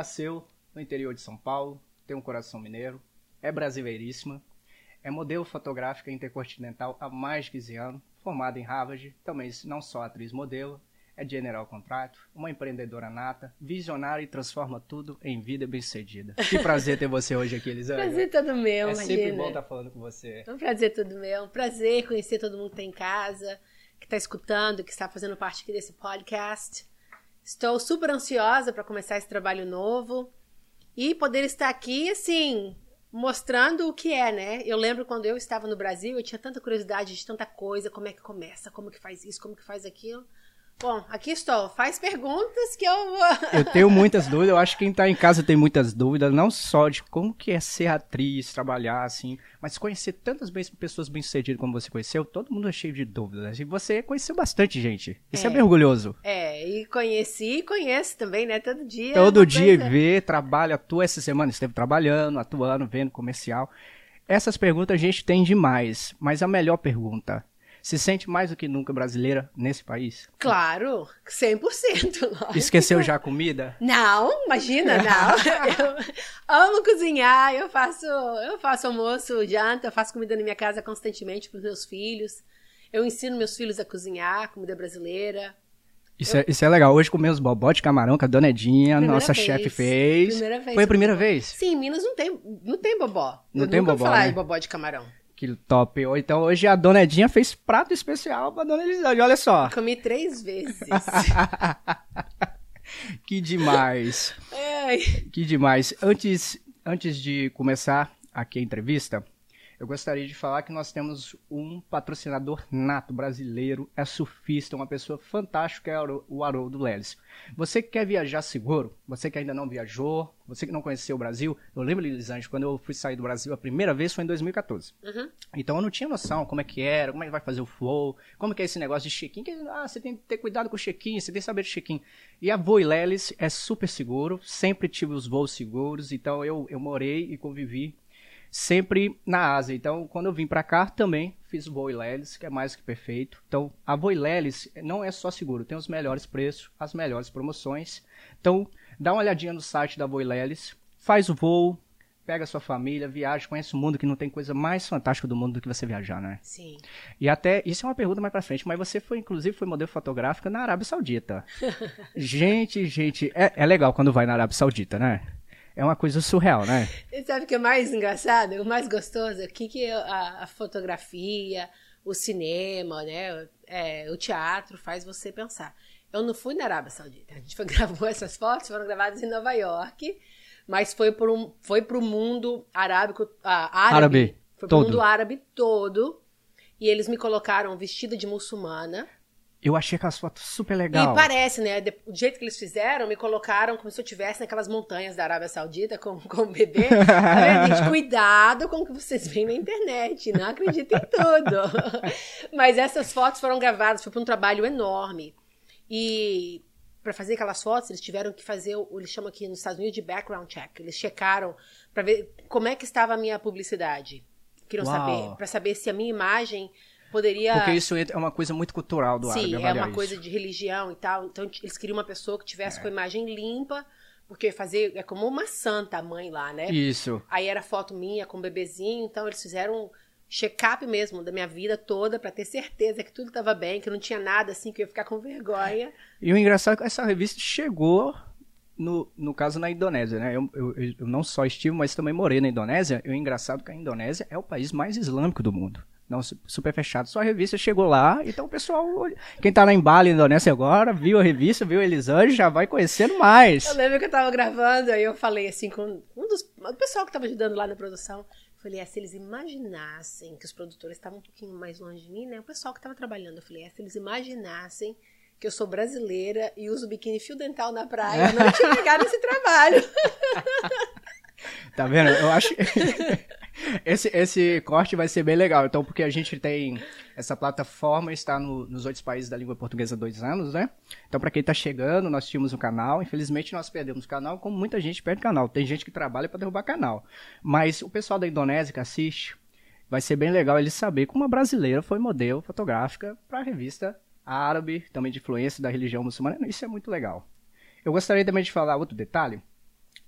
nasceu no interior de São Paulo, tem um coração mineiro, é brasileiríssima, é modelo fotográfica intercontinental há mais de 15 anos, formada em Harvard, também não só atriz modelo, é general contrato, uma empreendedora nata, visionária e transforma tudo em vida bem-sucedida. Que prazer ter você hoje aqui, Elisângela. Prazer todo meu, É imagina. sempre bom estar falando com você. É um prazer todo meu. Um prazer conhecer todo mundo que está em casa, que está escutando, que está fazendo parte aqui desse podcast. Estou super ansiosa para começar esse trabalho novo e poder estar aqui, assim, mostrando o que é, né? Eu lembro quando eu estava no Brasil, eu tinha tanta curiosidade de tanta coisa, como é que começa, como que faz isso, como que faz aquilo. Bom, aqui estou. Faz perguntas que eu vou. Eu tenho muitas dúvidas, eu acho que quem tá em casa tem muitas dúvidas, não só de como que é ser atriz, trabalhar assim, mas conhecer tantas bem- pessoas bem-sucedidas como você conheceu, todo mundo é cheio de dúvidas. E você conheceu bastante gente. Isso é, É. bem orgulhoso. É, e conheci e conheço também, né? Todo dia. Todo dia coisa- vê, trabalha, atua essa semana, esteve trabalhando, atuando, vendo comercial. Essas perguntas a gente tem demais, mas a melhor pergunta, se sente mais do que nunca brasileira nesse país? Claro, 100%. lógico. Esqueceu já a comida? Não, imagina, não. Eu amo cozinhar, eu faço, eu faço almoço, janta, eu faço comida na minha casa constantemente para os meus filhos. Eu ensino meus filhos a cozinhar comida brasileira. Isso, é, isso é legal. Hoje comemos bobó de camarão que a dona Edinha, Primeira nossa vez. chefe, fez. Primeira vez Foi a primeira eu- vez? Sim, em Minas não tem, não tem bobó. Não eu tem nunca bobó, falar né? de bobó de camarão. Que top. Ou Então hoje a dona Edinha fez prato especial pra dona Elisângela, olha só. Comi três vezes. que demais. Ai. Que demais. Antes, antes de começar aqui a entrevista, eu gostaria de falar que nós temos um patrocinador nato brasileiro, é surfista, uma pessoa fantástica, é o Haroldo Leles. Você que quer viajar seguro, você que ainda não viajou, você que não conheceu o Brasil, eu lembro, Elisângela, quando eu fui sair do Brasil a primeira vez foi em 2014. Uhum. Então eu não tinha noção como é que era, como é que vai fazer o flow, como que é esse negócio de check-in. Ah, você tem que ter cuidado com o check-in, você tem que saber de check-in. E a Voe Lelis é super seguro, sempre tive os voos seguros, então eu, eu morei e convivi sempre na Ásia. Então quando eu vim pra cá também fiz o Voe Lelis, que é mais que perfeito. Então a Voe Lelis não é só seguro, tem os melhores preços, as melhores promoções. Então dá uma olhadinha no site da Voe Lelis, faz o voo, pega a sua família, viaja, conhece o mundo, que não tem coisa mais fantástica do mundo do que você viajar, né? Sim. E até, isso é uma pergunta mais pra frente, mas você foi, inclusive, foi modelo fotográfica na Arábia Saudita. gente, gente, é, é legal quando vai na Arábia Saudita, né? É uma coisa surreal, né? E sabe o que é mais engraçado? O mais gostoso? O que, que a, a fotografia, o cinema, né? É, o teatro faz você pensar. Eu não fui na Arábia Saudita. A gente foi, gravou essas fotos, foram gravadas em Nova York, mas foi para um, foi o mundo arábico, ah, árabe. Árabe, foi pro todo. mundo árabe todo. E eles me colocaram vestida de muçulmana. Eu achei aquelas fotos super legal. E parece, né? Do jeito que eles fizeram, me colocaram como se eu estivesse naquelas montanhas da Arábia Saudita com, com o bebê. Tá vendo, gente? Cuidado com o que vocês veem na internet. Não acreditem em tudo. Mas essas fotos foram gravadas, foi para um trabalho enorme. E para fazer aquelas fotos, eles tiveram que fazer, o eles chamam aqui nos Estados Unidos de background check. Eles checaram para ver como é que estava a minha publicidade. Queriam Uau. saber, para saber se a minha imagem poderia Porque isso é uma coisa muito cultural do árabe, Sim, é uma coisa isso. de religião e tal. Então eles queriam uma pessoa que É. tivesse com a imagem limpa, porque fazer é como uma santa a mãe lá, né? Isso. Aí era foto minha com o bebezinho, então eles fizeram um check-up mesmo da minha vida toda pra ter certeza que tudo estava bem, que não tinha nada assim que eu ia ficar com vergonha. E o engraçado é que essa revista chegou, no, no caso, na Indonésia, né? Eu, eu, eu não só estive, mas também morei na Indonésia. E o engraçado é que a Indonésia é o país mais islâmico do mundo. Não, su- super fechado. Só a revista chegou lá, então o pessoal, quem tá lá em Bali, Indonésia agora, viu a revista, viu Elisângela, já vai conhecendo mais. Eu lembro que eu tava gravando, aí eu falei assim com um dos o pessoal que tava ajudando lá na produção. Eu falei, é, se eles imaginassem que os produtores estavam um pouquinho mais longe de mim, né? O pessoal que tava trabalhando, eu falei, é, se eles imaginassem que eu sou brasileira e uso biquíni fio dental na praia, eu não tinha pegado esse trabalho. Tá vendo? Eu acho. esse, esse corte vai ser bem legal. Então, porque a gente tem. Essa plataforma está no- nos outros países da língua portuguesa há dois anos, né? Então, para quem tá chegando, nós tínhamos o canal. Infelizmente, nós perdemos o canal, como muita gente perde o canal. Tem gente que trabalha para derrubar canal. Mas o pessoal da Indonésia que assiste, vai ser bem legal eles saber como uma brasileira foi modelo fotográfica para a revista árabe, também de influência da religião muçulmana. Isso é muito legal. Eu gostaria também de falar outro detalhe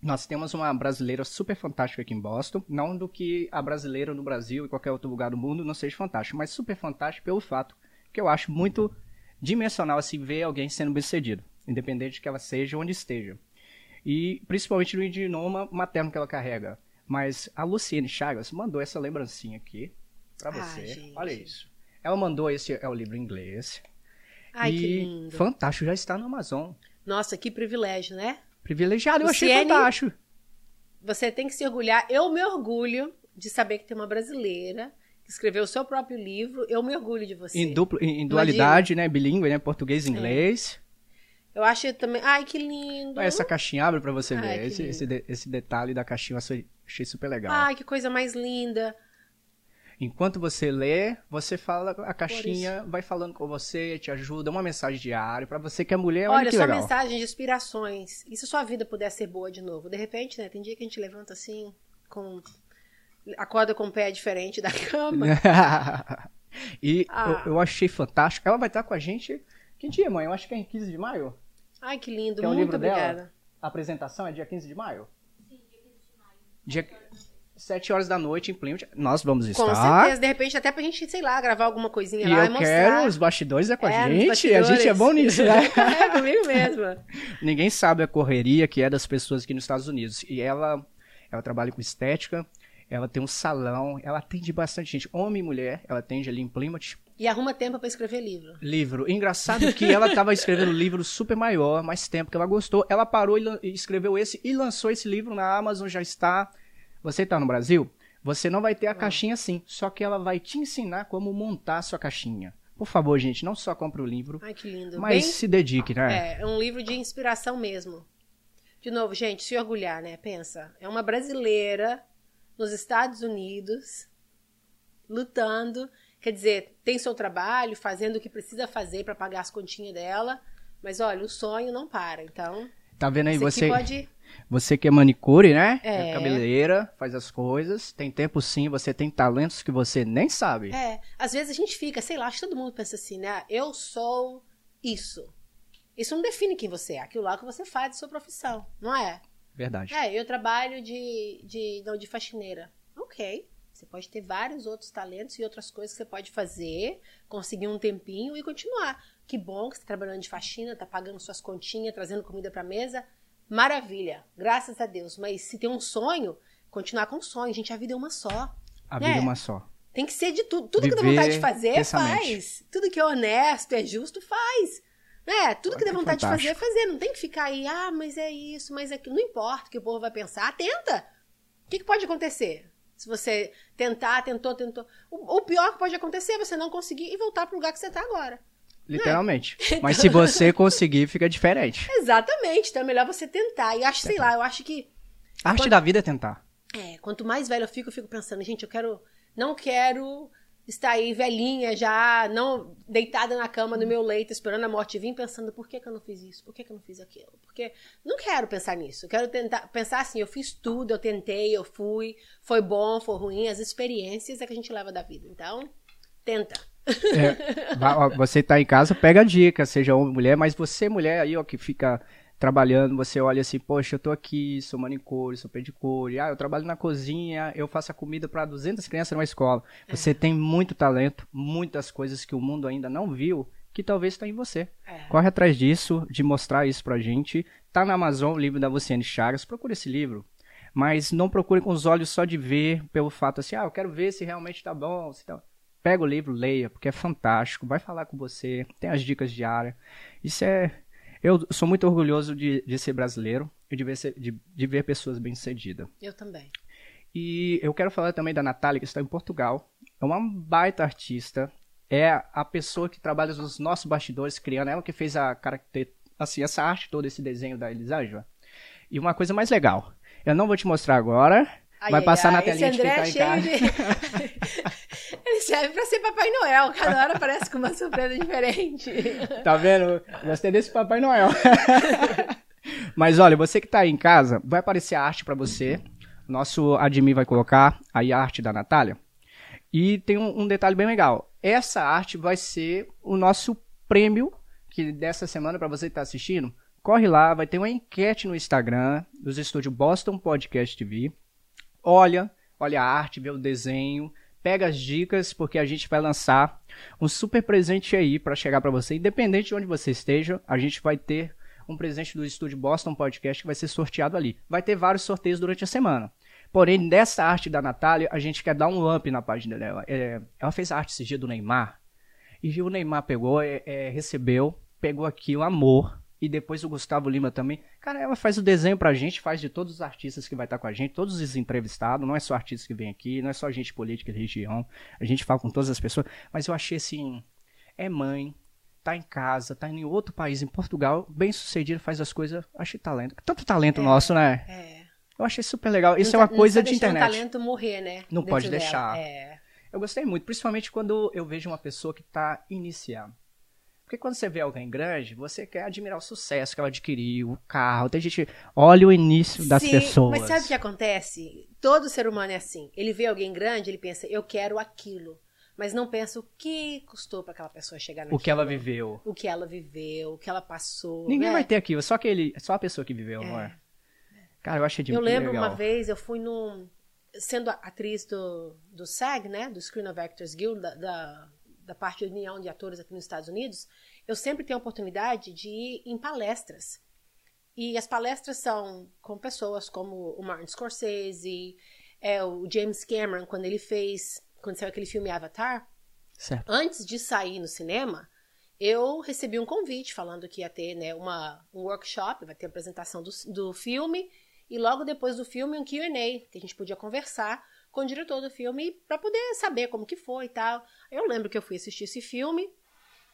Nós temos uma brasileira super fantástica aqui em Boston. Não do que a brasileira no Brasil e qualquer outro lugar do mundo não seja fantástica, mas super fantástica pelo fato que eu acho muito dimensional assim ver alguém sendo bem-sucedido, independente de que ela seja onde esteja. E principalmente no idioma materno que ela carrega. Mas a Luciene Chagas mandou essa lembrancinha aqui Ah, você. gente. Olha isso. Ela mandou esse é o livro em inglês. Ai, e que lindo. fantástico, já está no Amazon. Nossa, que privilégio, né? Privilegiado, eu achei Luciene- fantástico. Você tem que se orgulhar. Eu me orgulho de saber que tem uma brasileira que escreveu o seu próprio livro. Eu me orgulho de você. Em, duplo, em, em dualidade, né? Bilíngue, né? Português e inglês. Eu acho também. Ai, que lindo. Essa caixinha abre pra você Ai, ver. Esse, esse, de- esse detalhe da caixinha eu achei, achei super legal. Ai, que coisa mais linda. Enquanto você lê, você fala, a caixinha vai falando com você, te ajuda, uma mensagem diária pra você que é mulher, olha, Olha, que só legal. mensagem de inspirações. E se sua vida puder ser boa de novo? De repente, né? Tem dia que a gente levanta assim, com. Acorda com o pé diferente da cama. e Ah. eu, eu achei fantástico. Ela vai estar com a gente. Que dia, mãe? Eu acho que é em 15 de maio. Ai, que lindo. Que é o Muito livro dela? obrigada. A apresentação é dia 15 de maio? Sim, dia 15 de maio. Dia... 7 horas da noite em Plymouth. Nós vamos estar. Com certeza. De repente, até pra gente, sei lá, gravar alguma coisinha E lá e eu mostrar. quero os bastidores é com É, a gente. A gente é bom nisso, né? é, comigo mesma. Ninguém sabe a correria que é das pessoas aqui nos Estados Unidos. E ela, ela trabalha com estética, ela tem um salão, ela atende bastante gente, homem e mulher, ela atende ali em Plymouth. E arruma tempo pra escrever livro. Livro. Engraçado que ela estava escrevendo um livro super maior, mais tempo que ela gostou. Ela parou e e escreveu esse e lançou esse livro na Amazon, já está. Você está no Brasil? Você não vai ter a caixinha assim, só que ela vai te ensinar como montar a sua caixinha. Por favor, gente, não só compre o livro, Ai, que lindo. mas Bem, se dedique, né? é, é um livro de inspiração mesmo. De novo, gente, se orgulhar, né? Pensa, é uma brasileira nos Estados Unidos lutando, quer dizer, tem seu trabalho, fazendo o que precisa fazer pra pagar as continhas dela, mas olha, o sonho não para. Então, Tá vendo aí isso você? aqui pode Você que é manicure, né? É. cabeleireira, faz as coisas. Tem tempo sim, você tem talentos que você nem sabe. É, às vezes a gente fica, sei lá, acho que todo mundo pensa assim, né? Eu sou isso. Isso não define quem você é, aquilo lá que você faz de sua profissão, não é? Verdade. É, eu trabalho de, de, não, de faxineira. Ok. Você pode ter vários outros talentos e outras coisas que você pode fazer, conseguir um tempinho e continuar. Que bom que você está trabalhando de faxina, tá pagando suas continhas, trazendo comida para mesa. Maravilha, graças a Deus. Mas se tem um sonho, continuar com o sonho. Gente, a vida é uma só. A vida É. é uma só. Tem que ser de tudo. Tudo que dá Viver vontade de fazer, faz. Tudo que é honesto, é justo, faz. Né? Tudo que dá É vontade de fazer, fantástico. fazer. Não tem que ficar aí, ah, mas é isso, mas é aquilo. Não importa o que o povo vai pensar. Tenta. O que, que pode acontecer? Se você tentar, tentou, tentou. O, o pior que pode acontecer é você não conseguir e voltar pro lugar que você tá agora. Literalmente. Então- Mas se você conseguir, fica diferente. Exatamente. Então é melhor você tentar. E acho, sei lá, eu acho que A arte Quando- da vida é tentar. É, quanto mais velho eu fico, eu fico pensando, gente, eu quero. Não quero estar aí velhinha já, não deitada na cama no meu leito, esperando a morte vir, pensando por que, que eu não fiz isso, por que, que eu não fiz aquilo. Porque não quero pensar nisso. Eu quero tentar pensar assim, eu fiz tudo, eu tentei, eu fui, foi bom, foi ruim, as experiências é que a gente leva da vida. Então, tenta. É, você tá em casa, pega a dica, seja homem ou mulher, mas você, mulher aí, ó, que fica trabalhando, você olha assim, poxa, eu tô aqui, sou manicure, sou pedicure, ah, eu trabalho na cozinha, eu faço a comida para 200 crianças numa escola. Você tem muito talento, muitas coisas que o mundo ainda não viu, que talvez está em você. É. Corre atrás disso, de mostrar isso pra gente. Tá na Amazon o livro da Luciane Chagas, procure esse livro. Mas não procure com os olhos só de ver, pelo fato assim, ah, eu quero ver se realmente tá bom, se tá... Pega o livro, leia, porque é fantástico, vai falar com você, tem as dicas diárias. Isso é... Eu sou muito orgulhoso de, de ser brasileiro e de ver, ser- de, de ver pessoas bem-sucedidas. Eu também. E eu quero falar também da Natália, que está em Portugal. É uma baita artista. É a pessoa que trabalha nos nossos bastidores, criando. Ela que fez a caracter... assim, essa arte toda, esse desenho da Elisângela. E uma coisa mais legal. Eu não vou te mostrar agora. Ai, vai ai, passar ai, na telinha de André tá é em casa. de- Ele serve pra ser Papai Noel. Cada hora aparece com uma surpresa diferente. Tá vendo? Gostei desse Papai Noel. Mas olha, você que tá aí em casa, vai aparecer a arte pra você. Nosso admin vai colocar aí a arte da Natália. E tem um, um detalhe bem legal. Essa arte vai ser o nosso prêmio que dessa semana, pra você que tá assistindo, corre lá, vai ter uma enquete no Instagram dos estúdios Boston Podcast TV. Olha, olha a arte, vê o desenho, pega as dicas, porque a gente vai lançar um super presente aí para chegar para você, independente de onde você esteja, a gente vai ter um presente do estúdio Boston Podcast que vai ser sorteado ali. Vai ter vários sorteios durante a semana. Porém, dessa arte da Natália, a gente quer dar um up na página dela. É, ela fez a arte esse dia do Neymar. E o Neymar pegou, é, é, recebeu, pegou aqui o amor. E depois o Gustavo Lima também. Cara, ela faz o desenho pra gente, faz de todos os artistas que vai estar com a gente, todos os entrevistados. Não é só artistas que vem aqui, não é só gente política de região. A gente fala com todas as pessoas. Mas eu achei assim. É mãe, tá em casa, tá em outro país, em Portugal, bem sucedido, faz as coisas. Achei talento. Tanto talento É, nosso, né? É. Eu achei super legal. Isso Não é uma tá- coisa não tá de internet. o talento morrer, né? Não dentro pode dela. deixar. É. Eu gostei muito, principalmente quando eu vejo uma pessoa que está iniciando. Porque quando você vê alguém grande, você quer admirar o sucesso que ela adquiriu, o carro. Tem gente. Olha o início das Sim, pessoas. Mas sabe o que acontece? Todo ser humano é assim. Ele vê alguém grande, ele pensa, eu quero aquilo. Mas não pensa o que custou para aquela pessoa chegar naquilo. O que ela viveu. O que ela viveu, o que ela passou. Ninguém né? vai ter aquilo, só aquele, só a pessoa que viveu, não é? Cara, eu achei de Eu lembro legal. uma vez, eu fui num. Sendo a- atriz do, do SAG, né? Do Screen of Actors Guild, da, da, da parte de união de atores aqui nos Estados Unidos, eu sempre tenho a oportunidade de ir em palestras. E as palestras são com pessoas como o Martin Scorsese, é, o James Cameron, quando ele fez. Quando saiu aquele filme Avatar, Certo. antes de sair no cinema, eu recebi um convite falando que ia ter né, uma, um workshop, vai ter apresentação do, do filme, e logo depois do filme um Q&A, que a gente podia conversar com o diretor do filme para poder saber como que foi e tal. Eu lembro que eu fui assistir esse filme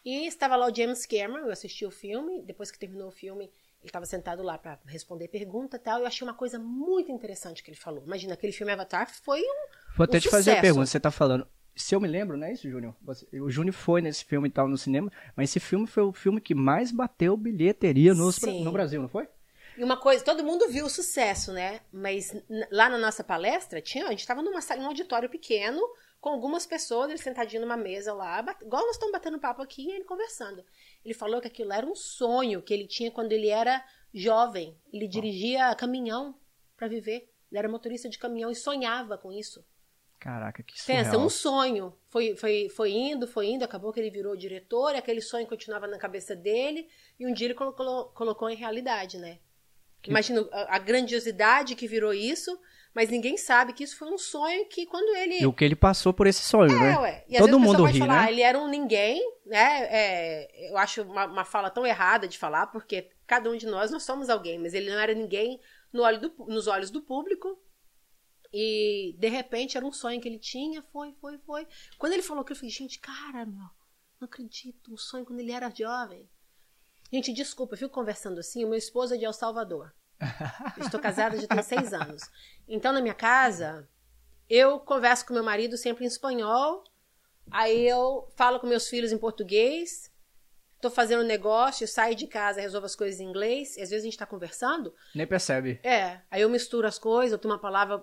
e estava lá o James Cameron, eu assisti o filme, depois que terminou o filme, ele estava sentado lá para responder pergunta e tal, eu achei uma coisa muito interessante que ele falou. Imagina, aquele filme Avatar foi um Vou até um te fazer a pergunta. Você tá falando. Se eu me lembro, não é isso, Júnior? O Júnior foi nesse filme e tal no cinema, mas esse filme foi o filme que mais bateu bilheteria Sim. no Brasil, não foi? E uma coisa, todo mundo viu o sucesso, né? Mas lá na nossa palestra, tinha, a gente estava numa sala, num auditório pequeno, com algumas pessoas, ele sentadinho numa mesa lá, igual nós estamos batendo papo aqui e ele conversando. Ele falou que aquilo era um sonho que ele tinha quando ele era jovem. Ele dirigia caminhão para viver. Ele era motorista de caminhão e sonhava com isso. Caraca, que surreal. Pensa, um sonho. Foi, foi, foi indo, foi indo, acabou que ele virou diretor, e aquele sonho continuava na cabeça dele, e um dia ele colocou, colocou em realidade, né? Que- Imagina a, a grandiosidade que virou isso, mas ninguém sabe que isso foi um sonho que quando ele. E o que ele passou por esse sonho, É, né? ué. E Todo vezes mundo ri, falar, né? "Ah, ele era um ninguém, né? É, eu acho uma, uma fala tão errada de falar, porque cada um de nós, nós somos alguém, mas ele não era ninguém no olho do- nos olhos do público. E, de repente, era um sonho que ele tinha, foi, foi, foi. Quando ele falou que eu falei, gente, cara, meu, não acredito, um sonho quando ele era jovem. Gente, desculpa, eu fico conversando assim, o meu esposo é de El Salvador. Estou casada já tem seis anos. Então, na minha casa, eu converso com meu marido sempre em espanhol, aí eu falo com meus filhos em português, tô fazendo um negócio, eu saio de casa, resolvo as coisas em inglês, e às vezes a gente tá conversando, Nem percebe. é, aí eu misturo as coisas, eu tenho uma palavra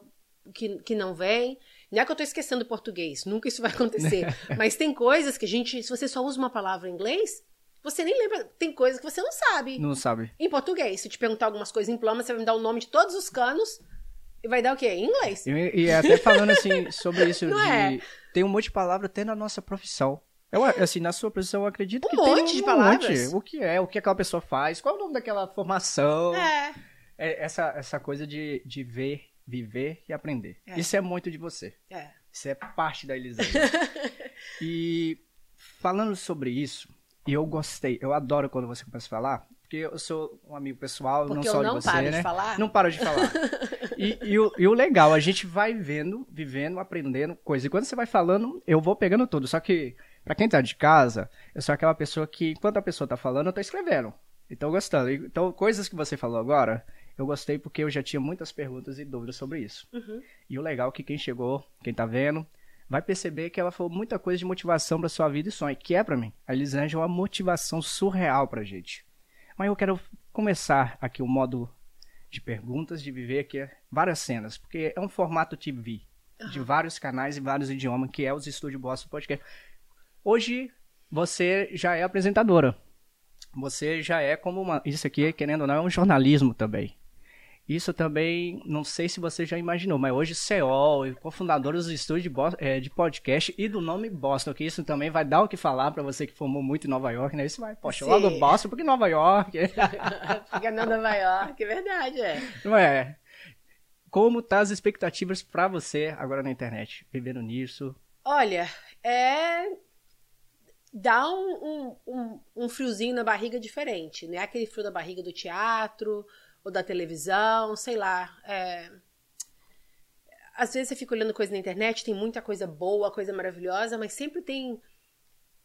que, que não vem. Não é que eu tô esquecendo o português, nunca isso vai acontecer. Mas tem coisas que a gente, se você só usa uma palavra em inglês, você nem lembra. Tem coisas que você não sabe. Não sabe. Em português, se eu te perguntar algumas coisas em plama, você vai me dar o nome de todos os canos e vai dar o quê? Em inglês. E, e até falando assim sobre isso Não de. é? Tem um monte de palavra até na nossa profissão. Eu, assim, na sua profissão, eu acredito Um que monte tem de um palavras. monte. O que é, o que aquela pessoa faz, qual é o nome daquela formação. É. É essa, essa coisa de, de ver, viver e aprender. É. Isso é muito de você. É. Isso é parte da Elisandra. e falando sobre isso, e eu gostei, eu adoro quando você começa a falar, porque eu sou um amigo pessoal, Porque não eu só não de você, paro de né? falar. Não paro de falar. e, e o, e o legal, a gente vai vendo, vivendo, aprendendo coisa. E quando você vai falando, eu vou pegando tudo. Só que, pra quem tá de casa, eu sou aquela pessoa que, enquanto a pessoa tá falando, eu tô escrevendo. E tô gostando. Então, coisas que você falou agora, eu gostei porque eu já tinha muitas perguntas e dúvidas sobre isso. Uhum. E o legal é que quem chegou, quem tá vendo, vai perceber que ela falou muita coisa de motivação pra sua vida e sonho, que é pra mim. A Elisângela é uma motivação surreal pra gente. Mas eu quero começar aqui o modo de perguntas, de viver aqui várias cenas, porque é um formato TV, de vários canais e vários idiomas, que é os Estúdio Boston Podcast. Hoje você já é apresentadora. você já é como uma. Isso aqui, querendo ou não, é um jornalismo também. Isso também, não sei se você já imaginou, mas hoje CEO e cofundadores do estúdio de, é, de podcast e do nome Boston, que isso também vai dar o que falar pra você que formou muito em Nova York, né? Isso vai, poxa, Sim. logo Boston, porque Nova York. Fica na Nova York, é verdade, é. não é? Como tá as expectativas pra você agora na internet? Vivendo nisso? Olha, é. Dá um, um, um, um friozinho na barriga diferente, né? Aquele frio da barriga do teatro ou da televisão, sei lá. é. Às vezes você fica olhando coisa na internet, tem muita coisa boa, coisa maravilhosa, mas sempre tem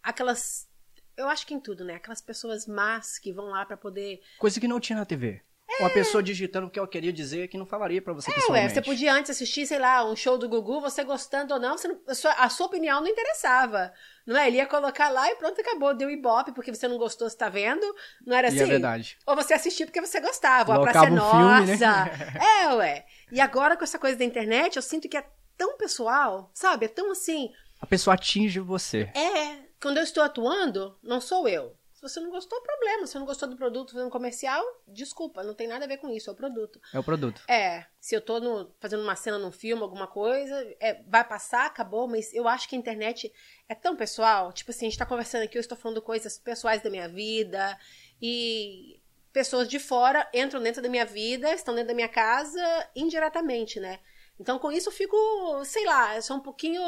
aquelas. Eu acho que em tudo, né? Aquelas pessoas más que vão lá pra poder Coisa que não tinha na TV. Uma pessoa digitando o que eu queria dizer que não falaria pra você É, ué, pessoalmente. você podia antes assistir, sei lá, um show do Gugu, você gostando ou não, não- a, sua, a sua opinião não interessava. Não é? Ele ia colocar lá e pronto, acabou. Deu ibope porque você não gostou, você tá vendo? Não era E assim? é verdade. Ou você assistiu porque você gostava. Ou a Praça é um filme, né? Nossa. É, ué. E agora com essa coisa da internet, eu sinto que é tão pessoal, sabe? É tão assim. A pessoa atinge você. É, quando eu estou atuando, não sou eu. Se você não gostou, problema. Se você não gostou do produto fazendo comercial, desculpa, não tem nada a ver com isso, é o produto. É o produto. É, se eu tô no- fazendo uma cena num filme, alguma coisa, é, vai passar, acabou, mas eu acho que a internet é tão pessoal. Tipo assim, a gente tá conversando aqui, eu estou falando coisas pessoais da minha vida e pessoas de fora entram dentro da minha vida, estão dentro da minha casa indiretamente, né? Então, com isso, eu fico, sei lá, eu sou um pouquinho.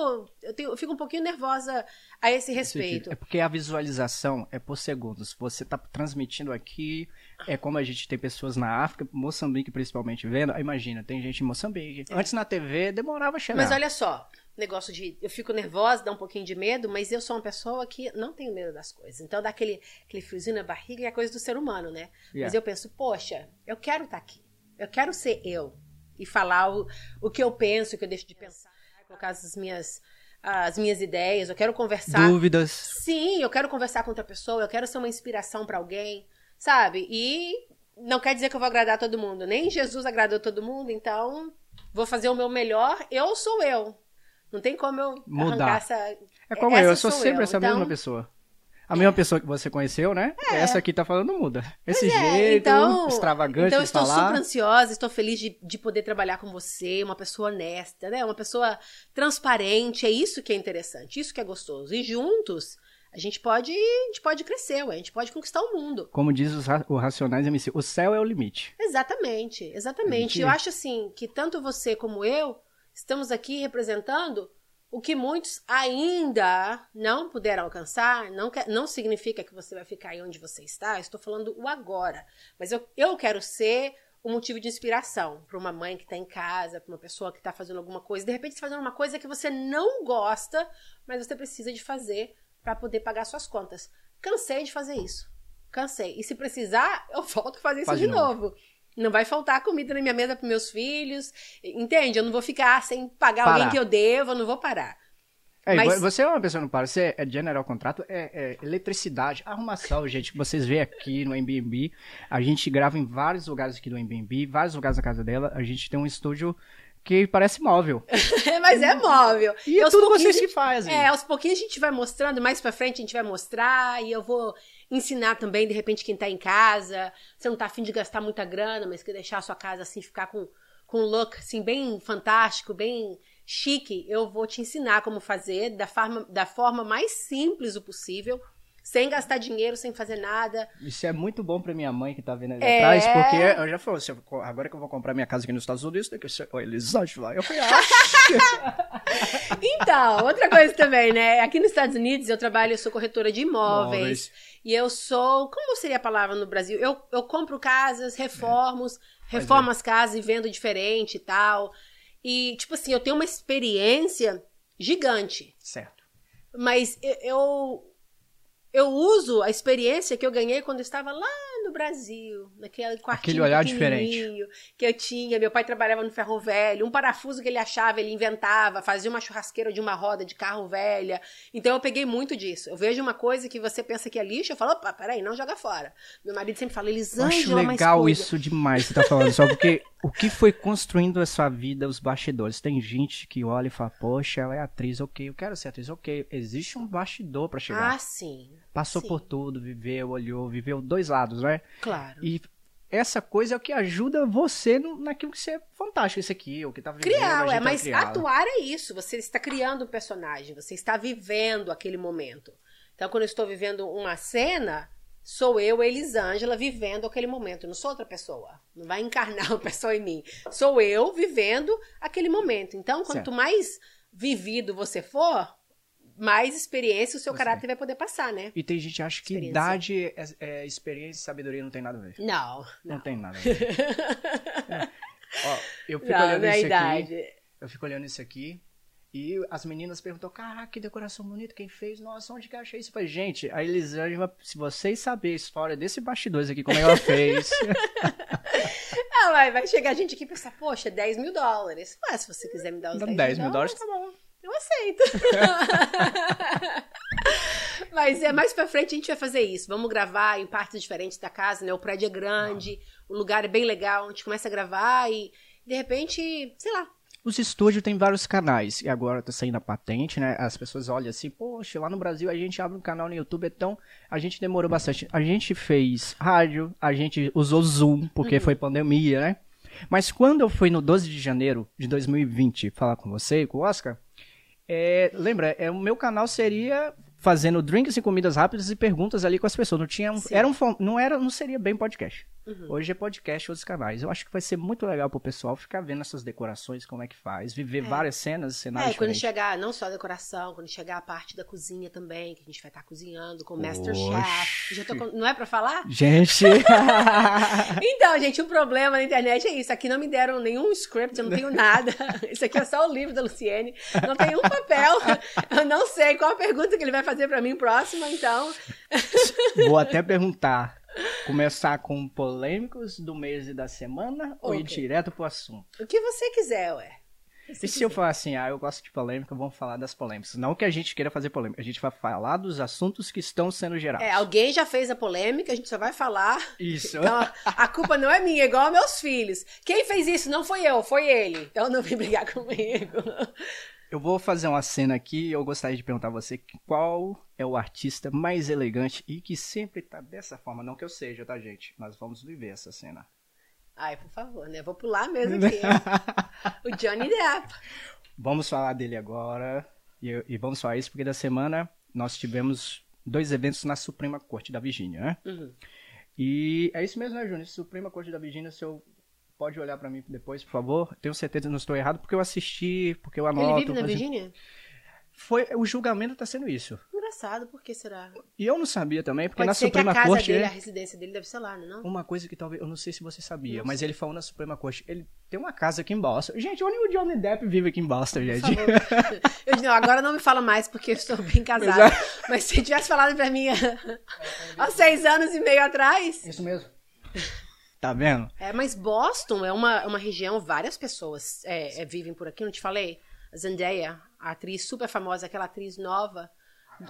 Eu, tenho, eu fico um pouquinho nervosa a esse respeito. É porque a visualização é por segundos. Você tá transmitindo aqui, é como a gente tem pessoas na África, Moçambique principalmente vendo. Imagina, tem gente em Moçambique. Antes na TV demorava a chegar. É. Mas olha só, negócio de. Eu fico nervosa, dá um pouquinho de medo, mas eu sou uma pessoa que não tenho medo das coisas. Então dá aquele, aquele friozinho na barriga e é coisa do ser humano, né? Mas Yeah. eu penso, poxa, eu quero estar aqui. Eu quero ser eu. E falar o, o que eu penso, o que eu deixo de pensar, colocar as minhas, as minhas ideias, eu quero conversar. Dúvidas. Sim, eu quero conversar com outra pessoa, eu quero ser uma inspiração pra alguém, sabe? E não quer dizer que eu vou agradar todo mundo. Nem Jesus agradou todo mundo, então vou fazer o meu melhor. Eu sou eu. Não tem como eu Mudar. arrancar essa. É como essa eu, eu sou sou sempre eu. essa Então- mesma pessoa. A mesma pessoa que você conheceu, né? Essa aqui tá falando muda. Esse Pois é, jeito então, extravagante então eu estou falar. super ansiosa, estou feliz de, de poder trabalhar com você, uma pessoa honesta, né? Uma pessoa transparente, é isso que é interessante, isso que é gostoso. E juntos a gente pode, a gente pode crescer, ué, a gente pode conquistar o mundo. Como diz os ra- o Racionais MC, o céu é o limite. Exatamente, exatamente. Gente- Eu acho assim que tanto você como eu estamos aqui representando o que muitos ainda não puderam alcançar. Não, quer- não significa que você vai ficar aí onde você está. Eu estou falando o agora. Mas eu, eu quero ser um motivo de inspiração para uma mãe que está em casa, para uma pessoa que está fazendo alguma coisa. De repente, fazendo uma coisa que você não gosta, mas você precisa de fazer para poder pagar suas contas. Cansei de fazer isso. Cansei. E se precisar, eu volto a fazer isso Faz de de novo. novo. Não vai faltar comida na minha mesa para meus filhos. Entende? Eu não vou ficar sem pagar Parar. alguém que eu devo, eu não vou parar. É, e Mas- vo- Você é uma pessoa que não para, você é general contrato, é, é eletricidade, arrumação, gente, que vocês veem aqui no Airbnb. A gente grava em vários lugares aqui do Airbnb, vários lugares da casa dela. A gente tem um estúdio que parece móvel. Mas é móvel. E é aos tudo vocês que fazem. É, aos pouquinhos a gente vai mostrando, mais pra frente a gente vai mostrar e eu vou ensinar também, de repente, quem tá em casa. Você não tá afim de gastar muita grana, mas quer deixar a sua casa assim, ficar com, com um look assim, bem fantástico, bem chique. Eu vou te ensinar como fazer da forma, da forma mais simples o possível, sem gastar dinheiro, sem fazer nada. Isso é muito bom pra minha mãe que tá vendo ali É. atrás, porque eu já falou, eu- agora que eu vou comprar minha casa aqui nos Estados Unidos, tem que ser. Olha, eles acham lá. Eu falei, ah, Então, outra coisa também, né? Aqui nos Estados Unidos eu trabalho, eu sou corretora de imóveis. Móveis. E eu sou. Como seria a palavra no Brasil? Eu, eu compro casas, reformos, Pois reformo é. as casas e vendo diferente e tal. E, tipo assim, eu tenho uma experiência gigante. certo. Mas eu, eu, eu uso a experiência que eu ganhei quando estava lá no Brasil, naquele quartinho Aquele olhar pequenininho que eu tinha. Meu pai trabalhava no ferro velho, um parafuso que ele achava, ele inventava, fazia uma churrasqueira de uma roda de carro velha. Então eu peguei muito disso. Eu vejo uma coisa que você pensa que é lixo, eu falo, opa, peraí, não joga fora. Meu marido sempre fala, Eu acho Elisângela, mas legal cuida. isso demais, você tá falando só, porque o que foi construindo a sua vida, os bastidores. Tem gente que olha e fala, poxa, ela é atriz, ok, eu quero ser atriz, ok. Existe um bastidor pra chegar. Ah, sim. Passou Sim. por tudo, viveu, olhou, viveu dois lados, né? Claro. E essa coisa é o que ajuda você no- naquilo que você é fantástico, esse aqui, o que tá vivendo. Criar, é, ajeitando, mas criar. atuar é isso. Você está criando um personagem, você está vivendo aquele momento. Então, quando eu estou vivendo uma cena, sou eu, Elisângela, vivendo aquele momento. Não sou outra pessoa. Não vai encarnar uma pessoa em mim. Sou eu vivendo aquele momento. Então, quanto Certo. mais vivido você for, mais experiência o seu Você. caráter vai poder passar, né? E tem gente que acha que idade, é, é, experiência e sabedoria não tem nada a ver. Não, Não, não. tem nada a ver. É. Ó, eu fico Não, olhando não é isso idade. aqui. Eu fico olhando isso aqui. E as meninas perguntam, caraca, que decoração bonita, quem fez? Nossa, onde que eu achei isso? Eu falei, gente, a Elisângela, se vocês saberem a história desse bastidores aqui, como é que ela fez. Ah, vai, vai chegar gente aqui e pensar, poxa, 10 mil dólares. Ué, se você quiser me dar os Dá 10, 10 mil dólares, tá bom. Eu aceito. Mas é mais pra frente a gente vai fazer isso. Vamos gravar em partes diferentes da casa, né? O prédio é grande, o lugar é bem legal, a gente começa a gravar e de repente, sei lá. Os estúdios têm vários canais, e agora tá saindo a patente, né? As pessoas olham assim, poxa, lá no Brasil a gente abre um canal no YouTube, então a gente demorou bastante. A gente fez rádio, a gente usou Zoom, porque foi pandemia, né? Mas quando eu fui no 12 de janeiro de 2020 falar com você e com o Oscar, é, lembra, é, o meu canal seria fazendo drinks e comidas rápidas e perguntas ali com as pessoas. Não tinha um, Sim. era um não era, não seria bem podcast. Uhum. Hoje é podcast outros canais. Eu acho que vai ser muito legal pro pessoal ficar vendo essas decorações, como é que faz, viver várias cenas, cenários É, quando chegar, não só a decoração, quando chegar a parte da cozinha também, que a gente vai estar cozinhando com o Oxi. Masterchef. Já tô com- Não é pra falar? Gente, Então, gente, o problema na internet é isso. Aqui não me deram nenhum script, eu não tenho nada. Isso aqui é só o livro da Luciene. Não tem um papel. Eu não sei qual a pergunta que ele vai fazer pra mim próxima, então. vou até perguntar. Começar com polêmicos do mês e da semana ou ir direto pro assunto? O que você quiser, ué. E se eu falar assim, ah, eu gosto de polêmica, vamos falar das polêmicas. Não que a gente queira fazer polêmica, a gente vai falar dos assuntos que estão sendo gerados. É, alguém já fez a polêmica, a gente só vai falar. Isso. Então, a- a culpa não é minha, é igual aos meus filhos. Quem fez isso não foi eu, foi ele. Então não vem brigar comigo. Eu vou fazer uma cena aqui e eu gostaria de perguntar a você qual é o artista mais elegante e que sempre tá dessa forma. Não que eu seja, tá, gente? Mas vamos viver essa cena. Ai, por favor, né? Vou pular mesmo aqui. o Johnny Depp. Vamos falar dele agora. E, e vamos falar isso porque da semana nós tivemos dois eventos na Suprema Corte da Virgínia, né? Uhum. E é isso mesmo, né, Júnior? Suprema Corte da Virgínia, se eu pode olhar pra mim depois, por favor. Tenho certeza que não estou errado, porque eu assisti, porque eu anoto. Ele vive na. Virgínia? Foi, o julgamento tá sendo isso. Engraçado, por que será? E eu não sabia também, porque Pode na que a Suprema casa Corte. dele, é- a residência dele deve ser lá, né? Não? Uma coisa que talvez, eu não sei se você sabia, Não mas sei. ele falou na Suprema Corte, ele tem uma casa aqui em Boston. Gente, onde o Johnny Depp vive aqui em Boston, gente? Eu, não, agora não me fala mais porque eu estou bem casada. Mas se tivesse falado pra mim há seis anos e meio atrás. Isso mesmo. Tá vendo? É, mas Boston é uma, uma região, várias pessoas é, é, vivem por aqui, não te falei? Zendaya, a atriz super famosa, aquela atriz nova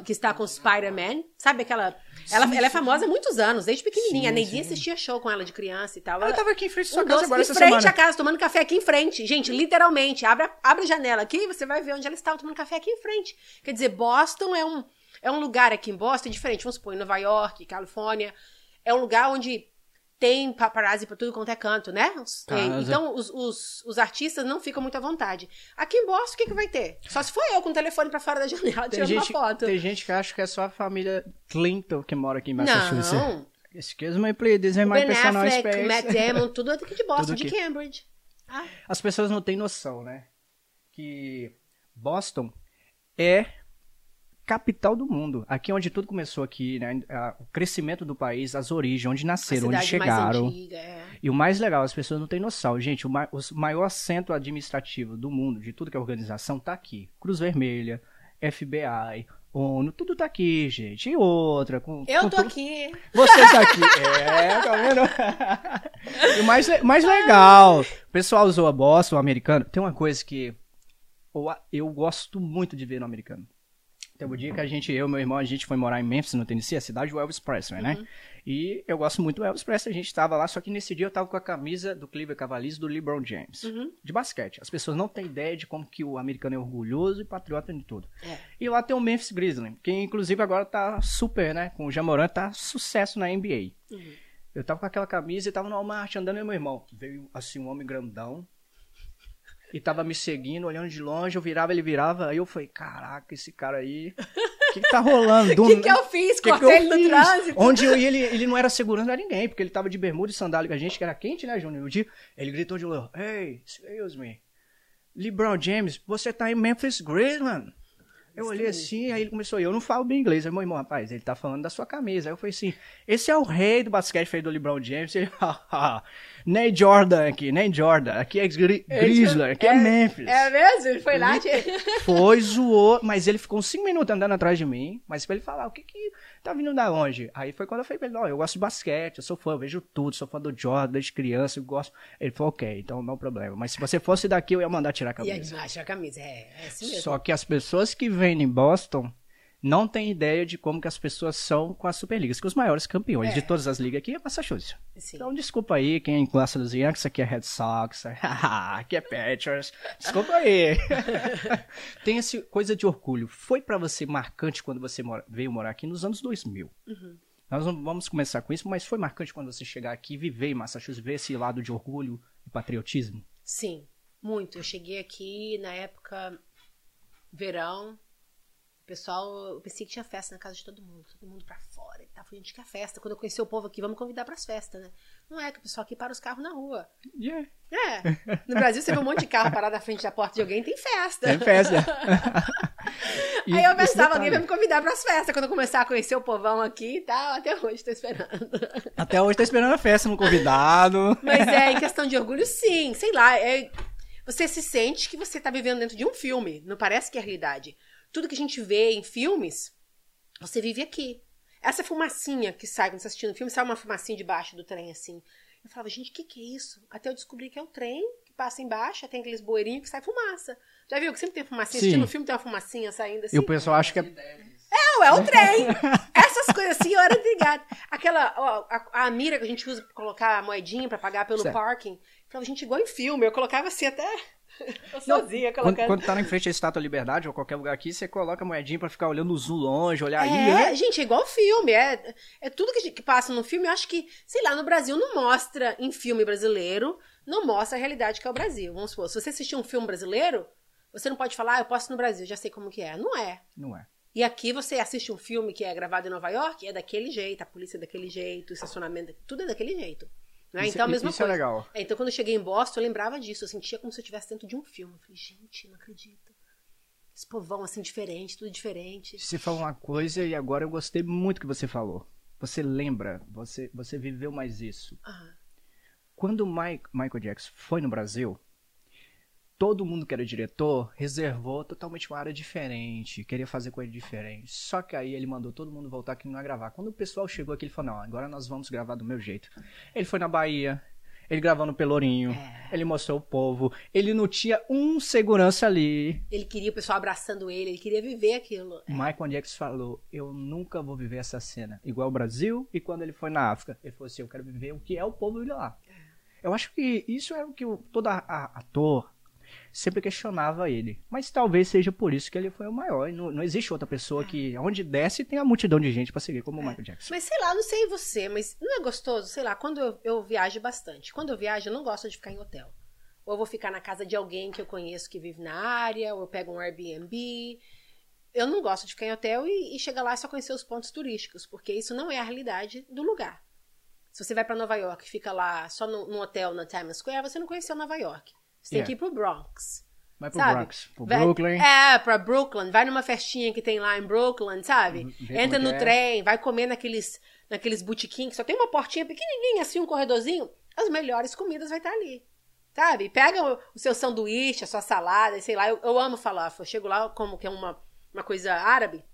que está com o Spider-Man. Sabe aquela. Ela, ela é famosa há muitos anos, desde pequenininha. Sim, a Neidinha sim. assistia show com ela de criança e tal. Ela tava aqui em frente à sua um casa agora em frente semana. à casa, tomando café aqui em frente. Gente, literalmente, abre, a- abre a janela aqui e você vai ver onde ela estava tomando café aqui em frente. Quer dizer, Boston é um, é um lugar aqui em Boston diferente. Vamos supor, em Nova York, Califórnia. É um lugar onde tem paparazzi pra tudo quanto é canto, né? Os- Casa. Então, os, os, os artistas não ficam muito à vontade. Aqui em Boston, o que, que vai ter? Só se for eu com o telefone pra fora da janela Tem tirando gente, uma foto. tem gente que acha que é só a família Clinton que mora aqui em Massachusetts. Não. Excuse me, please, this is my Ben personal Affleck, space. Matt Damon, tudo é daqui de Boston, de. Cambridge. Ah, As pessoas não têm noção, né? Que Boston é capital do mundo. Aqui é onde tudo começou aqui, né? O crescimento do país, as origens, onde nasceram, onde chegaram. antiga, é. E o mais legal, as pessoas não têm noção. Gente, o, ma o maior centro administrativo do mundo, de tudo que é organização, tá aqui. Cruz Vermelha, FBI, ONU, tudo tá aqui, gente. E outra. Com, Eu com tô tudo- aqui. Você tá aqui. É, tá vendo? e o mais, mais legal, o pessoal usou a Boston, o americano. Tem uma coisa que eu, eu gosto muito de ver no americano. Teve um dia que a gente, eu e meu irmão, a gente foi morar em Memphis, no Tennessee, a cidade do Elvis Presley, né? E eu gosto muito do Elvis Presley, a gente tava lá, só que nesse dia eu tava com a camisa do Cleveland Cavaliers do LeBron James, de basquete. As pessoas não têm ideia de como que o americano é orgulhoso e patriota de tudo. É. E lá tem o Memphis Grizzlies, que inclusive agora tá super, né? Com o Jamoran, tá sucesso na NBA. Eu tava com aquela camisa e tava no Walmart andando e meu irmão. Veio assim um homem grandão e tava me seguindo, olhando de longe, eu virava, ele virava, aí eu falei, caraca, esse cara aí, o que, que tá rolando? O que, que eu fiz? Que Cortei ele no trânsito? Onde eu ia, ele, ele não era segurando a ninguém, porque ele tava de bermuda e sandália com a gente, que era quente, né, Júnior? Ele gritou de longe, hey, excuse me, LeBron James, você tá em Memphis Grizzlies, eu olhei assim, aí ele começou, eu não falo bem inglês, aí meu irmão, rapaz, ele tá falando da sua camisa. Aí eu falei assim, esse é o rei do basquete feito do LeBron James. Ele, nem Jordan aqui, nem Jordan, aqui é Gri Grizzly, aqui é, Memphis. É mesmo? Ele foi lá. Foi, zoou, mas ele ficou uns 5 minutos andando atrás de mim, mas pra ele falar, o que que tá vindo da onde? Aí foi quando eu falei pra ele, não, eu gosto de basquete, eu sou fã, eu vejo tudo, sou fã do Jordan desde criança, eu gosto. Ele falou, ok, então não problema, mas se você fosse daqui eu ia mandar tirar a E camisa. acha a camisa. É, é assim mesmo. Só que as pessoas que vêm em Boston não têm ideia de como que as pessoas são com as Superligas, que os maiores campeões É. de todas as ligas aqui é Massachusetts. Sim. Então desculpa aí quem gosta dos Yankees, aqui é Red Sox, aqui é Patriots, desculpa aí. Tem essa coisa de orgulho. Foi pra você marcante quando você mora- veio morar aqui nos anos 2000. Uhum. Nós não vamos começar com isso, mas foi marcante quando você chegar aqui, viver em Massachusetts, ver esse lado de orgulho e patriotismo. Sim, muito. Eu cheguei aqui na época verão. Pessoal, eu pensei que tinha festa na casa de todo mundo, todo mundo pra fora e tal. Falei, gente, que festa. Quando eu conheci o povo aqui, vamos convidar pras festas, né? Não é que o pessoal aqui para os carros na rua. Yeah. É. No Brasil, você vê um monte de carro parado na frente da porta de alguém, tem festa. Tem festa. E Aí eu pensava, alguém vai me convidar pras festas quando eu começar a conhecer o povão aqui e tal. Até hoje tô esperando. Até hoje tá esperando a festa no convidado. Mas é, em questão de orgulho, sim. Sei lá, é, você se sente que você tá vivendo dentro de um filme. Não parece que é realidade. Tudo que a gente vê em filmes, você vive aqui. Essa fumacinha que sai quando você tá assistindo o filme, sai uma fumacinha debaixo do trem, assim. Eu falava, gente, o que, que é isso? Até eu descobri que é o trem que passa embaixo, tem aqueles bueirinhos que sai fumaça. Já viu que sempre tem fumacinha? Sim. Assistindo filme tem uma fumacinha saindo assim. E o pessoal acha que é. Não, é o trem. Essas coisas assim, eu era ligada. Aquela, ó, a, a mira que a gente usa pra colocar a moedinha pra pagar pelo Certo. parking. Eu falava, gente, igual em filme. Eu colocava assim até. Eu sozinha Quando, colocando. quando tá em frente à Estátua da Liberdade ou qualquer lugar aqui, você coloca a moedinha pra ficar olhando o zoom longe, olhar aí. É, né? gente, é igual filme. É, é tudo que, que passa no filme. Eu acho que, sei lá, no Brasil não mostra, em filme brasileiro, não mostra a realidade que é o Brasil. Vamos supor, se você assistir um filme brasileiro, você não pode falar, ah, eu posso ir no Brasil, já sei como que é. Não é. Não é. E aqui você assiste um filme que é gravado em Nova York, é daquele jeito, a polícia é daquele jeito, o estacionamento, tudo é daquele jeito. Né? Isso- então a mesma isso é coisa. legal. É, então quando eu cheguei em Boston, eu lembrava disso, eu sentia como se eu estivesse dentro de um filme. Eu falei, gente, não acredito. Esse povão assim diferente, tudo diferente. Você falou uma coisa e agora eu gostei muito que você falou. Você lembra, você, você viveu mais isso. Aham. Quando o Mike- Michael Jackson foi no Brasil, todo mundo que era diretor reservou totalmente uma área diferente, queria fazer coisa diferente. Só que aí ele mandou todo mundo voltar que não ia gravar. Quando o pessoal chegou aqui, ele falou: Não, agora nós vamos gravar do meu jeito. Ele foi na Bahia, ele gravou no Pelourinho, É. ele mostrou o povo, ele não tinha um segurança ali. Ele queria o pessoal abraçando ele, ele queria viver aquilo. Michael Jackson falou: Eu nunca vou viver essa cena. Igual o Brasil e quando ele foi na África. Ele falou assim: Eu quero viver o que é o povo de lá. Eu acho que isso é o que o, todo a- a- ator sempre questionava ele. Mas talvez seja por isso que ele foi o maior. E não, não existe outra pessoa que, onde desce, tem a multidão de gente pra seguir, como o Michael Jackson. Mas sei lá, não sei você, mas não é gostoso? Sei lá, quando eu, eu viajo bastante. Quando eu viajo, eu não gosto de ficar em hotel. Ou eu vou ficar na casa de alguém que eu conheço que vive na área, ou eu pego um Airbnb. Eu não gosto de ficar em hotel e, e chegar lá e só conhecer os pontos turísticos, porque isso não é a realidade do lugar. Se você vai pra Nova York e fica lá só no hotel na Times Square, você não conheceu Nova York. Você tem Yeah. que ir pro Bronx. Vai pro sabe? Bronx, pro Vai- Brooklyn. É, pra Brooklyn. Vai numa festinha que tem lá em Brooklyn, sabe? Vê Entra no é. trem, vai comer naqueles, naqueles botequins que só tem uma portinha pequenininha, assim, um corredorzinho. As melhores comidas vai estar ali. Sabe? Pega o, o seu sanduíche, a sua salada, sei lá. Eu, eu amo falafel. Eu chego lá como que é uma, uma coisa árabe.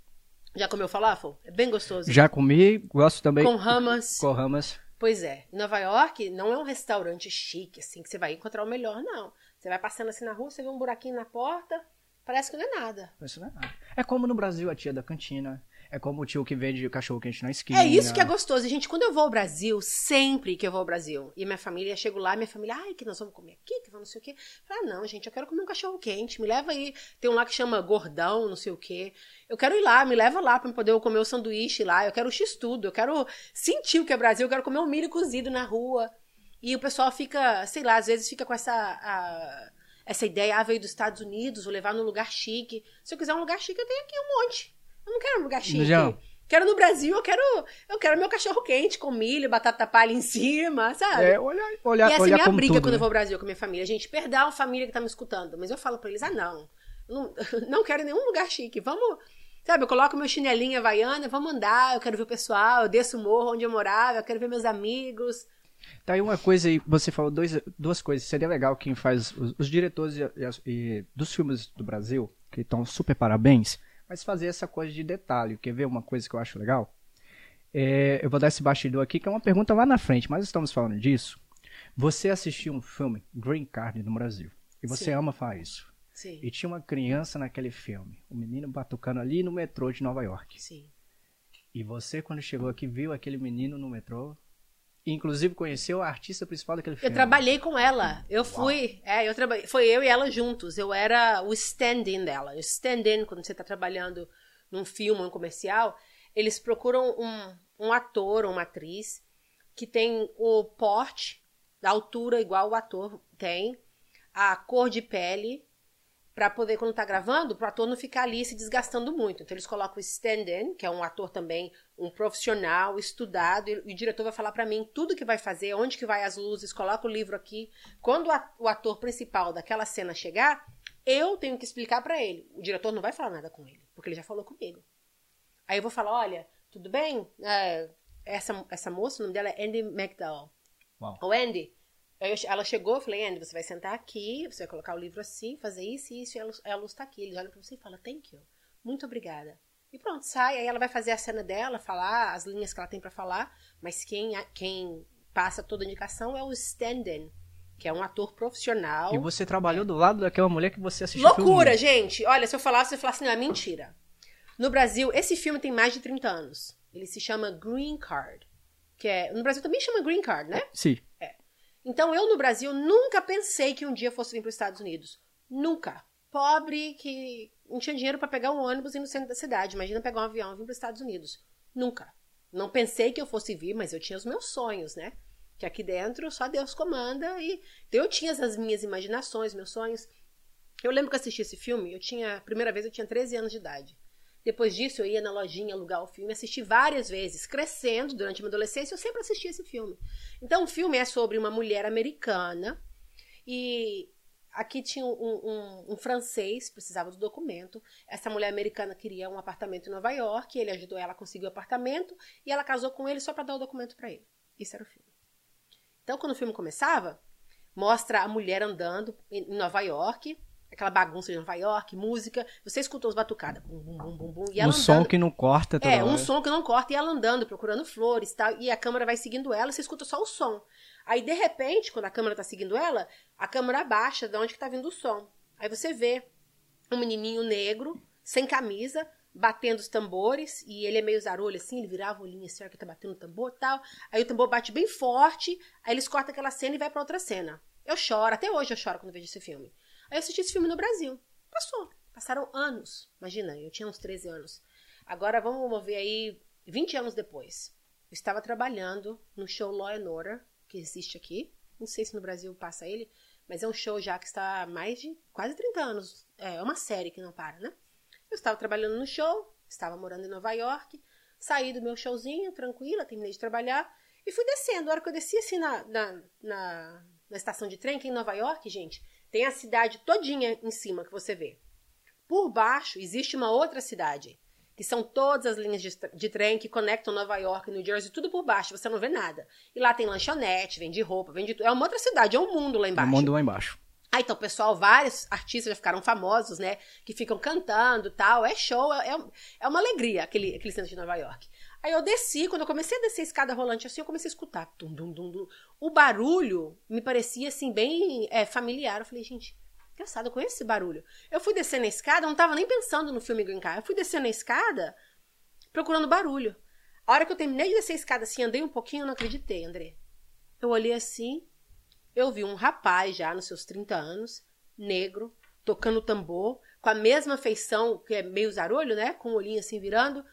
Já comeu falafel? É bem gostoso. Já comi, gosto também. Com hummus. Com hummus. Pois é, Nova York não é um restaurante chique, assim, que você vai encontrar o melhor, não. Você vai passando assim na rua, você vê um buraquinho na porta, Parece que não é nada. Isso não é nada. É como no Brasil a tia da cantina. É como o tio que vende cachorro quente na esquina. É isso que é gostoso. Gente, quando eu vou ao Brasil, sempre que eu vou ao Brasil, e minha família, chego lá, minha família, ai, que nós vamos comer aqui, que vamos não sei o quê. Ah, não, gente, eu quero comer um cachorro quente, me leva aí. Tem um lá que chama gordão, não sei o quê. Eu quero ir lá, me leva lá pra poder comer o sanduíche lá. Eu quero o x-tudo, eu quero sentir o que é Brasil, eu quero comer um milho cozido na rua. E o pessoal fica, sei lá, às vezes fica com essa... a- essa ideia, ah, veio dos Estados Unidos, vou levar num lugar chique. Se eu quiser um lugar chique, eu tenho aqui um monte. Eu não quero um lugar chique. Quero no Brasil, eu quero, eu quero meu cachorro quente com milho, batata palha em cima, sabe? É, olha, olha, e essa é olha minha como briga tudo, quando né? eu vou ao Brasil com a minha família. Gente, perdão a família que tá me escutando, mas eu falo pra eles, ah, não, não, não quero nenhum lugar chique. Vamos, sabe, eu coloco meu chinelinho havaiana, vamos andar, eu quero ver o pessoal, eu desço o morro onde eu morava, eu quero ver meus amigos. Tá aí uma coisa aí, você falou dois, duas coisas. Seria legal quem faz os, os diretores e, e dos filmes do Brasil, que estão super parabéns, mas fazer essa coisa de detalhe. Quer ver uma coisa que eu acho legal? É, eu vou dar esse bastidor aqui, que é uma pergunta lá na frente, mas estamos falando disso. Você assistiu um filme, Green Card, no Brasil, e você Sim. ama falar isso. Sim, E tinha uma criança naquele filme, um menino batucando ali no metrô de Nova York. sim. E você, quando chegou aqui, viu aquele menino no metrô, inclusive conheceu a artista principal daquele Eu filme. trabalhei com ela. Eu fui. É, eu trabalhei. Foi eu e ela juntos. Eu era o stand-in dela. O stand-in, quando você tá trabalhando num filme, um comercial, eles procuram um, um ator ou uma atriz que tem o porte, da altura igual o ator tem, a cor de pele, pra poder, quando tá gravando, pro ator não ficar ali se desgastando muito. Então eles colocam o stand-in, que é um ator também, um profissional, estudado, e o diretor vai falar pra mim tudo que vai fazer, onde que vai as luzes, coloca o livro aqui. Quando a- o ator principal daquela cena chegar, eu tenho que explicar pra ele. O diretor não vai falar nada com ele, porque ele já falou comigo. Aí eu vou falar, olha, tudo bem? É, essa, essa moça, o nome dela é Andy McDowell. Uau. Ô, Andy, eu- ela chegou, eu falei, Andy, você vai sentar aqui, você vai colocar o livro assim, fazer isso e isso, e a luz, a luz tá aqui. Ele olha pra você e fala, thank you, muito obrigada. E pronto, sai, aí ela vai fazer a cena dela, falar as linhas que ela tem pra falar, mas quem, quem passa toda a indicação é o stand-in, que é um ator profissional. E você trabalhou do lado daquela mulher que você assistiu o filme. Loucura, gente! Olha, se eu falasse, você falasse, não, é mentira. No Brasil, esse filme tem mais de 30 anos. Ele se chama Green Card. Que é, no Brasil também chama Green Card, né? Sim. Então eu no Brasil nunca pensei que um dia fosse vir para os Estados Unidos. Nunca. Pobre que não tinha dinheiro para pegar um ônibus e ir no centro da cidade. Imagina pegar um avião e vir para os Estados Unidos. Nunca. Não pensei que eu fosse vir, mas eu tinha os meus sonhos, né? Que aqui dentro só Deus comanda e então, eu tinha as minhas imaginações, meus sonhos. Eu lembro que assisti esse filme, eu tinha, a primeira vez eu tinha 13 anos de idade. Depois disso, eu ia na lojinha alugar o filme, assisti várias vezes, crescendo durante a minha adolescência, eu sempre assisti esse filme. Então, o filme é sobre uma mulher americana e aqui tinha um, um- um francês, precisava do documento. Essa mulher americana queria um apartamento em Nova York, ele ajudou ela a conseguir o apartamento e ela casou com ele só para dar o documento para ele. Isso era o filme. Então, quando o filme começava, mostra a mulher andando em Nova York, aquela bagunça de Nova York, música. Você escutou os batucadas, bum, bum, bum, bum, bum, e ela Um som andando. que não corta toda É, um som que não corta e ela andando, procurando flores e tal. E a câmera vai seguindo ela, você escuta só o som. Aí, de repente, quando a câmera tá seguindo ela, a câmera abaixa de onde que tá vindo o som. Aí você vê um menininho negro, sem camisa, batendo os tambores, e ele é meio zarolho assim, ele virava o olhinho assim, olha que tá batendo o tambor e tal. Aí o tambor bate bem forte, aí eles cortam aquela cena e vai pra outra cena. Eu choro, até hoje eu choro quando vejo esse filme. Aí eu assisti esse filme no Brasil. Passou. Passaram anos. Imagina, eu tinha uns 13 anos. Agora vamos ver aí, 20 anos depois. Eu estava trabalhando no show Law and Order, que existe aqui. Não sei se no Brasil passa ele, mas é um show já que está há mais de quase 30 anos. É uma série que não para, né? Eu estava trabalhando no show, estava morando em Nova York, saí do meu showzinho, tranquila, terminei de trabalhar e fui descendo. A hora que eu desci assim na, na, na, na estação de trem, que é em Nova York, gente, tem a cidade todinha em cima que você vê. Por baixo existe uma outra cidade, que são todas as linhas de, de trem que conectam Nova York e New Jersey, tudo por baixo, você não vê nada. E lá tem lanchonete, vende roupa, vende tudo. É uma outra cidade, é um mundo lá O embaixo. mundo lá embaixo. Ah, então, pessoal, vários artistas já ficaram famosos, né? Que ficam cantando tal. É show, é, é uma alegria aquele, aquele centro de Nova York. Aí eu desci, quando eu comecei a descer a escada rolante assim, eu comecei a escutar. Dum, dum, dum. O barulho me parecia, assim, bem é, familiar. Eu falei, gente, Engraçado, eu conheço esse barulho. Eu fui descer na escada, eu não tava nem pensando no filme Green Card. Eu fui descer na escada procurando barulho. A hora que eu terminei de descer a escada assim, andei um pouquinho, eu não acreditei, André. Eu olhei assim, eu vi um rapaz já nos seus 30 anos, negro, tocando tambor, com a mesma feição, que é meio zarolho, né? Com o olhinho assim virando.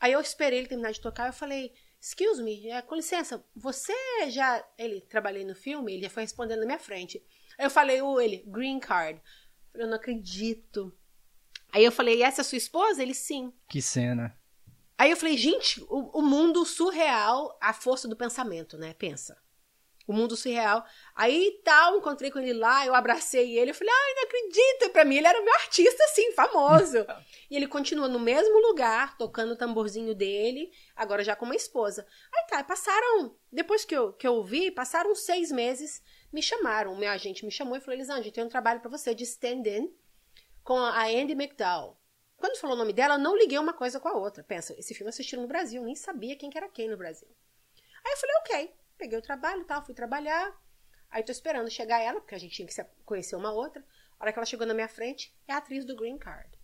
Aí eu esperei ele terminar de tocar, eu falei, excuse me, é, com licença, você já... Ele, trabalhei no filme, ele já foi respondendo na minha frente. Aí eu falei, o ele, green card. Eu falei, eu não acredito. Aí eu falei, essa é a sua esposa? Ele, sim. Que cena. Aí eu falei, gente, o, o mundo surreal, a força do pensamento, né? Pensa. O mundo surreal. Aí tal, encontrei com ele lá, eu abracei ele, eu falei, ai, não acredito. Pra mim ele era meu artista, assim, famoso. e ele continua no mesmo lugar, tocando o tamborzinho dele, agora já com uma esposa. Aí tá, passaram, depois que eu, que eu vi, passaram seis meses, me chamaram, o meu agente me chamou e falou, Elisângela, tem um trabalho para você de stand-in com a Andy McDowell. Quando falou o nome dela, eu não liguei uma coisa com a outra. Pensa, esse filme assistiram no Brasil, nem sabia quem que era quem no Brasil. Aí eu falei, ok. Peguei o trabalho e tal, fui trabalhar. Aí tô esperando chegar ela, porque a gente tinha que conhecer uma outra. A hora que ela chegou na minha frente, é a atriz do Green Card.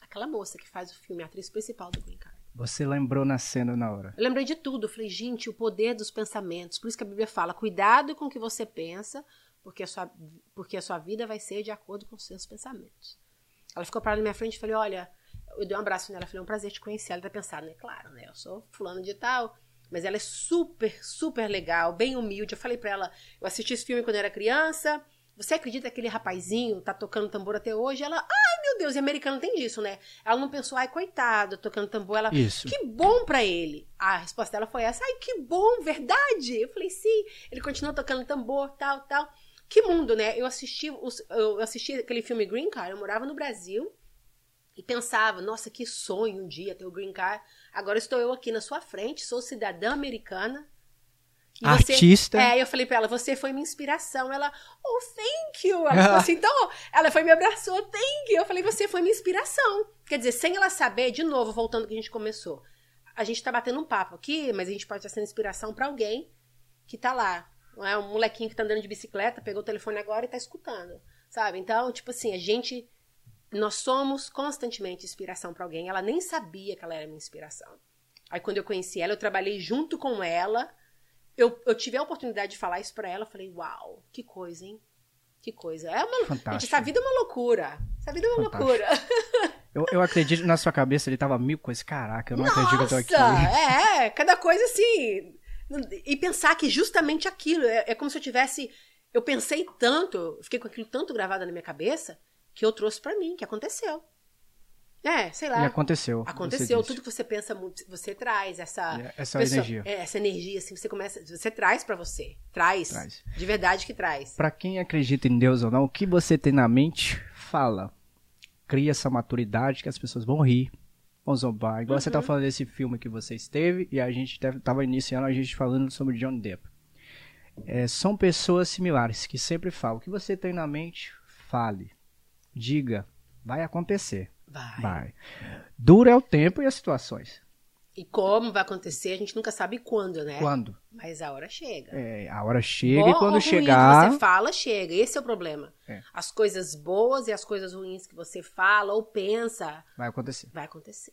Aquela moça que faz o filme, a atriz principal do Green Card. Você lembrou na cena na hora? Eu lembrei de tudo. Falei, gente, o poder dos pensamentos. Por isso que a Bíblia fala: cuidado com o que você pensa, porque a sua, porque a sua vida vai ser de acordo com os seus pensamentos. Ela ficou parada na minha frente e falei: olha, eu dei um abraço nela. Falei: é um prazer te conhecer. Ela tá pensando, né? Claro, né? Eu sou fulano de tal. Mas ela é super, super legal, bem humilde. Eu falei pra ela: eu assisti esse filme quando eu era criança. Você acredita que aquele rapazinho tá tocando tambor até hoje? Ela, ai meu Deus, e americano tem disso, né? Ela não pensou, ai coitado, tocando tambor. Ela, Isso. que bom pra ele. A resposta dela foi essa, ai que bom, verdade. Eu falei, sim. Ele continuou tocando tambor, tal, tal. Que mundo, né? Eu assisti, eu assisti aquele filme Green Card, eu morava no Brasil e pensava, nossa, que sonho um dia ter o Green Card. Agora estou eu aqui na sua frente, sou cidadã americana. Artista. Você, é, eu falei pra ela, você foi minha inspiração. Ela, oh, thank you. Ela falou assim, então, ela foi me abraçou, thank you. Eu falei, você foi minha inspiração. Quer dizer, sem ela saber, de novo, voltando que a gente começou. A gente tá batendo um papo aqui, mas a gente pode estar sendo inspiração para alguém que tá lá, não é? Um molequinho que tá andando de bicicleta, pegou o telefone agora e tá escutando, sabe? Então, tipo assim, a gente. Nós somos constantemente inspiração para alguém. Ela nem sabia que ela era minha inspiração. Aí, quando eu conheci ela, eu trabalhei junto com ela. Eu, eu tive a oportunidade de falar isso pra ela. Eu falei, uau, que coisa, hein? Que coisa. É uma. Fantástico. Gente, essa vida é uma loucura. Essa vida é uma Fantástico. loucura. Eu, eu acredito na sua cabeça, ele tava mil coisas. Caraca, eu não acredito que eu tô aqui. Nossa, é, cada coisa assim. E pensar que justamente aquilo, é, é como se eu tivesse. Eu pensei tanto, fiquei com aquilo tanto gravado na minha cabeça, que eu trouxe pra mim, que aconteceu. É, sei lá. E aconteceu. Aconteceu, tudo que você pensa, muito, você traz essa disse. Essa pessoa- energia. é, essa energia assim, você começa, você traz pra você, traz, Traz. de verdade que traz. Pra quem acredita em Deus ou não, o que você tem na mente, fala. Cria essa maturidade que as pessoas vão rir, vão zombar. Igual Uhum. você tá falando desse filme que você esteve e a gente tava iniciando a gente falando sobre John Depp. É, são pessoas similares que sempre falam. O que você tem na mente, fale. Diga. Vai acontecer. Vai. Vai. Dura é o tempo e as situações. E como vai acontecer, a gente nunca sabe quando, né? Quando? Mas a hora chega. É, a hora chega Bom e quando chegar. que você fala, chega. Esse é o problema. É. As coisas boas e as coisas ruins que você fala ou pensa, Vai acontecer. vai acontecer.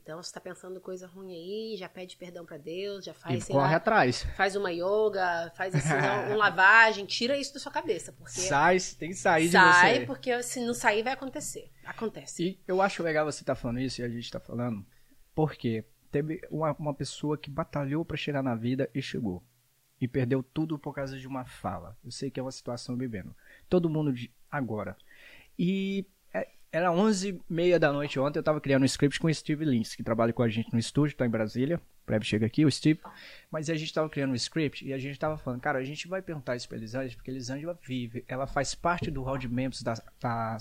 Então, se tá pensando coisa ruim aí, já pede perdão pra Deus, já E faz, sei corre lá, atrás. faz uma yoga, faz assim, uma, lavagem, tira isso da sua cabeça, porque Sai, tem que sair sai, de você. porque se não sair vai acontecer. Acontece. E eu acho legal você estar falando isso e a gente estar falando, porque teve uma, uma pessoa que batalhou pra chegar na vida e chegou. E perdeu tudo por causa de uma fala. Eu sei que é uma situação bebendo. Todo mundo de agora. E era 11h30 da noite ontem, eu tava criando um script com o Steve Lins, que trabalha com a gente no estúdio, tá em Brasília. Breve chega aqui, o Steve. Mas a gente tava criando um script e a gente tava falando, cara, a gente vai perguntar isso pra Elisângela, porque a Elisângela vive, ela faz parte do hall de membros da, da,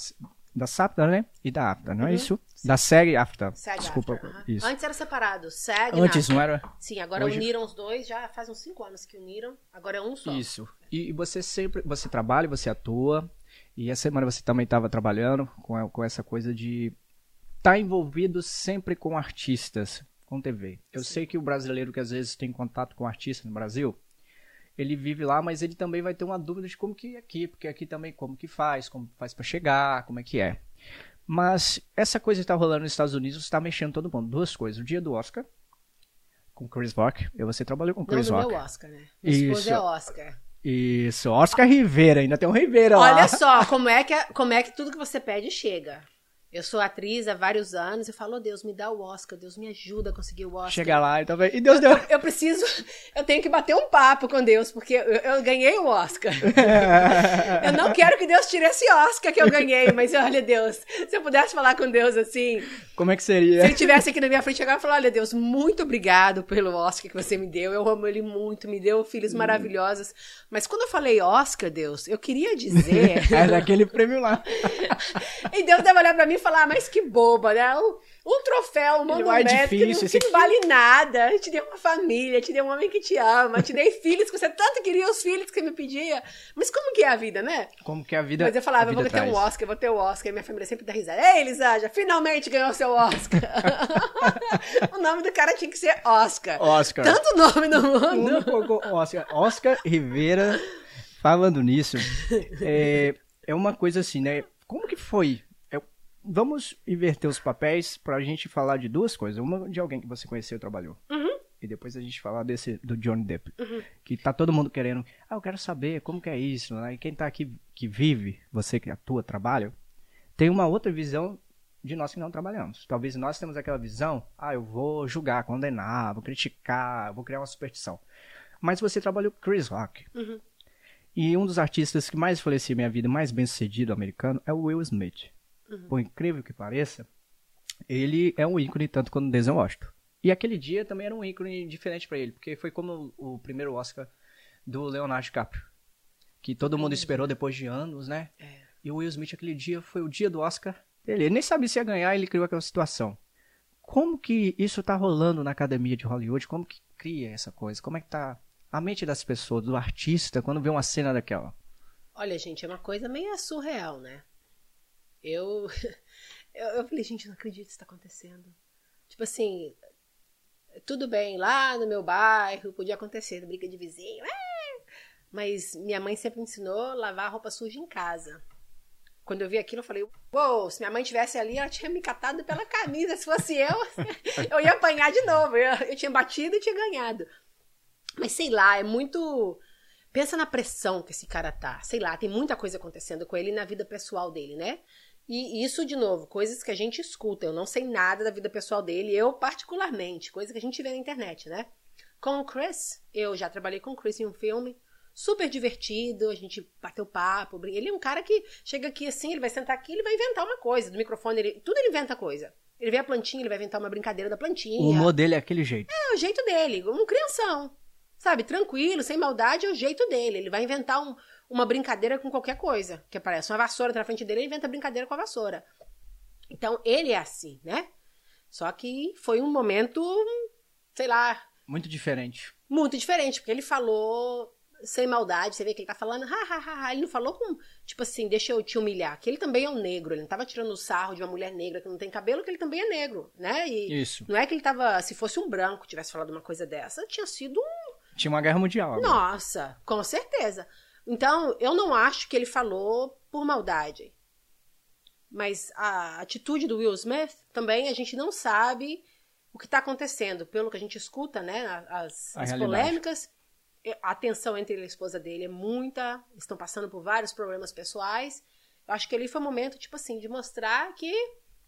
da SAPTA, né? E da AFTA, não é isso? Da série AFTA. SAG Desculpa, after, aham. isso. Antes era separado, SAG Antes, não era? Sim, agora Hoje- uniram os dois, já faz uns cinco anos que uniram, agora é um só. Isso. E, e você sempre, você trabalha, você atua, e essa semana você também estava trabalhando com, com essa coisa de estar envolvido sempre com artistas, com TV. Eu sei que o brasileiro que às vezes tem contato com artistas no Brasil, ele vive lá, mas ele também vai ter uma dúvida de como que é aqui, porque aqui também como que faz, como faz para chegar, como é que é. Mas essa coisa que tá rolando nos Estados Unidos está mexendo todo mundo. Duas coisas. O dia do Oscar, com Chris Rock. E você trabalhou com Chris não, Rock. Não, meu Oscar, né? Esposo Isso. é Oscar. Isso, Oscar Rivera, ainda tem um Rivera lá. Olha só, como é, que, como é que tudo que você pede chega. Eu sou atriz há vários anos, eu falo, oh, Deus, me dá o Oscar, Deus me ajuda a conseguir o Oscar. Chega lá e também. E Deus deu. Eu preciso, eu tenho que bater um papo com Deus, porque eu, eu ganhei o Oscar. eu não quero que Deus tire esse Oscar que eu ganhei, mas olha, Deus, se eu pudesse falar com Deus assim, Como é que seria? se ele estivesse aqui na minha frente agora, eu falar, olha, Deus, muito obrigado pelo Oscar que você me deu, eu amo ele muito, me deu filhos Hum. maravilhosos, mas quando eu falei Oscar, Deus, eu queria dizer... É daquele prêmio lá. E Deus deve olhar pra mim e falar, "Ah, mas que boba, né? Um, um troféu, um vai monumento que, não, que vale nada. Eu te dei uma família, te dei um homem que te ama, te dei filhos que você tanto queria, os filhos que você me pedia. Mas como que é a vida, né? Como que a vida. Mas eu falava, eu vou ter um. Oscar, eu vou ter o Oscar. E minha família sempre dá risada. Ei, Elisângela, finalmente ganhou seu Oscar. o nome do cara tinha que ser Oscar. Oscar. Tanto nome no Um mundo. Oscar, Oscar Rivera, falando nisso, é, é uma coisa assim, né? Como que foi? Vamos inverter os papéis pra gente falar de duas coisas. Uma de alguém que você conheceu e trabalhou. E depois a gente falar desse do Johnny Depp. Que tá todo mundo querendo. Ah, eu quero saber como que é isso, né? E quem tá aqui que vive, você que atua, trabalha, tem uma outra visão de nós que não trabalhamos. Talvez nós temos aquela visão, ah, eu vou julgar, condenar, vou criticar, vou criar uma superstição. Mas você trabalhou com Chris Rock. E um dos artistas que mais influenciou minha vida, mais bem sucedido americano, é o Will Smith. Por incrível que pareça, ele é um ícone tanto quanto Denzel Washington. E aquele dia também era um ícone diferente pra ele, porque foi como o primeiro Oscar do Leonardo DiCaprio. Que todo mundo esperou depois de anos, né? E o Will Smith aquele dia foi o dia do Oscar dele. Ele nem sabia se ia ganhar, ele criou aquela situação. Como que isso tá rolando na academia de Hollywood? Como que cria essa coisa? Como é que tá a mente das pessoas, do artista, quando vê uma cena daquela? Olha, gente, é uma coisa meio surreal, né? Eu, eu, eu falei, gente, não acredito que isso tá acontecendo. Tipo assim, tudo bem, lá no meu bairro podia acontecer, briga de vizinho, é! mas minha mãe sempre me ensinou a lavar roupa suja em casa. Quando eu vi aquilo, eu falei, uou, se minha mãe tivesse ali, ela tinha me catado pela camisa. Se fosse eu, eu ia apanhar de novo. Eu, eu tinha batido e tinha ganhado. Mas sei lá, é muito. Pensa na pressão que esse cara tá. Sei lá, tem muita coisa acontecendo com ele na vida pessoal dele, né? E isso, de novo, coisas que a gente escuta. Eu não sei nada da vida pessoal dele, eu particularmente, coisa que a gente vê na internet, né? Com o Chris, eu já trabalhei com o Chris em um filme. Super divertido, a gente bateu papo. Ele é um cara que chega aqui assim, ele vai sentar aqui, ele vai inventar uma coisa. Do microfone, ele, tudo ele inventa coisa. Ele vê a plantinha, ele vai inventar uma brincadeira da plantinha. O humor dele é aquele jeito. É o jeito dele, um crianção. Sabe, tranquilo, sem maldade, é o jeito dele. Ele vai inventar um- uma brincadeira com qualquer coisa. Que aparece uma vassoura tá na frente dele, ele inventa brincadeira com a vassoura. Então, ele é assim, né? Só que foi um momento, sei lá, Muito diferente. muito diferente, porque ele falou sem maldade, você vê que ele tá falando, ha, ha, ha, ha. ele não falou com, tipo assim, deixa eu te humilhar, que ele também é um negro, ele não tava tirando o sarro de uma mulher negra que não tem cabelo, que ele também é negro, né? E Isso. não é que ele tava, se fosse um branco tivesse falado uma coisa dessa, tinha sido um Tinha uma guerra mundial. agora. nossa, com certeza. Então, eu não acho que ele falou por maldade. Mas a atitude do Will Smith também a gente não sabe o que está acontecendo. Pelo que a gente escuta, né? As, as polêmicas, e a tensão entre ele e a esposa dele é muita. Estão passando por vários problemas pessoais. Eu acho que ali foi o momento, tipo assim, de mostrar que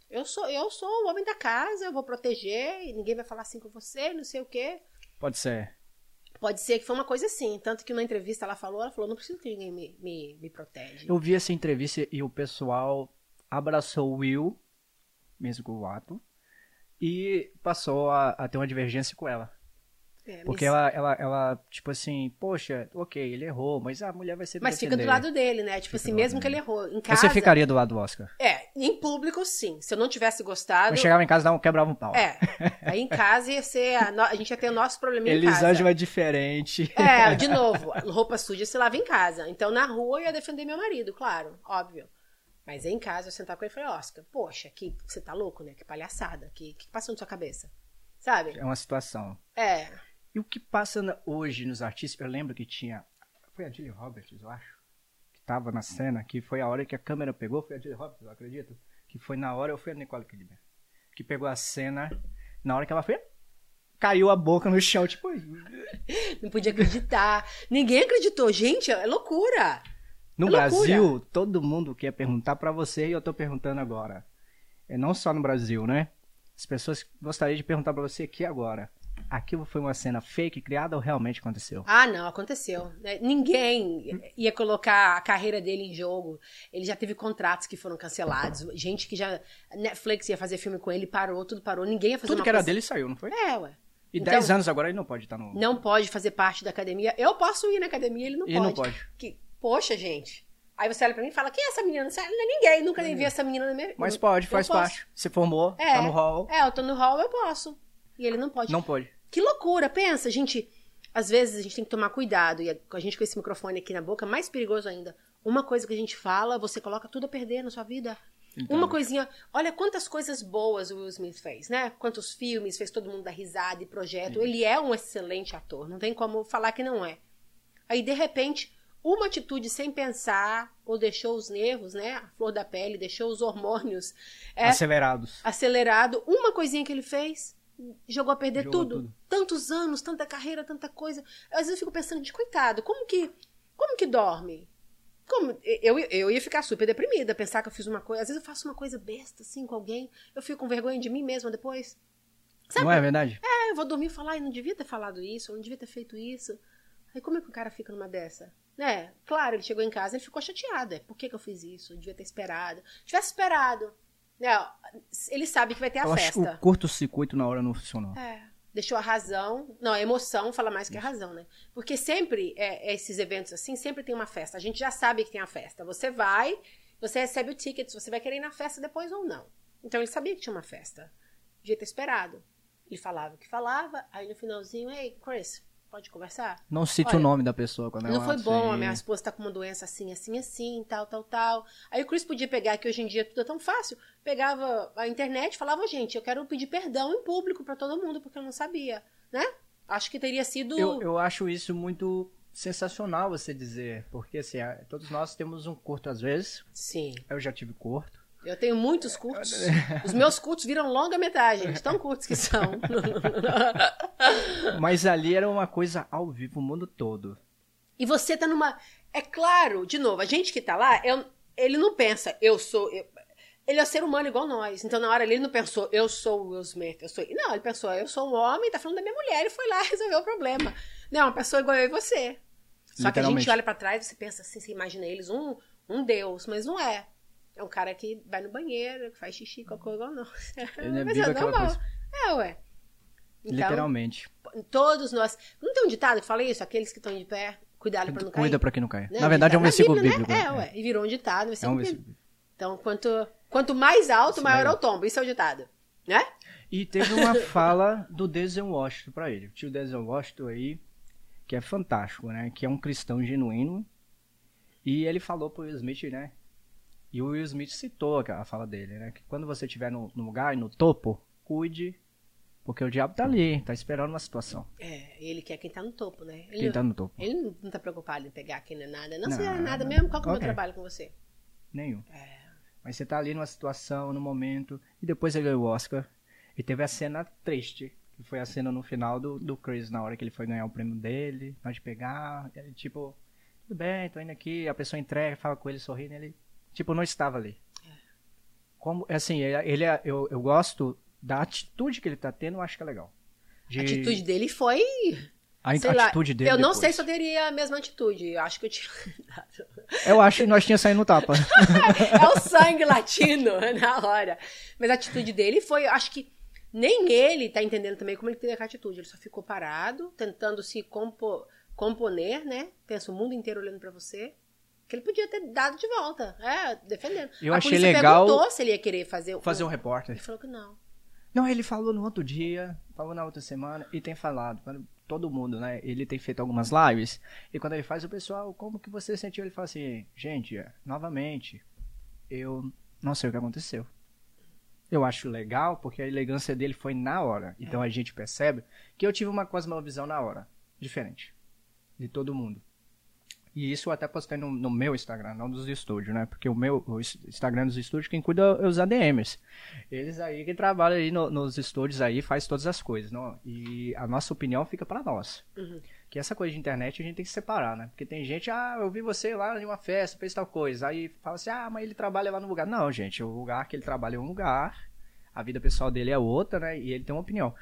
eu sou, eu sou o homem da casa, eu vou proteger, e ninguém vai falar assim com você, não sei o quê. Pode ser. Pode ser que foi uma coisa assim. Tanto que na entrevista ela falou, ela falou, não preciso que ninguém me, me, me protege. Eu vi essa entrevista e o pessoal abraçou o Will, mesmo com o ato, e passou a, a ter uma divergência com ela. É, Porque mas, ela, ela, ela, tipo assim, poxa, ok, ele errou, mas a mulher vai ser mas fica do lado dele, né? Tipo Fica assim, mesmo que ele errou. Em casa. Você ficaria do lado do Oscar. É, em público, sim. Se eu não tivesse gostado. Eu chegava em casa e um- quebrava um pau. É. Aí em casa ia ser. A, no- a gente ia ter o nosso probleminha em casa. Elisângela é diferente. É, de novo, roupa suja se lava em casa. Então na rua eu ia defender meu marido, claro, óbvio. Mas aí em casa eu sentava com ele e falei, Oscar, poxa, que você tá louco, né? Que palhaçada. Que, que passou na sua cabeça? Sabe? É uma situação. É. E o que passa hoje nos artistas? Eu lembro que tinha. Foi a Julie Roberts, eu acho. Que tava na cena, que foi a hora que a câmera pegou. Foi a Julie Roberts, eu acredito. Que foi na hora, ou foi a Nicole Kidman? Que pegou a cena. Na hora que ela foi. Caiu a boca no chão, tipo. Não podia acreditar. Ninguém acreditou. Gente, é loucura. No É loucura. Brasil, todo mundo quer perguntar pra você e eu tô perguntando agora. É não só no Brasil, né? As pessoas gostariam de perguntar pra você aqui agora. Aquilo foi uma cena fake criada ou realmente aconteceu? Ah, não, aconteceu. né? Ninguém ia colocar a carreira dele em jogo. Ele já teve contratos que foram cancelados. Gente que já. Netflix ia fazer filme com ele, parou, tudo parou. Ninguém ia fazer Tudo que era coisa... dele saiu, não foi? É, ué. E Então- 10 anos agora ele não pode estar no. Não pode fazer parte da academia. Eu posso ir na academia, ele não Ele pode. não pode. Que, poxa, gente. Aí você olha pra mim e fala: quem é essa menina? Não sei, não é ninguém, nunca nem vi essa menina na minha Mas Eu pode, faz posso. parte. Você formou, É, tá no hall. É, eu tô no hall, eu posso. E ele não pode. Não pode. Que loucura, pensa, gente. Às vezes a gente tem que tomar cuidado. E a a gente com esse microfone aqui na boca, mais perigoso ainda. Uma coisa que a gente fala, você coloca tudo a perder na sua vida. Então, Uma coisinha. Olha quantas coisas boas o Will Smith fez, né? Quantos filmes, fez todo mundo dar risada e projeto. Ele é um excelente ator, não tem como falar que não é. Aí, de repente, uma atitude sem pensar, ou deixou os nervos, né? A flor da pele, deixou os hormônios é, Acelerados. acelerado. Uma coisinha que ele fez, jogou a perder Jogou tudo. tudo. Tantos anos, tanta carreira, tanta coisa. Às vezes eu fico pensando, de coitado, como que, como que dorme? Como? Eu, eu ia ficar super deprimida, pensar que eu fiz uma coisa. Às vezes eu faço uma coisa besta, assim, com alguém, eu fico com vergonha de mim mesma depois. Sabe? Não é verdade? É, eu vou dormir e falar, "Ai, não devia ter falado isso, eu não devia ter feito isso. Aí como é que o cara fica numa dessa? Né? Claro, ele chegou em casa, ele ficou chateado. É, por que, que eu fiz isso? Eu devia ter esperado. Tivesse esperado. Né? Ele sabe que vai ter a eu acho que festa. o curto-circuito na hora não funcionou. É. Deixou a razão. Não, a emoção fala mais que a razão, né? Porque sempre, é, esses eventos assim, sempre tem uma festa. A gente já sabe que tem a festa. Você vai, você recebe o ticket, se você vai querer ir na festa depois ou não. Então ele sabia que tinha uma festa. Devia ter esperado. Ele falava o que falava, aí no finalzinho, ei, Chris, pode conversar? Não cite Olha, o nome da pessoa quando Não ela foi bom, a minha esposa tá com uma doença assim, assim, assim, tal, tal, tal. Aí o Chris podia pegar, que hoje em dia tudo é tão fácil, pegava a internet e falava, gente, eu quero pedir perdão em público pra todo mundo, porque eu não sabia, né? Acho que teria sido. Eu, eu acho isso muito sensacional você dizer, porque assim, todos nós temos um curto às vezes. Sim. Eu já tive curto. Eu tenho muitos curtos. Os meus curtos viram longa-metragem, tão curtos que são. Mas ali era uma coisa ao vivo, o mundo todo. E você tá numa. É claro, de novo, a gente que tá lá, eu- ele não pensa, eu sou. eu- Ele é um ser humano igual nós. Então, na hora ali, ele não pensou, eu sou o Will Smith. Eu sou... Não, ele pensou, eu sou um homem, tá falando da minha mulher, e foi lá resolver o problema. Não, uma pessoa igual eu e você. Só que a gente olha pra trás e você pensa assim, você imagina eles um, um deus, mas não é. É um cara que vai no banheiro, que faz xixi, cocô igual nós. Ele mas vive é normal. coisa. É, ué. Então, Literalmente. todos nós. Não tem um ditado que fala isso? Aqueles que estão de pé, cuidado pra não cair. Cuida pra que não caia. Né? Na verdade, é um na versículo Bíblia, bíblico. Né? né? É, ué. E virou um ditado, É um versículo versículo. bíblico. Então, quanto, quanto mais alto, maior é o tombo. Isso é o ditado. Né? E teve uma fala do Denzel Washington pra ele. O tio Denzel Washington aí, que é fantástico, né? Que é um cristão genuíno. E ele falou pro Will Smith, né? E o Will Smith citou a fala dele, né? Que quando você estiver no, no lugar, no topo, cuide, porque o diabo tá ali, tá esperando uma situação. É, ele quer quem tá no topo, né? Ele, Quem tá no topo? ele não- não tá preocupado em pegar quem não é nada. Não, Não, se é nada não. mesmo, qual que é o meu trabalho com você? Nenhum. É. Mas você tá ali numa situação, no momento, e depois ele ganhou o Oscar. E teve a cena triste, que foi a cena no final do, do Chris, na hora que ele foi ganhar o prêmio dele, na hora de pegar, ele tipo, tudo bem, tô indo aqui, a pessoa entrega, fala com ele, sorrindo, ele, tipo, não estava ali. Como, assim, ele, ele é- eu, eu gosto da atitude que ele tá tendo, eu acho que é legal. De- A atitude dele foi. a sei lá, atitude dele eu não depois. sei se eu teria a mesma atitude. Eu acho que eu tinha. Eu acho que nós tínhamos saído no tapa. é o sangue latino na hora. Mas a atitude dele foi, eu acho que nem ele tá entendendo também como ele teve a atitude. Ele só ficou parado, tentando se compo, componer, né? Pensa o mundo inteiro olhando pra você. Que ele podia ter dado de volta, é, defendendo. Eu a achei legal perguntou se ele ia querer fazer, Fazer um repórter. Ele falou que não. Não, ele falou no outro dia, falou na outra semana e tem falado. Quando todo mundo, né? Ele tem feito algumas lives e quando ele faz o pessoal, como que você sentiu? Ele fala assim, gente, novamente, eu não sei o que aconteceu. Eu acho legal porque a elegância dele foi na hora. É. Então a gente percebe que eu tive uma cosmovisão na hora, diferente de todo mundo. E isso eu até postei no, no meu Instagram, não dos estúdios, né? Porque o meu o Instagram dos estúdios, quem cuida é os ADMs. Eles aí que trabalham aí no- nos estúdios aí, faz todas as coisas, não? E a nossa opinião fica pra nós. Que essa coisa de internet a gente tem que separar, né? Porque tem gente, ah, eu vi você lá em uma festa, fez tal coisa. Aí fala assim, ah, mas ele trabalha lá no lugar. Não, gente, o lugar que ele trabalha é um lugar, a vida pessoal dele é outra, né? E ele tem uma opinião.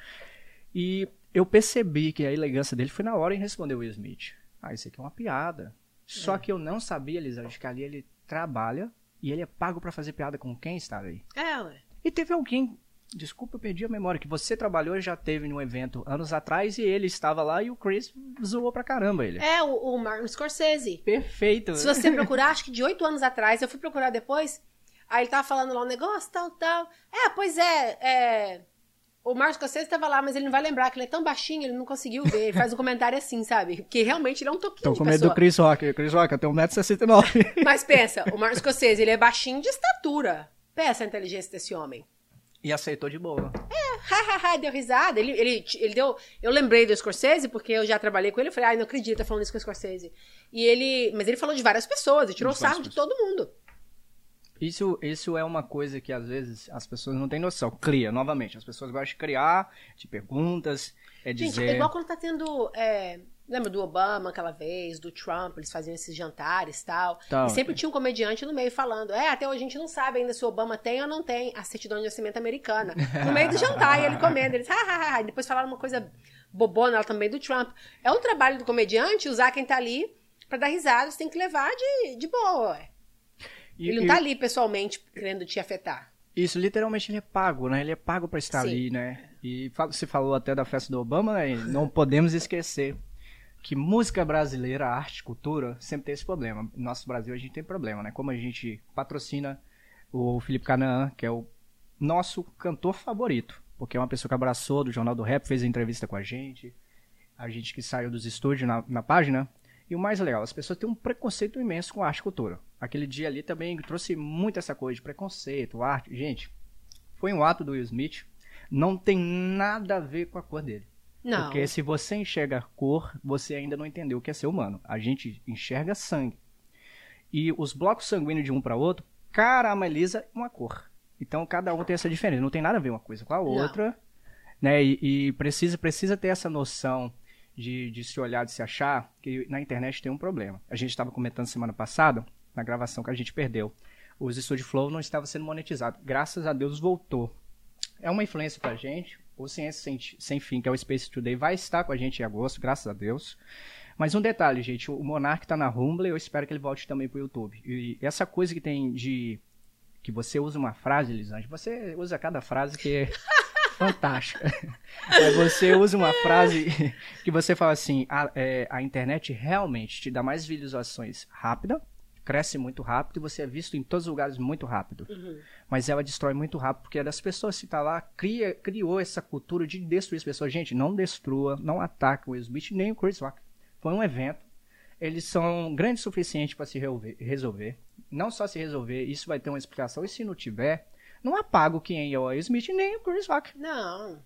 E eu percebi que a elegância dele foi na hora em responder o Will Smith. Ah, isso aqui é uma piada. Só que eu não sabia, Elisângela, que ali ele trabalha e ele é pago pra fazer piada com quem está ali. É, ué. E teve alguém, desculpa, eu perdi a memória, que você trabalhou e já teve num evento anos atrás e ele estava lá e o Chris zoou pra caramba ele. É, o, o Martin Scorsese. Perfeito. Se você procurar, acho que de oito anos atrás, eu fui procurar depois, aí ele tava falando lá um negócio, tal, tal. É, pois é, é... O Marcos Scorsese estava lá, mas ele não vai lembrar que ele é tão baixinho, ele não conseguiu ver. Ele faz um comentário assim, sabe? Que realmente ele é um toquinho Tô de com medo pessoa. do Chris Rock. Chris Rock, eu tenho 1,69m. Mas pensa, o Martin Scorsese, ele é baixinho de estatura. Pensa a inteligência desse homem. e aceitou de boa. Hahaha, deu risada. Ele, ele, ele deu. Eu lembrei do Scorsese, porque eu já trabalhei com ele. Eu falei, ai, não acredito, tá falando isso com o Scorsese. E ele. Mas ele falou de várias pessoas, ele tirou sarro de todo mundo. Isso, isso é uma coisa que às vezes as pessoas não têm noção. Cria, novamente. As pessoas gostam de criar, de perguntas, é Gente, dizer. é igual quando tá tendo. é, lembra do Obama aquela vez, do Trump, eles faziam esses jantares tal. Tal, e sempre é. tinha um comediante no meio falando: É, até hoje a gente não sabe ainda se o Obama tem ou não tem a certidão de nascimento americana. No meio do jantar, e ele comendo, eles, hahaha. E depois falaram uma coisa bobona também do Trump. É um trabalho do comediante usar quem tá ali pra dar risada, você tem que levar de, de boa. E- Ele não e- tá ali pessoalmente querendo te afetar. Isso, literalmente ele é pago, né? Ele é pago pra estar Sim. ali, né? E você falou até da festa do Obama, né? Não podemos esquecer que música brasileira, arte, cultura, sempre tem esse problema. No nosso Brasil a gente tem problema, né? Como a gente patrocina o Felipe Canaã, que é o nosso cantor favorito, porque é uma pessoa que abraçou do Jornal do Rap, fez a entrevista com a gente, a gente que saiu dos estúdios na, na página. E o mais legal, as pessoas têm um preconceito imenso com arte e cultura. Aquele dia ali também trouxe muito essa coisa de preconceito, arte. Gente, foi um ato do Will Smith, não tem nada a ver com a cor dele. Não. Porque se você enxerga cor, você ainda não entendeu o que é ser humano. A gente enxerga sangue. E os blocos sanguíneos de um para outro carameliza uma cor. Então cada um tem essa diferença. Não tem nada a ver uma coisa com a outra. Né? E, e precisa, precisa ter essa noção de, de se olhar, de se achar, que na internet tem um problema. A gente estava comentando semana passada, na gravação que a gente perdeu. Os Studio Flow não estavam sendo monetizados. Graças a Deus voltou. É uma influência pra gente. O Ciência Sem, Sem Fim, que é o Space Today, vai estar com a gente em agosto, graças a Deus. Mas um detalhe, gente, o Monark tá na Rumble, eu espero que ele volte também pro YouTube. E essa coisa que tem de que você usa uma frase, Elisângela, você usa cada frase que fantástica. Mas você usa uma frase que você fala assim, a, é, a internet realmente te dá mais visualizações rápida, cresce muito rápido e você é visto em todos os lugares muito rápido. Mas ela destrói muito rápido, porque é das pessoas que tá lá, cria, criou essa cultura de destruir as pessoas. Gente, não destrua, não ataque o Will Smith nem o Chris Rock. Foi um evento. Eles são grandes o suficiente para se resolver, resolver. Não só se resolver, isso vai ter uma explicação. E se não tiver, não apaga quem é o Smith nem o Chris Rock. Não.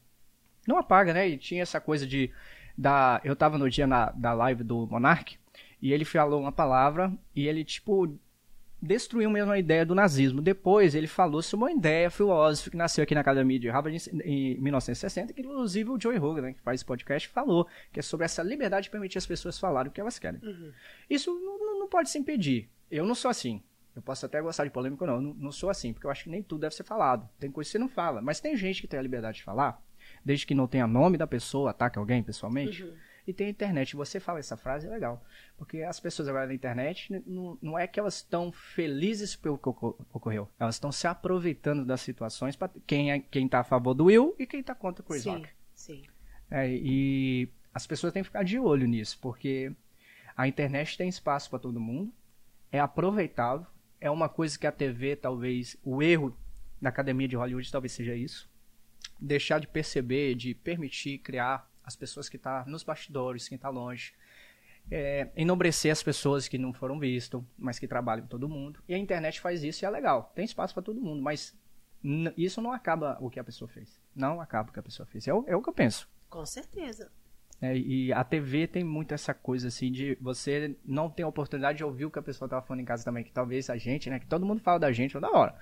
Não apaga, né? E tinha essa coisa de. Da, eu tava no dia na, da live do Monark e ele falou uma palavra e ele, tipo, destruiu mesmo a ideia do nazismo. Depois ele falou sobre uma ideia filosófica que nasceu aqui na Academia de Harvard em, em 1960, que inclusive o Joey Rogan, né, que faz esse podcast, falou, que é sobre essa liberdade de permitir as pessoas falarem o que elas querem. Isso não, não- não pode se impedir. Eu não sou assim. Eu posso até gostar de polêmica, não. Eu não, não sou assim, porque eu acho que nem tudo deve ser falado. Tem coisa que você não fala. Mas tem gente que tem a liberdade de falar, desde que não tenha nome da pessoa, ataque alguém pessoalmente. E tem a internet. Você fala essa frase, é legal. Porque as pessoas agora na internet, não, não é que elas estão felizes pelo que ocor- ocorreu. Elas estão se aproveitando das situações para quem, é, quem tá a favor do Will e quem tá contra o Chris Sim, Rock. sim. É, e as pessoas têm que ficar de olho nisso, porque a internet tem espaço para todo mundo, é aproveitável, é uma coisa que a TV, talvez, o erro da academia de Hollywood talvez seja isso. Deixar de perceber, de permitir criar as pessoas que estão nos bastidores, quem está longe. É, enobrecer as pessoas que não foram vistas, mas que trabalham com todo mundo. E a internet faz isso e é legal. Tem espaço para todo mundo, mas Isso não acaba o que a pessoa fez. Não acaba o que a pessoa fez. É o, é o que eu penso. Com certeza. É, e a TV tem muito essa coisa assim de você não ter a oportunidade de ouvir o que a pessoa tava falando em casa também, que talvez a gente, né, que todo mundo fala da gente toda hora.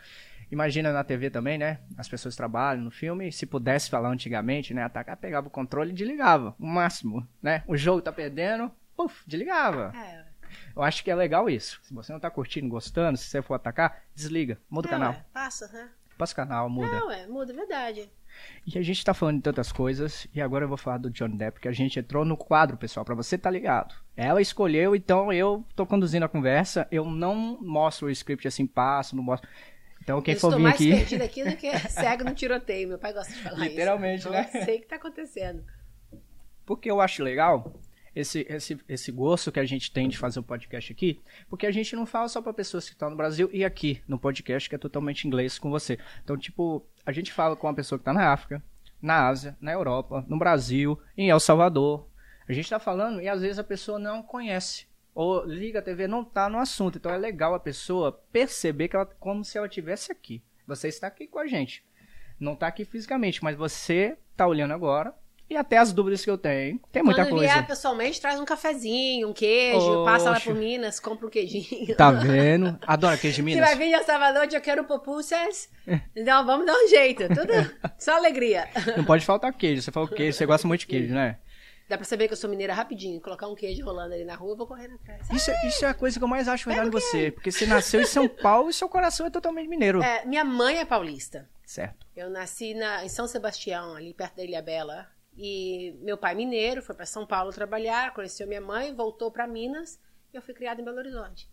Imagina na TV também, né? As pessoas trabalham no filme, se pudesse falar antigamente, né, atacar, pegava o controle e desligava, o máximo, né? O jogo tá perdendo, puf, desligava. É, Eu acho que é legal isso. Se você não tá curtindo, gostando, se você for atacar, desliga, muda o é, canal. ué, passa, né? Passa o canal, muda. Não, é, muda, é verdade. E a gente tá falando de tantas coisas, e agora eu vou falar do Johnny Depp, porque a gente entrou no quadro, pessoal, pra você tá ligado. Ela escolheu, então eu tô conduzindo a conversa, eu não mostro o script assim, passo, não mostro. Então quem eu for estou vir mais aqui. perdida aqui do que cego no tiroteio. Meu pai gosta de falar Literalmente, isso. né? Não sei o que tá acontecendo. Porque eu acho legal esse, esse, esse gosto que a gente tem de fazer o podcast aqui, porque a gente não fala só para pessoas que estão no Brasil e aqui no podcast que é totalmente inglês com você. Então, tipo, a gente fala com uma pessoa que está na África, na Ásia, na Europa, no Brasil, em El Salvador. A gente está falando e às vezes a pessoa não conhece. Ou liga a TV, não tá no assunto. Então é legal a pessoa perceber que ela como se ela estivesse aqui. Você está aqui com a gente. Não está aqui fisicamente, mas você está olhando agora. E até as dúvidas que eu tenho. Tem muita Quando coisa. vier pessoalmente, traz um cafezinho, um queijo, Oxe. passa lá por Minas, compra um queijinho. Tá vendo? Adoro queijo de Se Minas. vai vir de Salvador, eu quero pupusas. Então vamos dar um jeito. Tudo só alegria. Não pode faltar queijo. Você falou queijo, você gosta muito de queijo, né? Dá pra saber que eu sou mineira rapidinho. Colocar um queijo rolando ali na rua, eu vou correndo atrás. Isso, é- isso é a coisa que eu mais acho legal em você. Porque você nasceu em São Paulo e seu coração é totalmente mineiro. É, minha mãe é paulista. Certo. Eu nasci na, em São Sebastião, ali perto da Ilha Bela. E meu pai mineiro foi pra São Paulo trabalhar, conheceu minha mãe, voltou pra Minas. E eu fui criada em Belo Horizonte.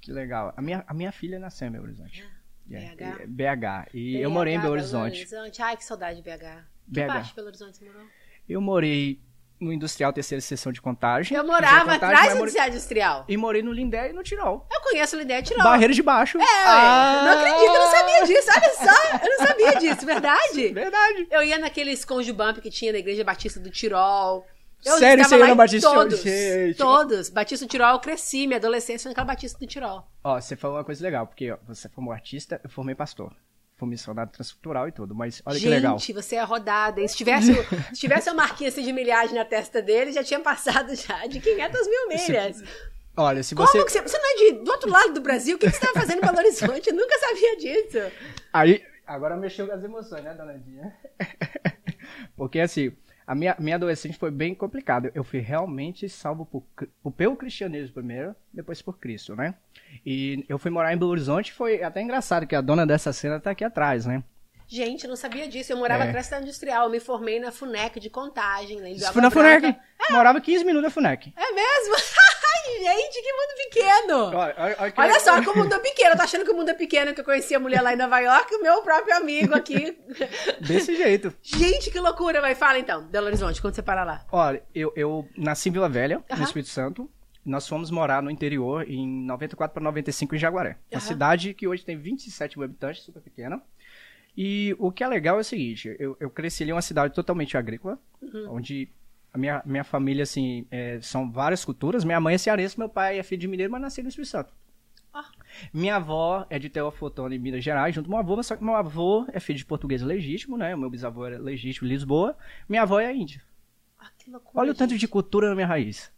Que legal. A minha, a minha filha nasceu em Belo Horizonte. É, BH? é, BH. E eu morei em Belo Horizonte. Ai, que saudade de BH. Que BH. parte de Belo Horizonte você morou? Eu morei no Industrial Terceira Seção de Contagem. Eu morava contagem, atrás do morei- Industrial Industrial. E morei no Lindé e no Tirol. Eu conheço o Lidé Tirol. Barreira de Baixo. É, ué. não acredito, eu não sabia disso. Olha só, eu não sabia disso, verdade? Verdade. Eu ia naqueles conjo bump que tinha na Igreja Batista do Tirol. Eu Sério, você ia no Batista? Todos, Gente. todos. Batista do Tirol, eu cresci, minha adolescência foi naquela Batista do Tirol. Ó, você falou uma coisa legal, porque ó, você formou artista, eu formei pastor. Fui missionário transcultural e tudo, mas olha que legal. Gente, você é rodada, hein? Se tivesse, se tivesse uma marquinha assim de milhagem na testa dele, já tinha passado já de 500 mil milhas. Olha, se Como você. que você... Você não é de, do outro lado do Brasil? O que que você estava fazendo em Belo Horizonte? Eu nunca sabia disso. Aí, agora mexeu com as emoções, né, dona Dinha? Porque assim, a minha, minha adolescente foi bem complicada. Eu fui realmente salvo por, por- pelo cristianismo primeiro, depois por Cristo, né? E eu fui morar em Belo Horizonte, foi até engraçado que a dona dessa cena tá aqui atrás, né? Gente, não sabia disso. Eu morava É. atrás da industrial. Eu me formei na FUNEC de contagem. Lá em Isso Água foi na. FUNEC. Morava 15 minutos na FUNEC. É mesmo? Gente, que mundo pequeno. Olha, olha, olha que Olha legal. só, que o mundo é pequeno. Eu tô achando que o mundo é pequeno, que eu conheci a mulher lá em Nova York, o meu próprio amigo aqui. Desse jeito. Gente, que loucura. Vai, fala então, Belo Horizonte, quando você para lá. Olha, eu, eu nasci em Vila Velha, no Aham. Espírito Santo. Nós fomos morar no interior em 94 para 95 em Jaguaré. Uma cidade que hoje tem 27 mil habitantes, super pequena. E o que é legal é o seguinte, eu, eu cresci ali em uma cidade totalmente agrícola, Uhum. onde a minha, minha família, assim, é, são várias culturas. Minha mãe é cearense, meu pai é filho de mineiro, mas nasceu no Espírito Santo. Ah. Minha avó é de Teofotone, em Minas Gerais, junto com meu avô, mas só que meu avô é filho de português legítimo, né? O meu bisavô era legítimo Lisboa. Minha avó é índia. Ah, que loucura. Olha o tanto de cultura na minha raiz.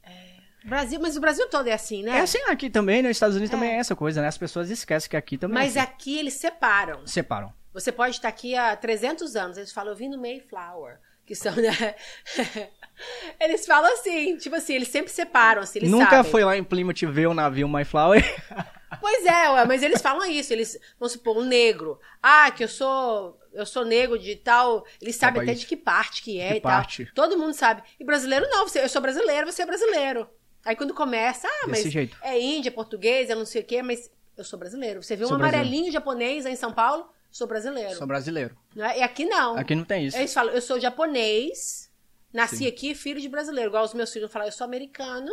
Brasil, mas o Brasil todo é assim, né? É assim aqui também, nos Estados Unidos É. também é essa coisa, né? As pessoas esquecem que aqui também Mas é assim. aqui eles separam. Separam. Você pode estar aqui há 300 anos. Eles falam, eu vim no Mayflower. Que são, né? eles falam assim, tipo assim, eles sempre separam, assim, eles Nunca sabem. foi lá em Plymouth ver o navio Mayflower. Pois é, mas eles falam isso. Eles, vamos supor, um negro. Ah, que eu sou. Eu sou negro de tal. Eles sabem até de que parte que é Que e parte? tal. Todo mundo sabe. E brasileiro não. Você, eu sou brasileiro, você é brasileiro. Aí quando começa, ah, mas é índia, português, eu não sei o quê, mas eu sou brasileiro. Você vê um Sou brasileiro. amarelinho japonês aí em São Paulo, sou brasileiro. Sou brasileiro. É? E aqui não. Aqui não tem isso. Eles falam, eu sou japonês, nasci Sim. aqui, filho de brasileiro. Igual os meus filhos falam, eu sou americano,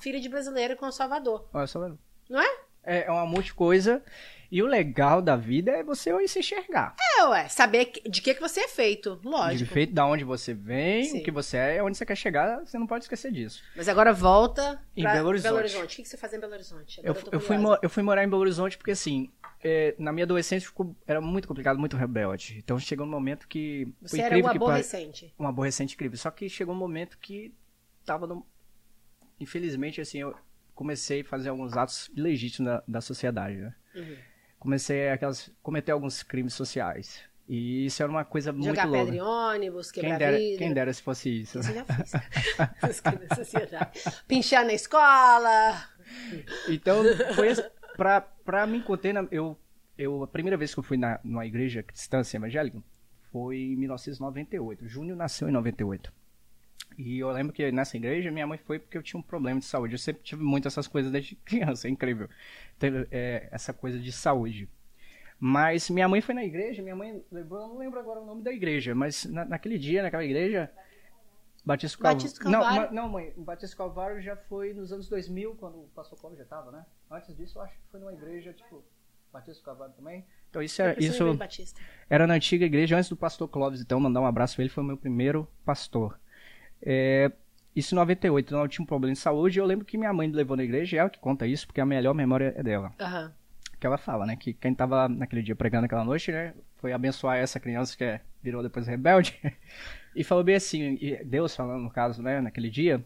filho de brasileiro com Salvador. Olha só. Não é? É, é uma de coisa. E o legal da vida é você se enxergar. É, ué, saber que- de que, que você é feito, De lógico. feito, da onde você vem, Sim. o que você é, onde você quer chegar, você não pode esquecer disso. Mas agora volta Em pra Belo Horizonte. O que, que você faz em Belo Horizonte? Eu, eu, fui, eu fui morar em Belo Horizonte porque, assim, é, na minha adolescência ficou, era muito complicado, muito rebelde. Então chegou um momento que. Você era um que aborrecente. um aborrecente incrível. Só que chegou um momento que tava no... Infelizmente, assim, eu comecei a fazer alguns atos ilegítimos da, da sociedade, né? Uhum. Comecei a aquelas, cometer alguns crimes sociais. E isso era uma coisa muito Jogar pedra louca. em ônibus, Quem quebrar dera, vidro. quem dera se fosse isso. Isso já fiz. Sociedade. Pinchar na escola. Então, foi pra, pra me conter, na- eu, eu, a primeira vez que eu fui na, numa igreja cristã assim, evangélica foi em 1998. Júnior nasceu em 98. E eu lembro que nessa igreja minha mãe foi porque eu tinha um problema de saúde. Eu sempre tive muito essas coisas desde criança, é incrível. Teve é, essa coisa de saúde. Mas minha mãe foi na igreja, minha mãe eu não lembro agora o nome da igreja, mas na- naquele dia, naquela igreja, Batista Calvário. Batista Não, Calvário. ma- não, mãe, Batista Calvário já foi nos anos 2000, quando o pastor Clóvis já estava, né? Antes disso, eu acho que foi numa igreja, tipo, Batista Calvário também. Então isso, preciso isso era na antiga igreja, antes do pastor Clóvis, então, mandar um abraço pra ele, foi o meu primeiro pastor. É, isso em 98, então eu tinha um problema de saúde, eu lembro que minha mãe me levou na igreja, e ela que conta isso, porque a melhor memória é dela Aham. que ela fala, né? Que quem tava naquele dia pregando aquela noite, né? Foi abençoar essa criança que é- virou depois rebelde. E falou bem assim, Deus falando no caso, né? Naquele dia,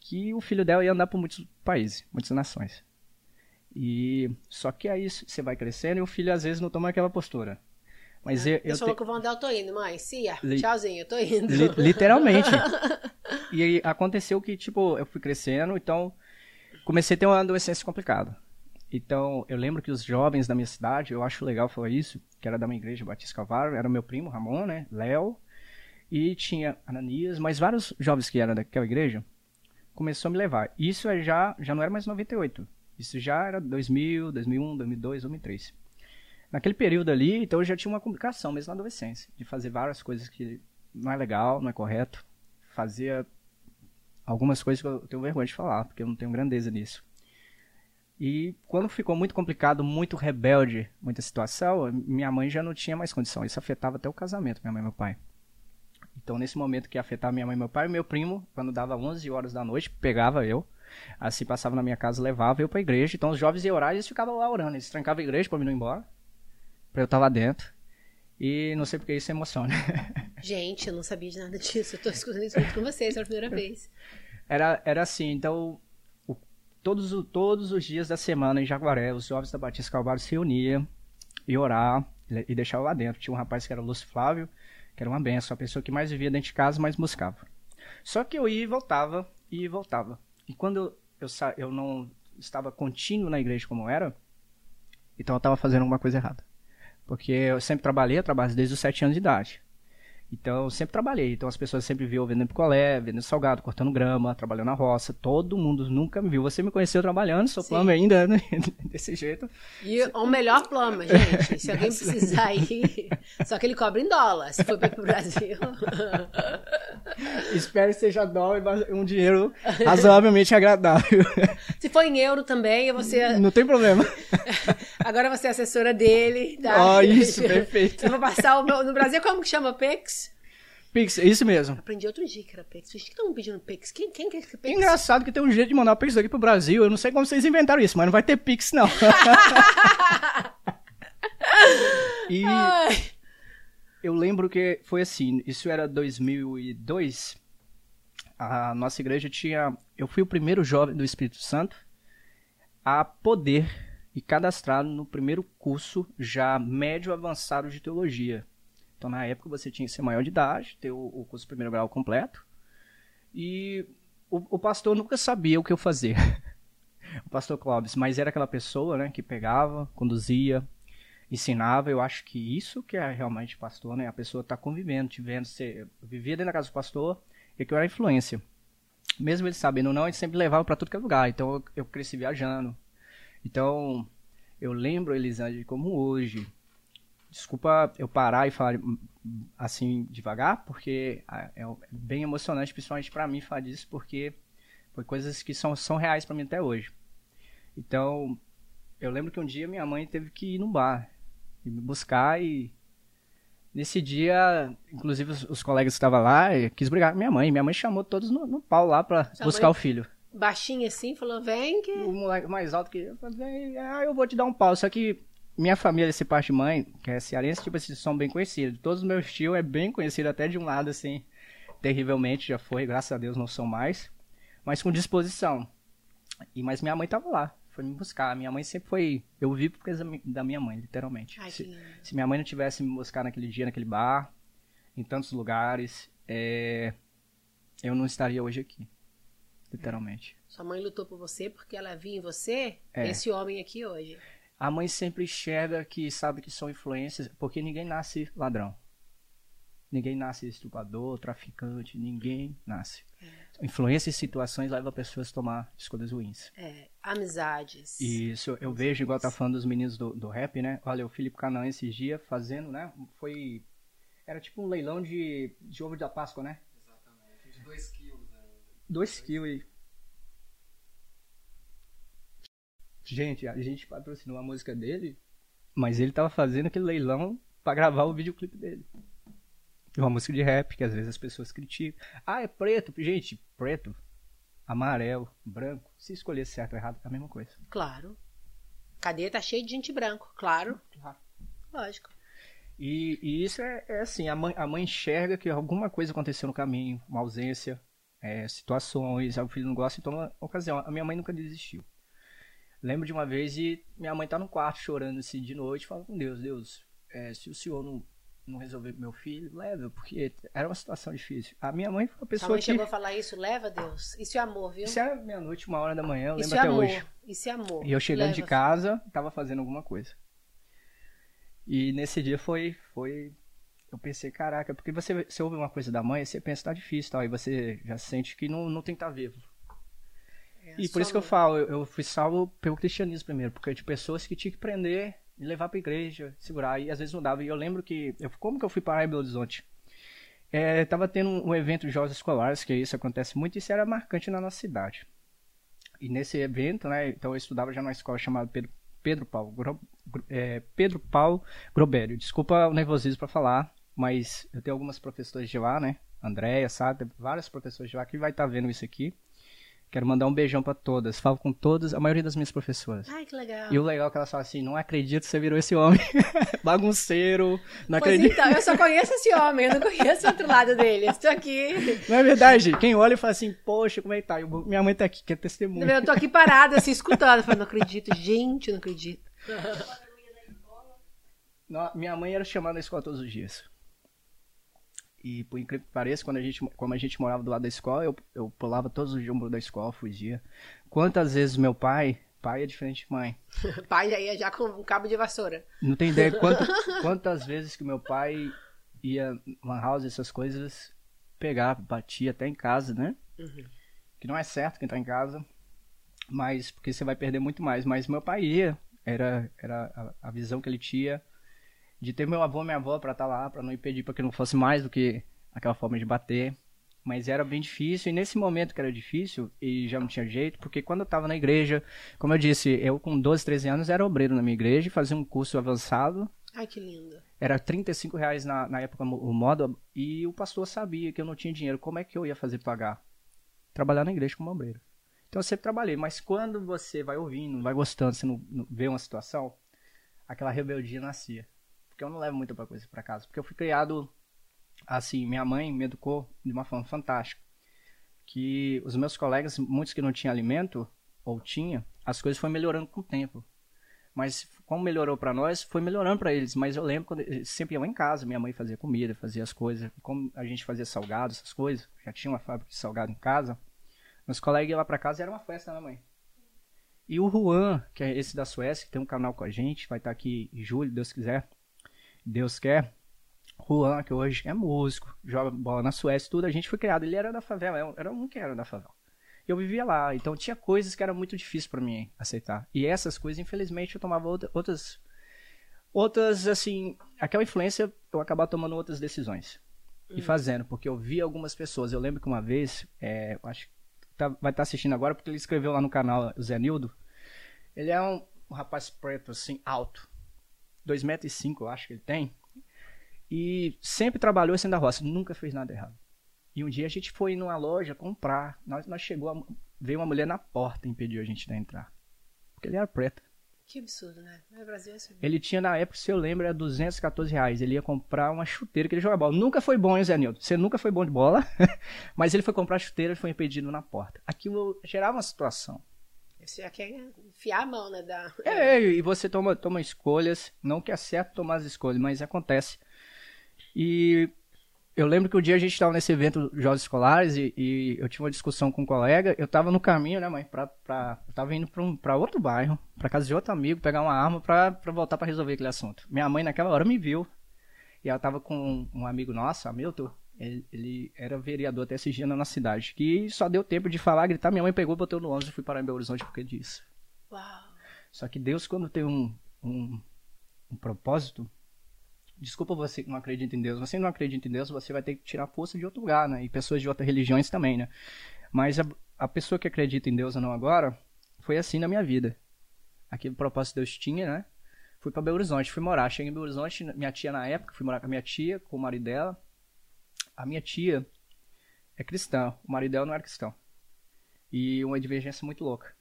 que o filho dela ia andar por muitos países, muitas nações. E só que aí você vai crescendo e o filho às vezes não toma aquela postura. Mas eu, Ele eu falou te- que o Vandel, eu tô indo, mãe. Cia, Li- tchauzinho, eu tô indo. Li- literalmente. e aconteceu que, tipo, eu fui crescendo, então comecei a ter uma adolescência complicada. Então, eu lembro que os jovens da minha cidade, eu acho legal falar isso, que era da minha igreja Batista Calvário, era meu primo, Ramon, né, Léo, e tinha Ananias, mas vários jovens que eram daquela igreja, começou a me levar. Isso é já, já não era mais 98, isso já era 2000, 2001, 2002, 2003. Naquele período ali, então eu já tinha uma complicação, mesmo na adolescência, de fazer várias coisas que não é legal, não é correto. Fazia algumas coisas que eu tenho vergonha de falar, porque eu não tenho grandeza nisso. E quando ficou muito complicado, muito rebelde, muita situação, minha mãe já não tinha mais condição. Isso afetava até o casamento, minha mãe e meu pai. Então, nesse momento que afetava minha mãe e meu pai, meu primo, quando dava 11 horas da noite, pegava eu, assim passava na minha casa, levava eu pra igreja. Então, os jovens iam orar e eles ficavam lá orando. Eles trancavam a igreja pra mim não ir embora, eu estar lá dentro. E não sei porque isso emociona. Gente, eu não sabia de nada disso. Eu tô escutando isso muito com vocês pela primeira vez. Era, era assim, então, o- todos, todos os dias da semana em Jaguaré, os jovens da Batista Calvário se reuniam e orar e deixavam lá dentro. Tinha um rapaz que era o Lúcio Flávio, que era uma benção, a pessoa que mais vivia dentro de casa, mais buscava. Só que eu ia e voltava, ia e voltava. E quando eu, sa- eu não estava contínuo na igreja como era, então eu estava fazendo alguma coisa errada. Porque eu sempre trabalhei, eu trabalho desde os sete anos de idade. Então, eu sempre trabalhei. Então, as pessoas sempre viam eu vendendo picolé, vendendo salgado, cortando grama, trabalhando na roça. Todo mundo nunca me viu. Você me conheceu trabalhando, sou plano ainda, né? desse jeito. E o melhor plano, gente. Se alguém precisar ir. Só que ele cobra em dólar. Se for bem pro Brasil. Espero que seja dólar, mas um dinheiro razoavelmente agradável. Se for em euro também, você. Não tem problema. Agora você é assessora dele. Tá? Ó, isso, perfeito. Eu vou passar o meu. No Brasil, como que chama Pix? Pix, isso mesmo. Aprendi outro dia que era Pix. Por que estão pedindo Pix? Quem, quem quer Pix? Engraçado que tem um jeito de mandar Pix aqui pro Brasil. Eu não sei como vocês inventaram isso, mas não vai ter Pix, não. e Ai. eu lembro que foi assim, isso era 2002. A nossa igreja tinha, eu fui o primeiro jovem do Espírito Santo a poder e cadastrado no primeiro curso já médio avançado de teologia. Então na época você tinha que ser maior de idade, ter o, curso primeiro grau completo. E o, o pastor nunca sabia o que eu fazer. o pastor Clóvis, mas era aquela pessoa, né, que pegava, conduzia, ensinava. Eu acho que isso que é realmente pastor, né? A pessoa tá convivendo, te vendo. Você vivia dentro da casa do pastor e que eu era influência. Mesmo ele sabendo não, ele sempre levava para tudo que é lugar. Então eu, eu cresci viajando. Então eu lembro, Elisandre, como hoje. Desculpa eu parar e falar hum, assim devagar, porque ah, é bem emocionante, principalmente para mim, falar disso, porque foi coisas que são, são reais para mim até hoje. Então, eu lembro que um dia minha mãe teve que ir no bar e me buscar e nesse dia, inclusive os, os colegas que estavam lá, eu quis brigar com minha mãe. Minha mãe chamou todos no, no pau lá pra Sua buscar o filho. Baixinho assim, falou, vem que... O moleque mais alto que eu falei, ah, eu vou te dar um pau. Só que minha família, esse parte de mãe, que é cearense, tipo assim, são bem conhecidos. Todos os meus tios é bem conhecido, até de um lado, assim, terrivelmente, já foi, graças a Deus não são mais. Mas com disposição. E, mas minha mãe tava lá, foi me buscar. Minha mãe sempre foi. Eu vivo por causa da mi- da minha mãe, literalmente. Ai, se, se minha mãe não tivesse me buscar naquele dia, naquele bar, em tantos lugares, é, eu não estaria hoje aqui. Literalmente. Sua mãe lutou por você porque ela via em você É. esse homem aqui hoje. A mãe sempre enxerga que sabe que são influências, porque ninguém nasce ladrão. Ninguém nasce estuprador, traficante, ninguém nasce. Influências e situações levam pessoas a tomar escolhas ruins. É, amizades. Isso eu vejo, igual tá falando dos meninos do, do rap, né? Olha, o Felipe Canaã esses dias fazendo, né? Foi. Era tipo um leilão de, de ovo da Páscoa, né? Exatamente. De 2 quilos. Né? 2 quilos aí. Gente, a gente patrocinou a música dele, mas ele tava fazendo aquele leilão pra gravar o videoclipe dele. Uma música de rap, que às vezes as pessoas criticam. Ah, é preto. Gente, preto, amarelo, branco. Se escolher certo ou errado, é a mesma coisa. Claro. Cadeia tá cheia de gente branco, claro. Lógico. E, e isso é, é assim, a mãe, a mãe enxerga que alguma coisa aconteceu no caminho, uma ausência, é, situações, o filho não gosta e toma ocasião. A minha mãe nunca desistiu. Lembro de uma vez e minha mãe tá no quarto chorando assim de noite, falando com Deus, Deus, é, se o senhor não, não resolver meu filho, leva, porque era uma situação difícil. A minha mãe foi uma Sua pessoa mãe que... chegou a falar isso, leva Deus. Isso é amor, viu? Isso era meia-noite, uma hora da manhã, eu Isso lembro é até amor. hoje. Isso é amor. E eu chegando de Leva. casa, tava fazendo alguma coisa. E nesse dia foi, foi, eu pensei, caraca, porque você, você ouve uma coisa da mãe, você pensa, tá difícil, tal, e você já sente que não, não tem que estar vivo. E por isso que eu falo, eu, eu fui salvo pelo cristianismo primeiro, porque de pessoas que tinha que prender, me levar pra igreja, segurar, e às vezes não dava. E eu lembro que, eu, como que eu fui parar em Belo Horizonte? É, tava tendo um, evento de jogos escolares, que isso acontece muito, e isso era marcante na nossa cidade. E nesse evento, né, então eu estudava já numa escola chamada Pedro, Pedro Paulo, Gro- é, Pedro Paulo Grobério. Desculpa o nervosismo para falar, mas eu tenho algumas professoras de lá, né, Andréia, sabe, várias professoras de lá que vai estar vendo isso aqui. Quero mandar um beijão para todas. Falo com todas, a maioria das minhas professoras. Ai, que legal. E o legal é que elas falam assim, não acredito que você virou esse homem. Bagunceiro, não Pois acredito. então, eu só conheço esse homem, eu não conheço o outro lado dele. Estou aqui. Não é verdade? Quem olha e fala assim, poxa, como é que tá? Eu- minha mãe tá aqui, quer testemunha. Eu tô aqui parada, assim, escutando. Eu falei, não acredito, gente, não acredito. Não, minha mãe era chamada na escola todos os dias. E por incrível que pareça, quando a gente, como a gente morava do lado da escola, eu, eu pulava todos os muro da escola, fugia. Quantas vezes meu pai, pai é diferente de mãe. Pai já ia já com um cabo de vassoura. Não tem ideia quanto- quantas vezes que meu pai ia lan house, essas coisas, pegava, batia até em casa, né? Que não é certo quem tá em casa, mas porque você vai perder muito mais. Mas meu pai ia, era, era a, a visão que ele tinha de ter meu avô e minha avó pra estar lá, pra não impedir para que não fosse mais do que aquela forma de bater. Mas era bem difícil, e nesse momento que era difícil, e já não tinha jeito, porque quando eu tava na igreja, como eu disse, eu com 12, 13 anos era obreiro na minha igreja, e fazia um curso avançado, Ai, que lindo. era 35 reais na, na época o modo, e o pastor sabia que eu não tinha dinheiro, como é que eu ia fazer pagar? Trabalhar na igreja como obreiro. Então eu sempre trabalhei, mas quando você vai ouvindo, vai gostando, você não, não vê uma situação, aquela rebeldia nascia. Porque eu não levo muita coisa pra casa, porque eu fui criado assim, minha mãe me educou de uma forma fantástica. Que os meus colegas, muitos que não tinham alimento, ou tinha, as coisas foram melhorando com o tempo. Mas como melhorou pra nós, foi melhorando pra eles. Mas eu lembro quando sempre iam em casa, minha mãe fazia comida, fazia as coisas. Como a gente fazia salgado, essas coisas, já tinha uma fábrica de salgado em casa. Meus colegas iam lá pra casa era uma festa, né, mãe? E o Juan, que é esse da Suécia, que tem um canal com a gente, vai estar aqui em julho, Deus quiser. Deus quer. Juan, que hoje é músico, joga bola na Suécia, tudo. A gente foi criado. Ele era da favela, eu- era um que era da favela. Eu vivia lá, então tinha coisas que era muito difícil pra mim aceitar. E essas coisas, infelizmente, eu tomava outra- outras. Outras, assim. Aquela influência, eu acabava tomando outras decisões. E fazendo, porque eu vi algumas pessoas. Eu lembro que uma vez, é, acho que tá- vai estar assistindo agora, porque ele escreveu lá no canal, o Zé Nildo. Ele é um, um rapaz preto, assim, alto. 2,5 metros, e cinco, eu acho que ele tem. E sempre trabalhou assim da roça, nunca fez nada errado. E um dia a gente foi numa loja comprar. Nós, nós chegou, a- veio uma mulher na porta e impediu a gente de entrar. Porque ele era preto. Que absurdo, né? No Brasil é assim. Ele tinha, na época, se eu lembro, era 214 reais. Ele ia comprar uma chuteira que ele jogava bola. Nunca foi bom, hein, Zé Nilton? Você nunca foi bom de bola. Mas ele foi comprar a chuteira e foi impedido na porta. Aquilo gerava uma situação. Você já quer enfiar a mão, né? Da... É, e você toma, toma escolhas. Não que é certo tomar as escolhas, mas acontece. E eu lembro que um dia a gente estava nesse evento Jogos Escolares e, e eu tive uma discussão com um colega. Eu estava no caminho, né, mãe? Pra, pra, eu tava indo pra, um, pra outro bairro, pra casa de outro amigo, pegar uma arma pra voltar pra resolver aquele assunto. Minha mãe naquela hora me viu. E ela tava com um amigo nosso, Hamilton. Ele, era vereador até esse dia na nossa cidade. Que só deu tempo de falar, gritar. Minha mãe pegou, botou no ônibus e fui parar em Belo Horizonte por causa disso. Uau. Só que Deus, quando tem um, um, um propósito, desculpa você que não acredita em Deus, você não acredita em Deus, você vai ter que tirar força de outro lugar, né? E pessoas de outras religiões também, né? Mas a, a pessoa que acredita em Deus ou não agora, foi assim na minha vida. Aquele propósito que Deus tinha, né? Fui pra Belo Horizonte, fui morar. Cheguei em Belo Horizonte, minha tia na época, fui morar com a minha tia, com o marido dela. A minha tia é cristã, o marido dela não era cristão. E uma divergência muito louca.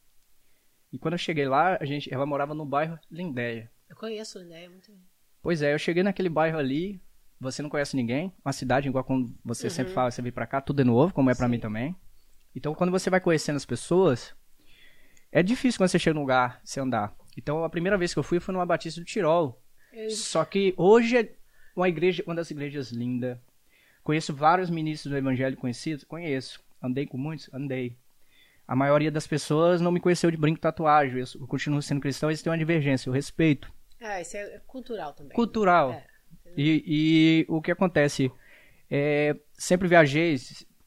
E quando eu cheguei lá, a gente, ela morava no bairro Lindéia. Eu conheço o Lindeia muito bem. Pois é, eu cheguei naquele bairro ali, você não conhece ninguém, uma cidade igual quando você sempre fala, você vem pra cá, tudo é novo, como é pra Sim. mim também. Então, quando você vai conhecendo as pessoas, é difícil quando você chega num lugar, você andar. Então, a primeira vez que eu fui foi numa Batista do Tirol. Eu- Só que hoje é uma igreja, uma das igrejas lindas. Conheço vários ministros do evangelho conhecidos, conheço. Andei com muitos, andei. A maioria das pessoas não me conheceu de brinco tatuagem. Eu continuo sendo cristão, eles têm uma divergência, eu respeito. Ah, isso é cultural também. Cultural. É. E, e o que acontece? É, sempre viajei,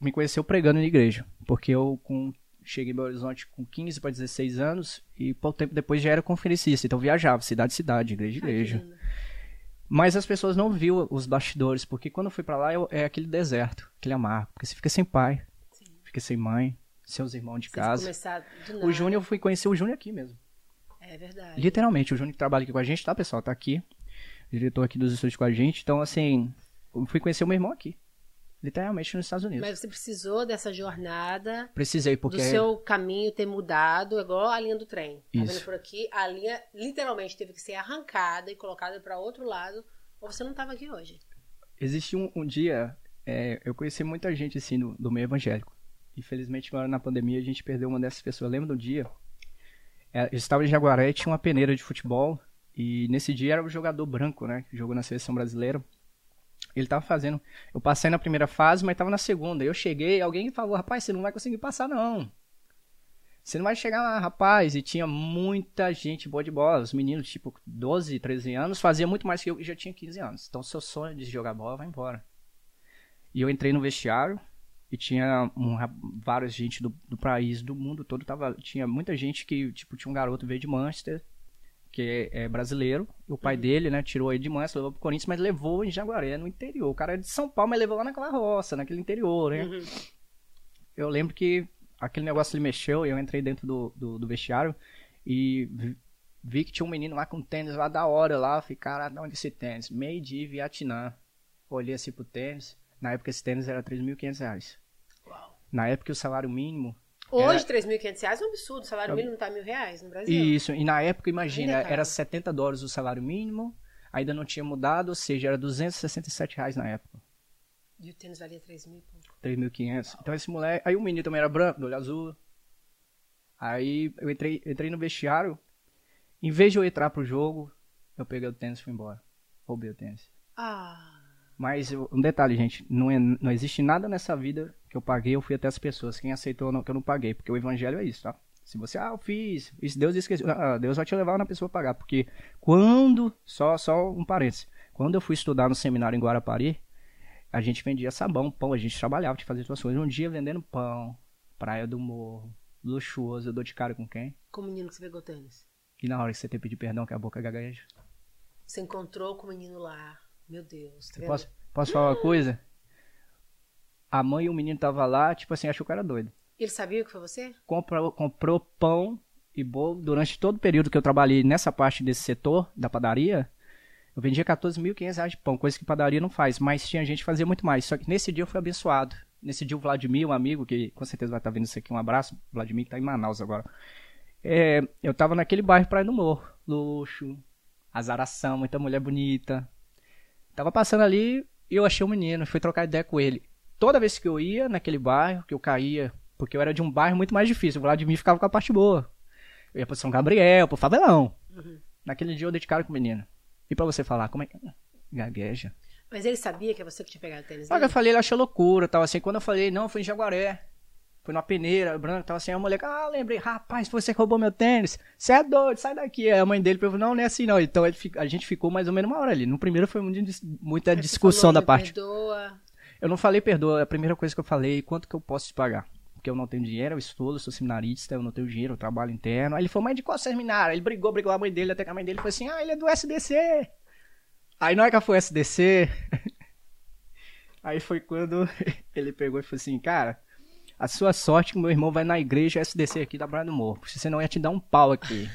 me conheceu pregando na igreja. Porque eu com, cheguei em Belo Horizonte com 15 para 16 anos e pouco tempo depois já era conferencista. Então viajava, cidade cidade, igreja a Ai, que igreja. Mas as pessoas não viu os bastidores, porque quando eu fui pra lá eu- é aquele deserto, aquele amargo. Porque você fica sem pai, Sim. fica sem mãe, seus irmãos de casa. O Júnior, eu fui conhecer o Júnior aqui mesmo. É verdade. Literalmente, o Júnior que trabalha aqui com a gente, tá, pessoal? Tá aqui. Diretor aqui dos estúdios com a gente. Então, assim, eu fui conhecer o meu irmão aqui. Literalmente nos Estados Unidos. Mas você precisou dessa jornada Precisei, porque. do seu caminho ter mudado, igual a linha do trem. Tá vendo Isso. por aqui? A linha literalmente teve que ser arrancada e colocada para outro lado, ou você não tava aqui hoje. Existe um, um dia, é, eu conheci muita gente assim do, do meio evangélico. Infelizmente, agora na pandemia, a gente perdeu uma dessas pessoas. Eu lembro do dia, é, eu estava em Jaguaré tinha uma peneira de futebol. E nesse dia era o jogador branco, né? Que jogou na seleção brasileira. Ele tava fazendo. Eu passei na primeira fase, mas tava na segunda. Eu cheguei, alguém falou: rapaz, você não vai conseguir passar, não. Você não vai chegar lá, rapaz. E tinha muita gente boa de bola. Os meninos, tipo, 12, 13 anos, faziam muito mais que eu, que já tinha 15 anos. Então, seu sonho de jogar bola vai embora. E eu entrei no vestiário e tinha um, várias gente do, do país, do mundo todo. Tava, tinha muita gente que, tipo, tinha um garoto veio de Manchester, que é, brasileiro. O pai dele, né, tirou ele de Manchester, levou pro Corinthians, mas levou em Jaguaré, no interior. O cara é de São Paulo, mas levou lá naquela roça, naquele interior, né? Uhum. eu lembro que aquele negócio ele mexeu e eu entrei dentro do, do, do vestiário e vi, vi que tinha um menino lá com tênis lá da hora lá. Eu falei, cara, de onde é esse tênis? Made in Vietnã. Olhei assim pro tênis. Na época esse tênis era 3.500 reais. Uau. Na época o salário mínimo. Hoje, 3.500 reais é um absurdo. O salário mínimo tá mil reais no Brasil. Isso, e na época, imagina, Ainda é era 70 dólares o salário mínimo. Ainda não tinha mudado, ou seja, era 267 reais na época. E o tênis valia 3 mil pouco. 3.500. Então esse moleque. Aí o menino também era branco, do olho azul. Aí eu entrei, entrei no vestiário. Em vez de eu entrar pro jogo, eu peguei o tênis e fui embora. Roubei o tênis. Ah, Mas um detalhe, gente. Não, é, não existe nada nessa vida que eu paguei, eu fui até as pessoas. Quem aceitou ou não, que eu não paguei. Porque o evangelho é isso, tá? Se você, ah, eu fiz. Isso Deus esqueceu. Ah, Deus vai te levar na pessoa a pagar. Porque quando. Só, só um parênteses. Quando eu fui estudar no seminário em Guarapari, a gente vendia sabão, pão, a gente trabalhava, de fazer coisas. Um dia vendendo pão, praia do morro, luxuoso, eu dou de cara com quem? com o menino que você pegou tênis. E na hora que você que pedir perdão, que a boca gagueja. Você encontrou com o menino lá. Meu Deus. Tá? Posso, posso falar uma coisa? A mãe e o menino tava lá, tipo assim, achou que era doido. Ele sabia que foi você? Comprou, comprou pão E bolo, durante todo o período que eu trabalhei nessa parte desse setor da padaria, eu vendia 14.500 reais de pão, coisa que padaria não faz, mas tinha gente que fazia muito mais. Só que nesse dia eu fui abençoado. Nesse dia o Vladimir, um amigo que com certeza vai estar vendo isso aqui, um abraço. Vladimir que tá em Manaus agora. É, eu tava naquele bairro Praia do Morro. Luxo, azaração, muita mulher bonita. Tava passando ali e eu achei um menino, fui trocar ideia com ele. Toda vez que eu ia naquele bairro, que eu caía, porque eu era de um bairro muito mais difícil, o Vladimir ficava com a parte boa. Eu ia pro São Gabriel, pro Favelão. Naquele dia eu dei de cara com o menino. E pra você falar, como é que. Gagueja. Mas ele sabia que é você que tinha pegado o tênis que dele? eu falei, ele achou loucura, tal assim. Quando eu falei, não, foi em Jaguaré. Foi numa peneira, branca, tava assim, a mulher, ah, lembrei, rapaz, você roubou meu tênis, você é doido, sai daqui. Aí a mãe dele falou, não, não é assim não. Então ele a gente ficou mais ou menos uma hora ali. No primeiro foi muita discussão falou, da "Me parte. Perdoa. Eu não falei perdoa, a primeira coisa que eu falei, quanto que eu posso te pagar? Porque eu não tenho dinheiro, eu estudo, eu sou seminarista, eu não tenho dinheiro, eu trabalho interno. Aí ele falou, mas de qual seminário? Ele brigou, brigou a mãe dele, até que a mãe dele falou assim, ah, ele é do SDC. Aí na hora que eu fui SDC, aí foi quando ele pegou e falou assim, cara, a sua sorte é que meu irmão vai na igreja SDC aqui da Praia do Morro, porque senão eu ia te dar um pau aqui.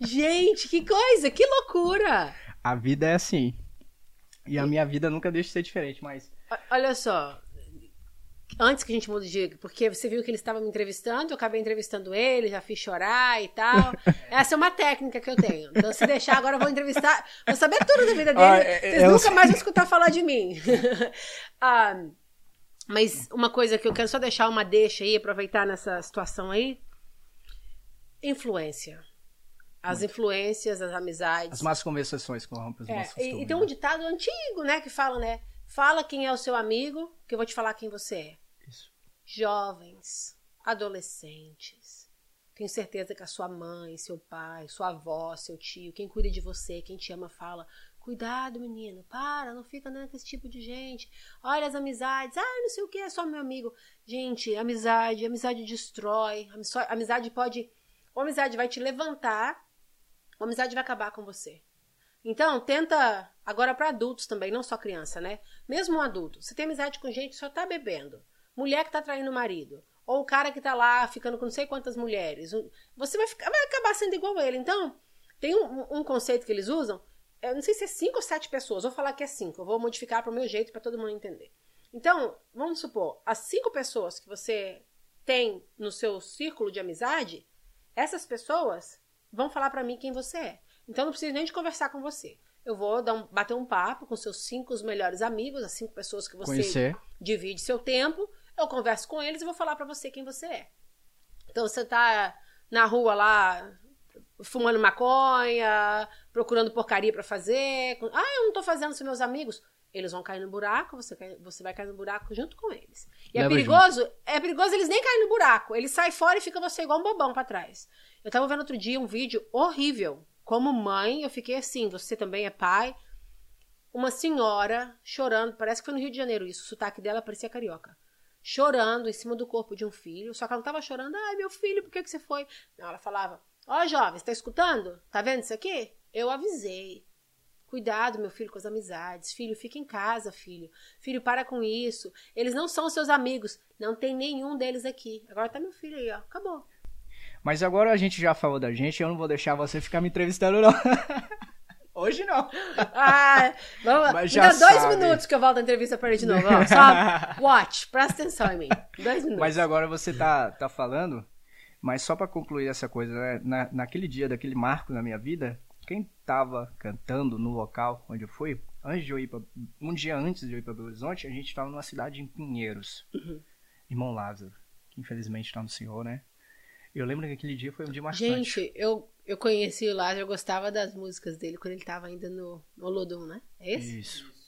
Gente, que coisa, que loucura! A vida é assim. E a minha vida nunca deixa de ser diferente, mas... Olha só, antes que a gente mude de. Porque você viu que ele estava me entrevistando, eu acabei entrevistando ele, já fiz chorar e tal. Essa é uma técnica que eu tenho. Então, se deixar, agora eu vou entrevistar. Vou saber tudo da vida dele. Ah, é- Vocês eu nunca mais vão escutar falar de mim. Ah, mas uma coisa que eu quero só deixar uma deixa aí, aproveitar nessa situação aí. Influência. As influências, as amizades. As más conversações corrompem os É, nossos e, e tem um né? ditado antigo, né, que fala, né? Fala quem é o seu amigo, que eu vou te falar quem você é. Isso. Jovens, adolescentes. Tenho certeza que a sua mãe, seu pai, sua avó, seu tio, quem cuida de você, quem te ama, fala: Cuidado, menino, para, não fica andando com esse tipo de gente. Olha as amizades, ah, não sei o que, é só meu amigo. Gente, amizade, amizade destrói. Amizade pode. Ou amizade vai te levantar, ou amizade vai acabar com você. Então, tenta. Agora para adultos também, não só criança, né? Mesmo um adulto. Você tem amizade com gente que só tá bebendo. Mulher que tá traindo o marido. Ou o cara que tá lá ficando com não sei quantas mulheres. Você vai, ficar, vai acabar sendo igual a ele. Então, tem um, um conceito que eles usam. Eu não sei se é cinco ou sete pessoas. Vou falar que é cinco. Eu vou modificar pro meu jeito para todo mundo entender. Então, vamos supor, as cinco pessoas que você tem no seu círculo de amizade, essas pessoas vão falar pra mim quem você é. Então não preciso nem de conversar com você. Eu vou dar um- bater um papo com seus cinco melhores amigos, as cinco pessoas que você Conhecer. divide seu tempo. Eu converso com eles e vou falar pra você quem você é. Então você tá na rua lá fumando maconha, procurando porcaria pra fazer. Ah, eu não tô fazendo com meus amigos. Eles vão cair no buraco, você, cai- você vai cair no buraco junto com eles. E é Leva perigoso, é perigoso eles nem caírem no buraco. Eles saem fora e fica você igual um bobão pra trás. Eu tava vendo outro dia um vídeo horrível. Como mãe, eu fiquei assim, você também é pai. Uma senhora chorando, parece que foi no Rio de Janeiro isso, o sotaque dela parecia carioca. Chorando em cima do corpo de um filho, só que ela não tava chorando, ai meu filho, por que, que você foi? Não, ela falava, ó jovem, você tá escutando? Tá vendo isso aqui? Eu avisei. Cuidado, meu filho, com as amizades. Filho, fica em casa, filho. Filho, para com isso. Eles não são seus amigos. Não tem nenhum deles aqui. Agora tá meu filho aí, ó. Acabou. Mas agora a gente já falou da gente, eu não vou deixar você ficar me entrevistando, não. Hoje não. Ah, vamos. Mas Me já dá dois sabe. minutos que eu volto a entrevista pra ele de novo. Ó. Só watch, presta atenção em mim. Dois minutos. Mas agora você tá, tá falando, mas só pra concluir essa coisa, né? Na, naquele dia, daquele marco na minha vida, quem tava cantando no local onde eu fui, antes de eu ir pra, um dia antes de eu ir pra Belo Horizonte, a gente tava numa cidade em Pinheiros. Uhum. Irmão Lázaro, que infelizmente tá no Senhor, né? Eu lembro que aquele dia foi um dia marcante. Gente, eu, eu conheci o Lázaro, eu gostava das músicas dele quando ele tava ainda no Olodum, né? É esse? Isso.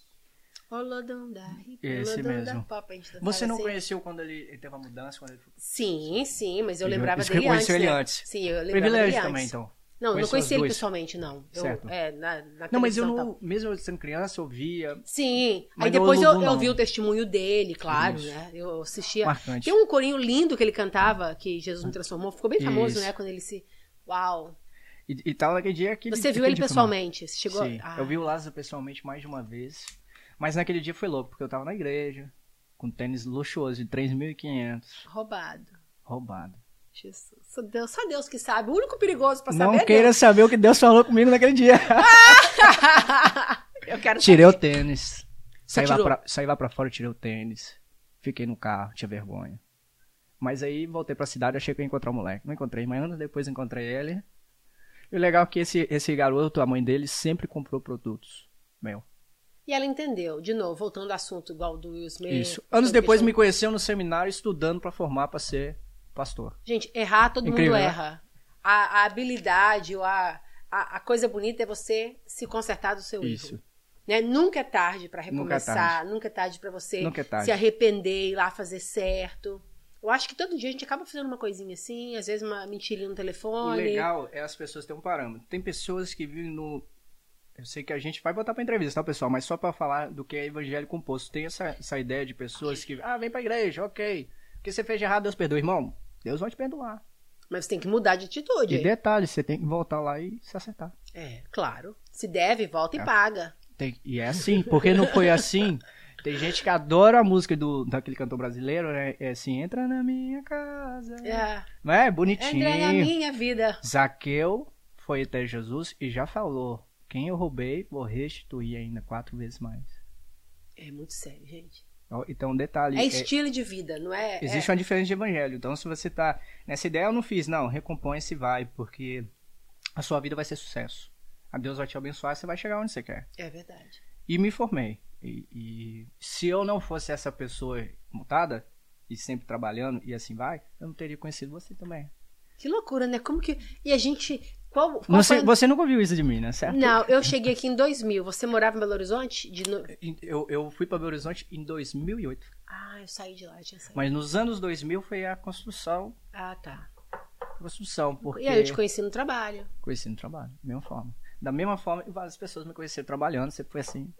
Olodum da Esse Olodum da mesmo. pop. A gente dançava Você não assim. conheceu quando ele, ele teve a mudança? Quando ele foi... Sim, sim, mas eu lembrava você dele antes. conheceu ele né? antes. Sim, eu lembrava Privilégio dele também, antes. então. Não, eu não conheci ele pessoalmente, não. Eu, Certo. é, na, na Não, mas eu não, mesmo eu sendo criança, eu via Sim, aí depois eu, eu não. vi o testemunho dele, claro, Isso. né? Eu assistia. marcante. Tem um corinho lindo que ele cantava, que Jesus me transformou. Ficou bem famoso, Isso. né? Quando ele se. Uau! E, e tal naquele dia que Você viu ele pessoalmente? Você chegou. Sim, Ah, eu vi o Lázaro pessoalmente mais de uma vez. Mas naquele dia foi louco, porque eu tava na igreja, com tênis luxuoso de 3.500. Roubado. Roubado. Jesus, só Deus, só Deus que sabe. O único perigoso pra saber Não é queira Deus. saber o que Deus falou comigo naquele dia. Eu quero tirei o saber. tênis. Saí lá, pra, saí lá pra fora, tirei o tênis. Fiquei no carro, tinha vergonha. Mas aí voltei pra cidade, achei que ia encontrar o moleque. Não encontrei, mas anos depois encontrei ele. E o legal é que esse, esse garoto, a mãe dele, sempre comprou produtos. Meu. E ela entendeu. De novo, voltando ao assunto igual do Will Smith. Isso. Anos depois questão- me conheceu no seminário estudando pra formar pra ser pastor. Gente, errar todo Incrível, mundo né? erra. A, a habilidade, ou a, a, a coisa bonita é você se consertar do seu Isso. erro. Né? Nunca é tarde pra Nunca é recomeçar, nunca é tarde pra você Nunca é tarde. se arrepender e ir lá fazer certo. Eu acho que todo dia a gente acaba fazendo uma coisinha assim, às vezes uma mentirinha no O telefone. legal é as pessoas terem um parâmetro. Tem pessoas que vivem no. Eu sei que a gente vai botar pra entrevista, tá, pessoal? Mas só pra falar do que é evangelho composto. Tem essa, essa ideia de pessoas que. Ah, vem pra igreja, ok. O que você fez de errado, Deus perdoa. Irmão, Deus vai te perdoar. Mas você tem que mudar de atitude. E detalhe, você tem que voltar lá e se acertar. É, claro. Se deve, volta É. e paga. Tem- E é assim, porque não foi assim. Tem gente que adora a música do, daquele cantor brasileiro, né? É assim, entra na minha casa. É. Não é? Bonitinho. André na minha vida. Zaqueu foi até Jesus e já falou: quem eu roubei, vou restituir ainda quatro vezes mais. É muito sério, gente. Então, um detalhe: É é- estilo de vida, não é? existe uma diferença de evangelho. Então, se você tá nessa ideia, eu não fiz, não, recompõe-se e vai, porque a sua vida vai ser sucesso. A Deus vai te abençoar, você vai chegar onde você quer. É, é verdade. E me formei. E, e se eu não fosse essa pessoa mutada, e sempre trabalhando, e assim vai, eu não teria conhecido você também. Que loucura, né? Como que. E a gente. Qual, qual Não sei- foi- Você nunca ouviu isso de mim, né? Certo? Não, eu cheguei aqui em 2000. Você morava em Belo Horizonte? De no- Eu, eu fui para Belo Horizonte em 2008. Ah, eu saí de lá, tinha saído. Mas nos anos 2000 foi a construção. Ah, tá. Construção, porque. E aí eu te conheci no trabalho. Conheci no trabalho, da mesma forma. Da mesma forma, várias pessoas me conheceram trabalhando, sempre foi assim.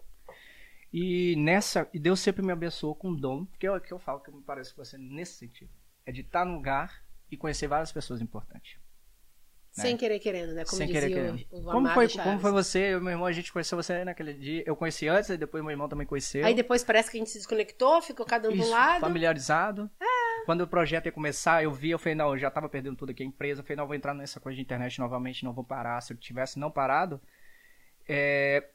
E nessa. E Deus sempre me abençoou com um dom, que eu, que eu falo que me parece com você nesse sentido. É de estar num lugar e conhecer várias pessoas importantes. Sem querer querendo, né? Como sem querer o- querendo. o, como, Amado foi, Chaves. como foi você? Eu e meu irmão, a gente conheceu você naquele dia. Eu conheci antes, e depois meu irmão também conheceu. Aí depois parece que a gente se desconectou, ficou cada um Isso, lado. familiarizado. É. Quando o projeto ia começar, eu vi, eu falei, não, eu já tava perdendo tudo aqui a empresa, eu falei, não, vou entrar nessa coisa de internet novamente, não vou parar. Se eu tivesse não parado, é,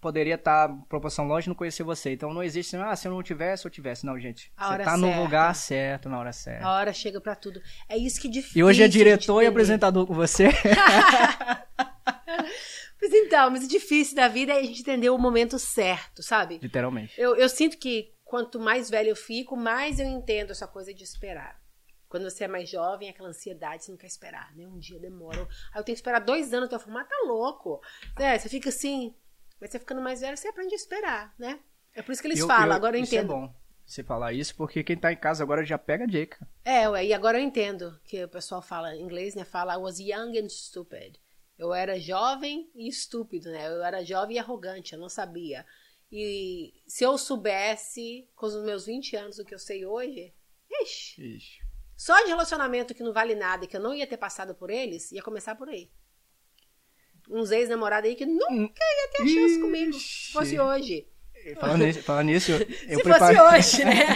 poderia estar proporção longe não conhecer você. Então não existe, ah, se eu não tivesse, eu tivesse. Não, gente. A você tá no certa. lugar certo, na hora certa. A hora chega pra tudo. É isso que é difícil. E hoje é diretor e apresentador com você. Pois então, mas o difícil da vida é a gente entender o momento certo, sabe? Literalmente. Eu, eu sinto que quanto mais velho eu fico, mais eu entendo essa coisa de esperar. Quando você é mais jovem, aquela ansiedade, você não quer esperar, né? Um dia demora. Aí eu tenho que esperar dois anos até eu formar, tá louco. É, você fica assim, mas você ficando mais velho, você aprende a esperar, né? É por isso que eles Eu- falam, eu- agora eu isso entendo. é bom você falar isso, porque quem tá em casa agora já pega a dica. É, ué, e agora eu entendo que o pessoal fala em inglês, né? Fala I was young and stupid. Eu era jovem e estúpido, né? Eu era jovem e arrogante, eu não sabia. E se eu soubesse, com os meus 20 anos, o que eu sei hoje, ixi, Ixi. só de relacionamento que não vale nada e que eu não ia ter passado por eles, ia começar por aí. Uns ex-namorados aí que nunca ia ter chance comigo, se fosse hoje. Falando nisso, falando nisso eu, se fosse hoje, né?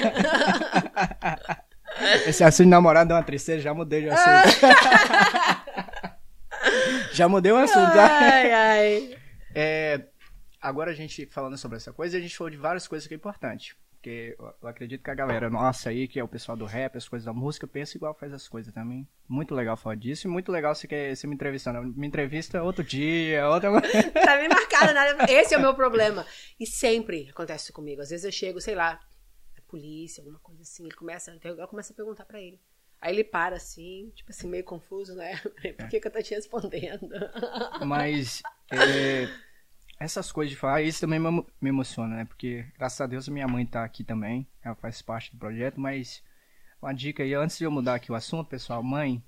Esse assunto de namorado deu uma tristeza, já mudei de assunto. já mudei o assunto, ai, ai. É, agora a gente falando sobre essa coisa, a gente falou de várias coisas que é importante. Porque eu, acredito que a galera nossa aí, que é o pessoal do rap, as coisas da música, pensa igual faz as coisas também. Muito legal falar disso e muito legal você, quer, você me entrevistando. Me entrevista outro dia, outra. tá bem marcada nada. Esse é o meu problema. E sempre acontece isso comigo. Às vezes eu chego, sei lá, a polícia, alguma coisa assim, ele começa, eu começo a perguntar pra ele. Aí ele para assim, tipo assim, meio confuso, né? Por que, que eu tô te respondendo? Mas é, essas coisas de falar, isso também me emo- me emociona, né? Porque, graças a Deus, minha mãe tá aqui também. Ela faz parte do projeto, mas uma dica aí, antes de eu mudar aqui o assunto, pessoal, mãe,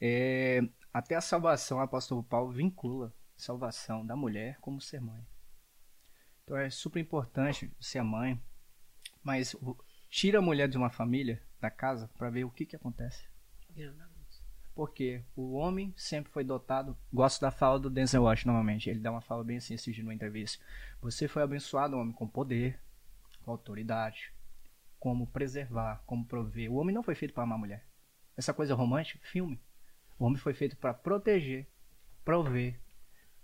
é, até a salvação, o apóstolo Paulo vincula a salvação da mulher como ser mãe. Então é super importante ser mãe, mas tira a mulher de uma família, da casa, para ver o que que acontece. Porque o homem sempre foi dotado. Gosto da fala do Denzel Washington novamente. Ele dá uma fala bem assim, dia numa entrevista. Você foi abençoado, homem, com poder, com autoridade, como preservar, como prover. O homem não foi feito para amar a mulher. Essa coisa romântica, filme. O homem foi feito para proteger, prover,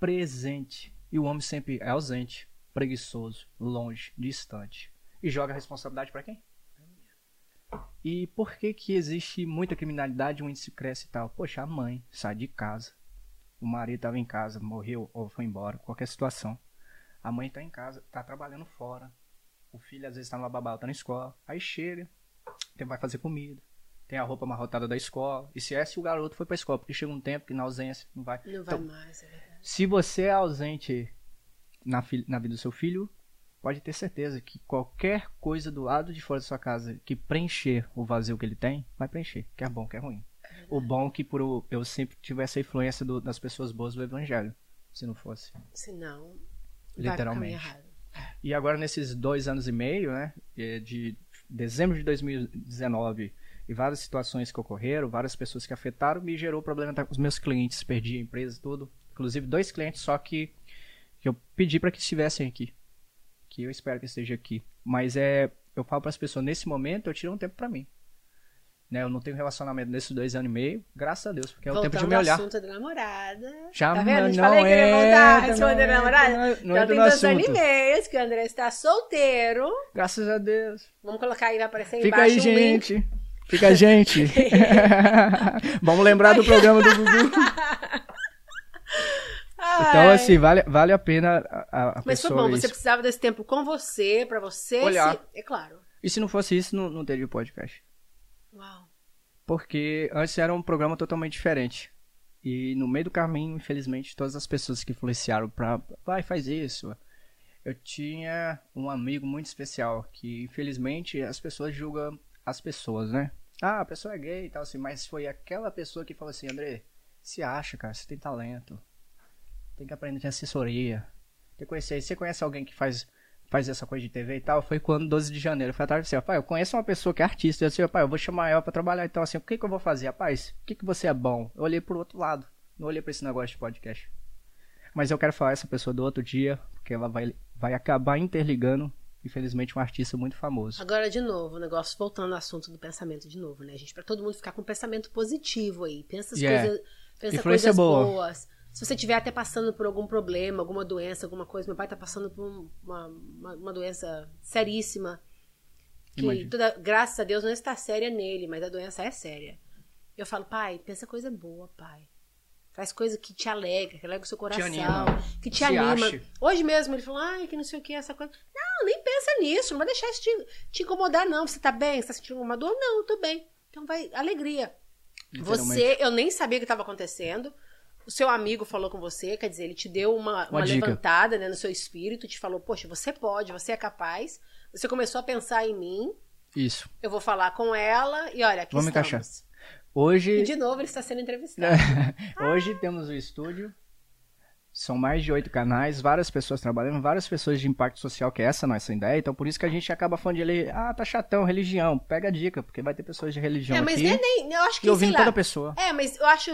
presente. E o homem sempre é ausente, preguiçoso, longe, distante. E joga a responsabilidade para quem? E por que que existe muita criminalidade, o índice cresce e tal? Poxa, a mãe sai de casa. O marido estava em casa, morreu ou foi embora, qualquer situação. A mãe está em casa, está trabalhando fora. O filho às vezes está no babau, está na escola. Aí chega, tem, vai fazer comida. Tem a roupa amarrotada da escola. E se é se o garoto foi para a escola, porque chega um tempo que na ausência não vai. Não vai Então, mais, é verdade. se você é ausente na, na vida do seu filho, pode ter certeza que qualquer coisa do lado de fora da sua casa que preencher o vazio que ele tem, vai preencher. Quer bom, quer ruim. O bom é que por eu sempre tive essa influência do- das pessoas boas do evangelho. Se não fosse. Literalmente. pro caminho errado. E agora nesses dois anos e meio, né? De dezembro de 2019 e várias situações que ocorreram, várias pessoas que afetaram, me gerou problema com os meus clientes, perdi a empresa, tudo. Inclusive dois clientes só que, que eu pedi para que estivessem aqui. Que eu espero que esteja aqui. Mas é, eu falo para as pessoas, nesse momento eu tiro um tempo para mim. Né, eu não tenho relacionamento nesses dois anos e meio, graças a Deus, porque é o tempo de me olhar. assunto da namorada. Já tá vendo? Não falei que ele ia voltar responder não da namorada. não- não Já entra tem dois anos assunto. e meio que o André está solteiro. Graças a Deus. Vamos colocar aí, vai aparecer Fica embaixo aí, um link. gente. Fica, gente. Vamos lembrar do programa do Gugu. Então, assim, vale, vale a pena a, a- a Mas foi pessoa bom, você precisava desse tempo com você, pra você. Olhar. se- É claro. E se não fosse isso, não, não teria o podcast. Uau. Porque antes era um programa totalmente diferente. E no meio do caminho, infelizmente, todas as pessoas que influenciaram pra. Vai, faz isso. Eu tinha um amigo muito especial que, infelizmente, as pessoas julgam as pessoas, né? Ah, a pessoa é gay e tal, assim, mas foi aquela pessoa que falou assim: André, se acha, cara, você tem talento. Tem que aprender, tem assessoria. Tem que conhecer. Você conhece alguém que faz, faz essa coisa de TV e tal? Foi quando, 12 de janeiro. Falei atrás assim, pai, eu conheço uma pessoa que é artista. Eu disse, pai, eu vou chamar ela pra trabalhar. Então, assim, o que, que eu vou fazer? Rapaz, o que, que você é bom? Eu olhei pro outro lado. Não olhei pra esse negócio de podcast. Mas eu quero falar essa pessoa do outro dia, porque ela vai, vai acabar interligando, infelizmente, um artista muito famoso. Agora, de novo, o negócio voltando ao assunto do pensamento de novo, né, gente? Pra todo mundo ficar com um pensamento positivo aí. Pensa as Yeah. coisas, pensa Influência coisas boa. boas. Se você estiver até passando por algum problema, alguma doença, alguma coisa, meu pai tá passando por um- uma, uma, uma doença seríssima. Que toda, graças a Deus não está séria nele, mas a doença é séria. Eu falo, pai, pensa coisa boa, pai. Faz coisa que te alegra, que alegra o seu coração, anima. que te Se anima. Hoje mesmo ele falou, ai, que não sei o que, essa coisa. Não, nem pensa nisso, não vai deixar isso te, te incomodar, não. Você tá bem? Você tá sentindo alguma dor? Não, eu tô bem. Então vai, alegria. Você, eu nem sabia o que estava acontecendo. O seu amigo falou com você, quer dizer, ele te deu uma, uma, dica. levantada né, no seu espírito, te falou, poxa, você pode, você é capaz. Você começou a pensar em mim, Isso. eu vou falar com ela e olha, aqui Vamos estamos. encaixar. Hoje, E de novo ele está sendo entrevistado. Hoje temos o estúdio. São mais de oito canais, várias pessoas trabalhando, várias pessoas de impacto social, que é essa a nossa ideia. Então, por isso que a gente acaba falando de ele, ah, tá chatão, religião. Pega a dica, porque vai ter pessoas de religião É, mas aqui. é nem, eu acho e que, sei ouvindo lá, toda pessoa. É, mas eu acho,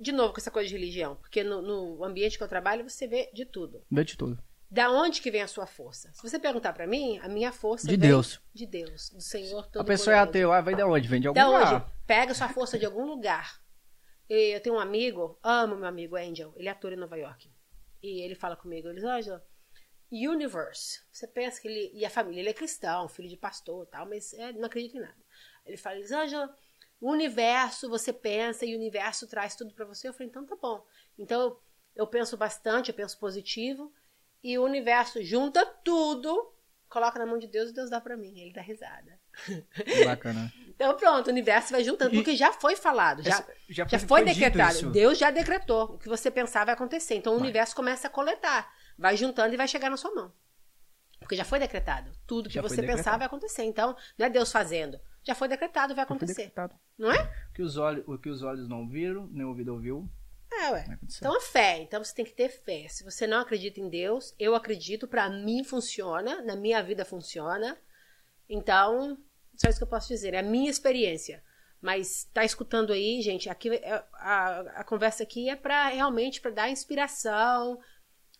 de novo, com essa coisa de religião, porque no, no ambiente que eu trabalho você vê de tudo. Vê de tudo. Da onde que vem a sua força? Se você perguntar pra mim, a minha força De vem Deus. de Deus, do Senhor todo a pessoa é ateu, ah, vem de onde? Vem de algum Da lugar. onde? Pega sua força de algum lugar. E Eu tenho um amigo, amo meu amigo Angel, ele é ator em Nova York. E ele fala comigo, ele diz, Angela, Universe. Você pensa que ele. E a família, ele é cristão, filho de pastor tal, mas é, não acredita em nada. Ele fala, Angela, o universo, você pensa e o universo traz tudo pra você. Eu falei, então tá bom. Então eu penso bastante, eu penso positivo. E o universo junta tudo, coloca na mão de Deus e Deus dá pra mim. Ele dá risada. Bacana. Então pronto, o universo vai juntando, porque já foi falado, já, Essa- já já foi- decretado. isso. Deus já decretou. O que você pensar vai acontecer. Então o Vai. universo começa a coletar, vai juntando e vai chegar na sua mão. Porque já foi decretado. Tudo que Já você pensar vai acontecer. Então, não é Deus fazendo. Já foi decretado, vai Foi acontecer. decretado. Não é? O que, os olhos, o que os olhos não viram, nem o ouvido ouviu, É, ué. Então a fé. Então você tem que ter fé. Se você não acredita em Deus, eu acredito, pra mim funciona, na minha vida funciona. Então, só isso que eu posso dizer. É a minha experiência. Mas tá escutando aí, gente, aqui é- a, a conversa aqui é para realmente para dar inspiração,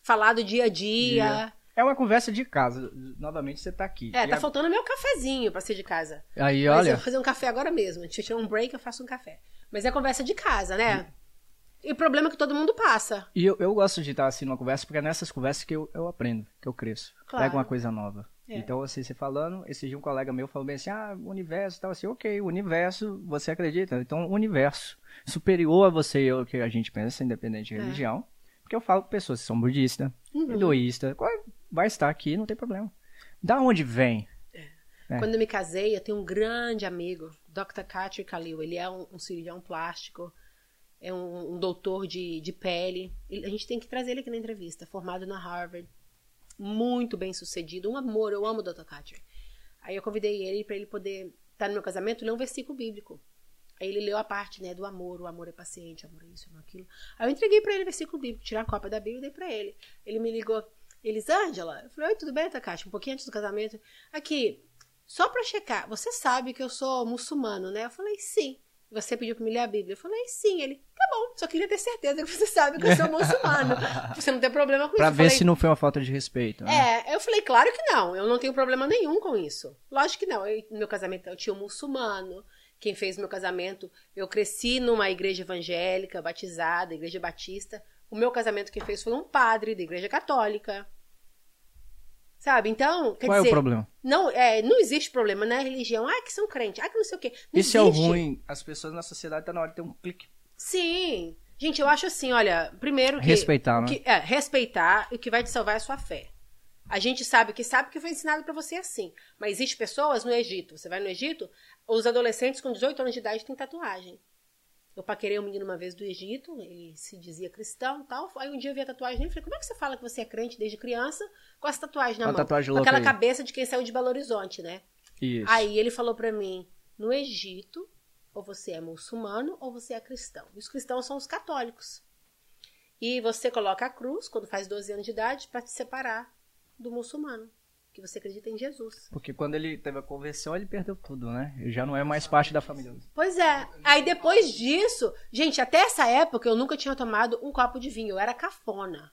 falar do dia a dia. Dia. É uma conversa de casa. Novamente você tá aqui. É, E tá a- faltando meu cafezinho pra ser de casa. Aí, Mas eu olha. vou fazer um café agora mesmo. A gente tirar um break, eu faço um café. Mas é conversa de casa, né? E o problema é que todo mundo passa. E eu, eu gosto de estar assim numa conversa, porque é nessas conversas que eu, eu aprendo, que eu cresço. Claro. Pego uma coisa nova. É. Então, assim, você falando, esse dia um colega meu falou bem assim, ah, o universo e tal, assim, ok, o universo, você acredita? Então, o universo superior a você e o que a gente pensa, independente de É. religião. Porque eu falo com pessoas que são budistas, Uhum. hinduístas, qual- vai estar aqui, não tem problema. Da onde vem? É. Quando eu me casei, eu tenho um grande amigo, Dr. Katri Khalil. Ele é um, um cirurgião plástico, é um, um doutor de, de pele. Ele- a gente tem que trazer ele aqui na entrevista, formado na Harvard. Muito bem sucedido, um amor, eu amo o Dr. Katri. Aí eu convidei ele para ele poder estar no meu casamento e ler um versículo bíblico. Aí ele leu a parte, né, do amor, o amor é paciente, o amor é isso, o amor é aquilo. Aí eu entreguei para ele o versículo bíblico, tirei a cópia da Bíblia e dei para ele. Ele me ligou, Elisângela, eu falei, oi, tudo bem, Takashi? Um pouquinho antes do casamento. Aqui, só pra checar, você sabe que eu sou muçulmano, né? Eu falei, sim. Você pediu pra me ler a Bíblia? Eu falei, sim. Ele, tá bom, só queria ter certeza que você sabe que eu sou muçulmano. Você não tem problema com Pra isso. Eu ver falei, se não foi uma falta de respeito. né? é, eu falei, claro que não, eu não tenho problema nenhum com isso. Lógico que não. Eu, no meu casamento eu tinha um muçulmano. Quem fez meu casamento, eu cresci numa igreja evangélica, batizada, igreja batista. O meu casamento quem fez foi um padre da igreja católica. Sabe? Então, quer Qual é dizer, o problema? não, é, não existe problema na religião. Ah, que são crentes. Ah, que não sei o quê. Não Isso é o existe. ruim. As pessoas na sociedade tá na hora de ter um clique. Sim. Gente, eu acho assim, olha, primeiro que... Respeitar, né? que- é, respeitar e o que vai te salvar é a sua fé. A gente sabe que sabe que foi ensinado pra você assim. Mas existe pessoas no Egito. Você vai no Egito, os adolescentes com 18 anos de idade têm tatuagem. Eu paquerei um menino uma vez do Egito, ele se dizia cristão e tal. Aí um dia eu vi a tatuagem dele e falei, como é que você fala que você é crente desde criança com essa tatuagem na Uma mão? tatuagem com aquela aí. cabeça de quem saiu de Belo Horizonte, né? Isso. Aí ele falou pra mim: no Egito, ou você é muçulmano ou você é cristão. E os cristãos são os católicos. E você coloca a cruz quando faz 12 anos de idade pra te separar do muçulmano, que você acredita em Jesus. Porque quando ele teve a conversão, ele perdeu tudo, né? Ele já não é mais parte da família. Pois é. Aí depois disso, gente, até essa época eu nunca tinha tomado um copo de vinho, eu era cafona.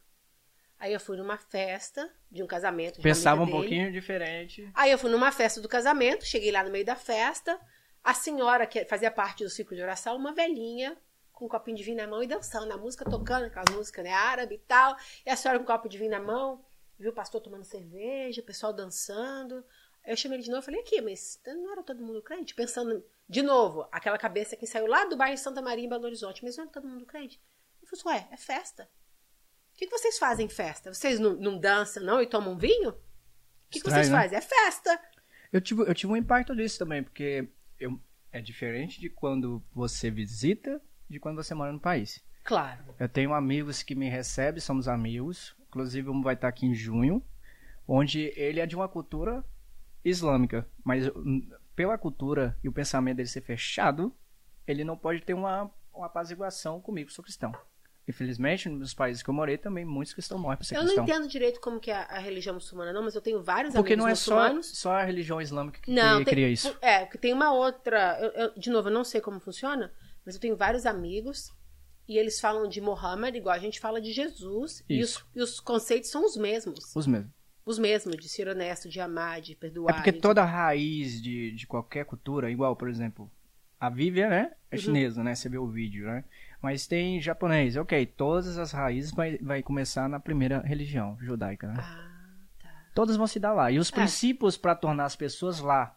Aí eu fui numa festa de um casamento. de Pensava um pouquinho diferente. Aí eu fui numa festa do casamento, cheguei lá no meio da festa, a senhora que fazia parte do ciclo de oração, uma velhinha, com um copinho de vinho na mão e dançando, a música tocando, aquelas músicas né, árabe e tal, e a senhora com um copo de vinho na mão, viu o pastor tomando cerveja, o pessoal dançando. Aí eu chamei ele de novo e falei, aqui, mas não era todo mundo crente? Pensando, de novo, aquela cabeça que saiu lá do bairro de Santa Maria, em Belo Horizonte, mas não era todo mundo crente? Eu falei, ué, é festa. O que, que vocês fazem em festa? Vocês não, não dançam, não, e tomam vinho? O que, que vocês né? fazem? É festa. Eu tive, eu tive um impacto disso também, porque eu, é diferente de quando você visita de quando você mora no país. Claro. Eu tenho amigos que me recebem, somos amigos. Inclusive, um vai estar aqui em junho, onde ele é de uma cultura islâmica. Mas hum, pela cultura e o pensamento dele ser fechado, ele não pode ter uma, uma apaziguação comigo, sou cristão. Infelizmente, nos países que eu morei também, muitos cristãos morrem por ser Eu não cristão. entendo direito como que é a, religião muçulmana, não, mas eu tenho vários Porque amigos não é só, muçulmanos. só a religião islâmica que não, cria, tem, cria isso. É, porque tem uma outra. eu- eu- de novo, eu não sei como funciona, mas eu tenho vários amigos e eles falam de Mohammed igual a gente fala de Jesus. E os, e os conceitos são os mesmos. Os mesmos. Os mesmos, de ser honesto, de amar, de perdoar. É porque toda raiz de, de qualquer cultura, igual, por exemplo, a Vivian, né? É Uhum. chinesa, né? Você vê o vídeo, né? Mas tem japonês, ok. Todas as raízes vai, vai começar na primeira religião judaica, né? Ah, tá. Todas vão se dar lá. E os É. princípios para tornar as pessoas lá.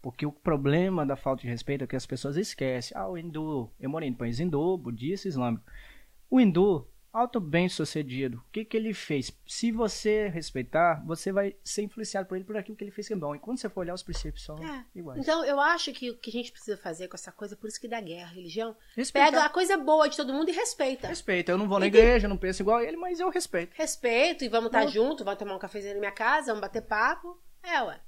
Porque o problema da falta de respeito é que as pessoas esquecem. Ah, o hindu. Eu morei no país hindu, budista, islâmico. O hindu, alto bem sucedido. O que, que ele fez? Se você respeitar, você vai ser influenciado por ele por aquilo que ele fez que é bom. E quando você for olhar, os princípios são É. iguais. Então, eu acho que o que a gente precisa fazer com essa coisa, por isso que dá guerra, religião, Respeitar. pega a coisa boa de todo mundo e respeita. Respeito. Eu não vou na E igreja, não penso igual a ele, mas eu respeito. Respeito e vamos estar Não. junto, vamos tomar um cafezinho na minha casa, vamos bater papo. É, ué.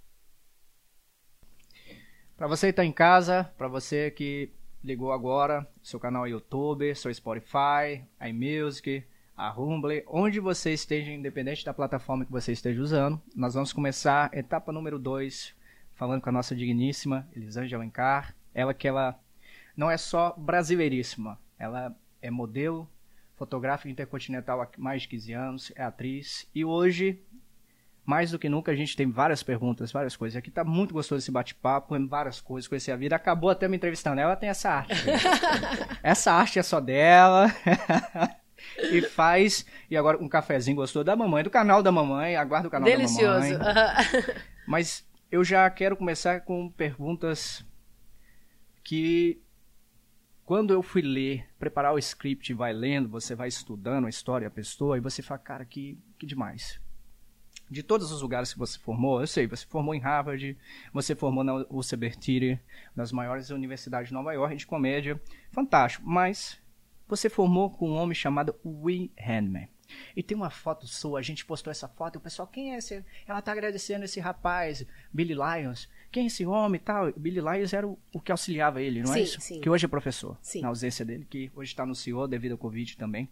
Pra você que tá em casa, pra você que ligou agora, seu canal YouTube, seu Spotify, iMusic, a Rumble, onde você esteja, independente da plataforma que você esteja usando, nós vamos começar etapa número 2, falando com a nossa digníssima Elisângela Alencar. Ela que ela não é só brasileiríssima, ela é modelo fotográfica intercontinental há mais de 15 anos, é atriz e hoje mais do que nunca a gente tem várias perguntas, várias coisas. Aqui tá muito gostoso esse bate-papo, várias coisas, conhecer a vida. Acabou até me entrevistando. Ela tem essa arte. essa arte é só dela. e faz. E agora um cafezinho gostoso da mamãe, do canal da mamãe. Aguarda o canal Delicioso. da mamãe. Mas eu já quero começar com perguntas que quando eu fui ler, preparar o script, vai lendo, você vai estudando a história, a pessoa, e você fala, cara, que, que demais. De todos os lugares que você formou, eu sei, você formou em Harvard, você formou na UC Berkeley, das maiores universidades de Nova York de comédia, fantástico. Mas você formou com um homem chamado Will Handman. E tem uma foto sua, a gente postou essa foto, e o pessoal, quem é esse? Ela tá agradecendo esse rapaz, Billy Lyons. Quem é esse homem e tal? Billy Lyons era o, o, que auxiliava ele, não sim, é isso? Sim. Que hoje é professor, sim. na ausência dele, que hoje está no CEO devido ao Covid também.